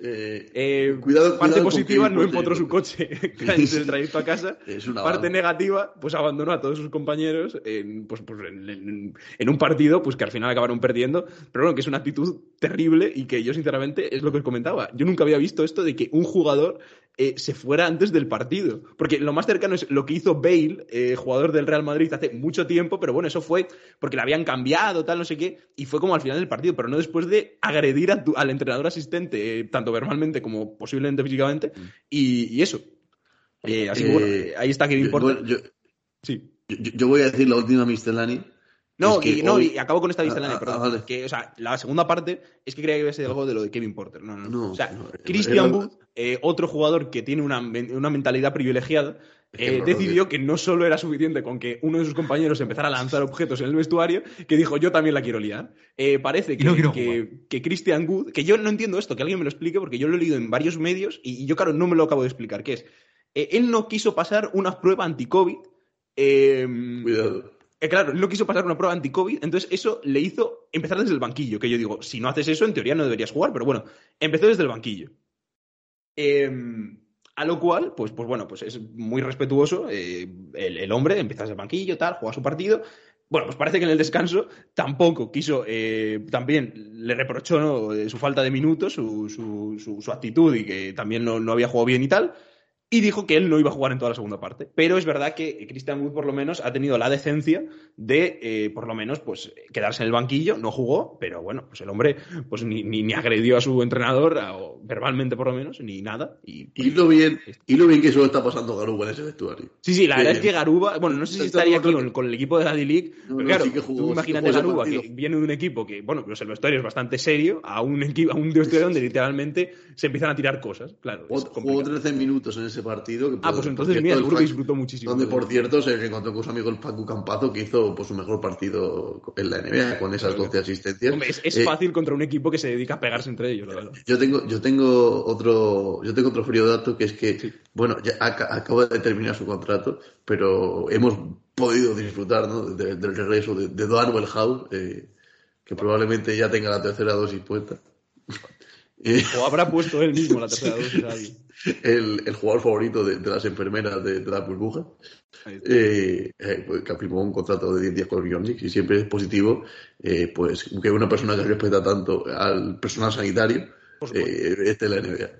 Eh, Eh, Cuidado- parte cuidado positiva, no empotró su coche durante el trayecto a casa. Parte negativa, pues abandonó a todos sus compañeros en, pues, pues, en, en- en un partido pues que al final acabaron perdiendo. Pero bueno, que es una actitud terrible y que yo, sinceramente, es lo que os comentaba. Yo nunca había visto esto de que un jugador eh, se fuera antes del partido. Porque lo más cercano es lo que hizo Bale, eh, jugador del Real Madrid, hace mucho tiempo, pero bueno, eso fue porque le habían cambiado, tal, no sé qué, y fue como al final del partido, pero no después de agredir a tu- al entrenador asistente, eh, tanto verbalmente como posiblemente físicamente, y, y eso. Eh, así que bueno, Eh, eh, ahí está Kevin Porter. bueno, yo, Sí. yo- yo voy a decir la última miscelánea. No, Es que y, no, y acabo con esta Ah, ah, perdón. ah, vale. Que, o sea, la segunda parte es que creía que iba a ser algo de lo de Kevin Porter. No, no, no. No, o sea, no, Christian era- Wood, eh, otro jugador que tiene una, una mentalidad privilegiada, eh, decidió que no solo era suficiente con que uno de sus compañeros empezara a lanzar objetos en el vestuario, que dijo, yo también la quiero liar. Eh, parece que, no que, que Christian Wood, que yo no entiendo esto, que alguien me lo explique, porque yo lo he leído en varios medios y, y yo, claro, no me lo acabo de explicar, que es, eh, él no quiso pasar una prueba anti-COVID. eh, Cuidado. eh, claro, él no quiso pasar una prueba anti-COVID, entonces eso le hizo empezar desde el banquillo, que yo digo, si no haces eso, en teoría no deberías jugar, pero bueno, empezó desde el banquillo. Eh, a lo cual, pues, pues bueno, pues es muy respetuoso, eh, el, hombre empieza desde el banquillo, tal, juega su partido, Bueno, pues parece que en el descanso tampoco quiso, eh, también le reprochó ¿no? su falta de minutos, su, su, su, su actitud y que también no, no, había jugado bien y tal y dijo que él no iba a jugar en toda la segunda parte. Pero es verdad que Christian Wood, por lo menos, ha tenido la decencia de, eh, por lo menos, pues quedarse en el banquillo. No jugó, pero bueno, pues el hombre pues ni, ni, ni agredió a su entrenador, o verbalmente por lo menos, ni nada. Y, y, lo, bien, y lo bien que eso está pasando Garuba en ese vestuario. Sí, sí, la verdad es que Garuba, bueno, no sé si estaría aquí con, con el equipo de la D-League, no, pero claro, sí que jugó, tú imagínate sí Garuba, que viene de un equipo que, bueno, pues el vestuario es bastante serio, a un, equipo, a un vestuario donde literalmente se empiezan a tirar cosas. Claro, jugó 13 minutos en ese partido. Que ah, pues entonces mira, seguro que disfrutó muchísimo. Donde, por cierto, se encontró con su amigo el Paco Campazo, que hizo pues, su mejor partido en la NBA, con esas 12 asistencias. Hombre, es, es eh, fácil contra un equipo que se dedica a pegarse entre ellos, la verdad. Yo tengo, yo tengo otro, yo tengo otro frío dato, que es que, sí. bueno, ya acaba de terminar su contrato, pero hemos podido disfrutar ¿no? de, del regreso de, de House, eh, que probablemente ya tenga la tercera dosis puesta. O habrá puesto él mismo la tercera dosis a alguien. El, el, jugador favorito de, de las enfermeras de, de la burbuja, eh, eh, pues, que firmó un contrato de 10 días con el y siempre es positivo eh, pues que una persona que respeta tanto al personal sanitario eh, esté en la NBA.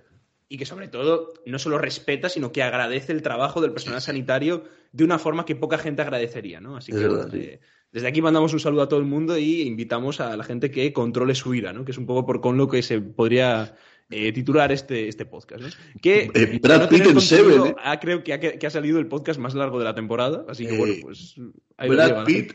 Y que sobre todo no solo respeta, sino que agradece el trabajo del personal sanitario de una forma que poca gente agradecería, ¿no? Así que verdad, desde, desde, aquí mandamos un saludo a todo el mundo y invitamos a la gente que controle su ira, ¿no? Que es un poco por con lo que se podría eh, titular este, este podcast. ¿no? Que eh, Brad no Pitt en Seven. ¿eh? Ha, creo que ha, que ha, salido el podcast más largo de la temporada. Así que bueno, pues. Ahí Brad, llevan, Pitt,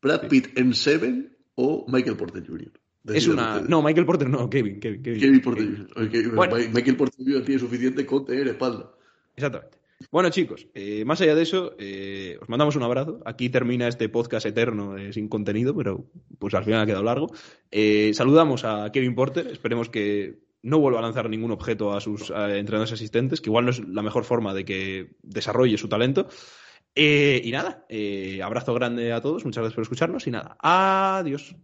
Brad Pitt en Seven o Michael Porter Jr. Es una. No, Michael Porter no, Kevin. Kevin, Kevin. Kevin Porter Jr. Okay. Bueno. Michael Porter Jr. tiene suficiente con tener espalda. Exactamente. Bueno, chicos, eh, más allá de eso, eh, os mandamos un abrazo. Aquí termina este podcast eterno eh, sin contenido, pero pues al final ha quedado largo. saludamos a Kevin Porter. Esperemos que no vuelva a lanzar ningún objeto a sus a entrenadores asistentes, que igual no es la mejor forma de que desarrolle su talento. Eh, y nada, eh, abrazo grande a todos, muchas gracias por escucharnos y nada, adiós.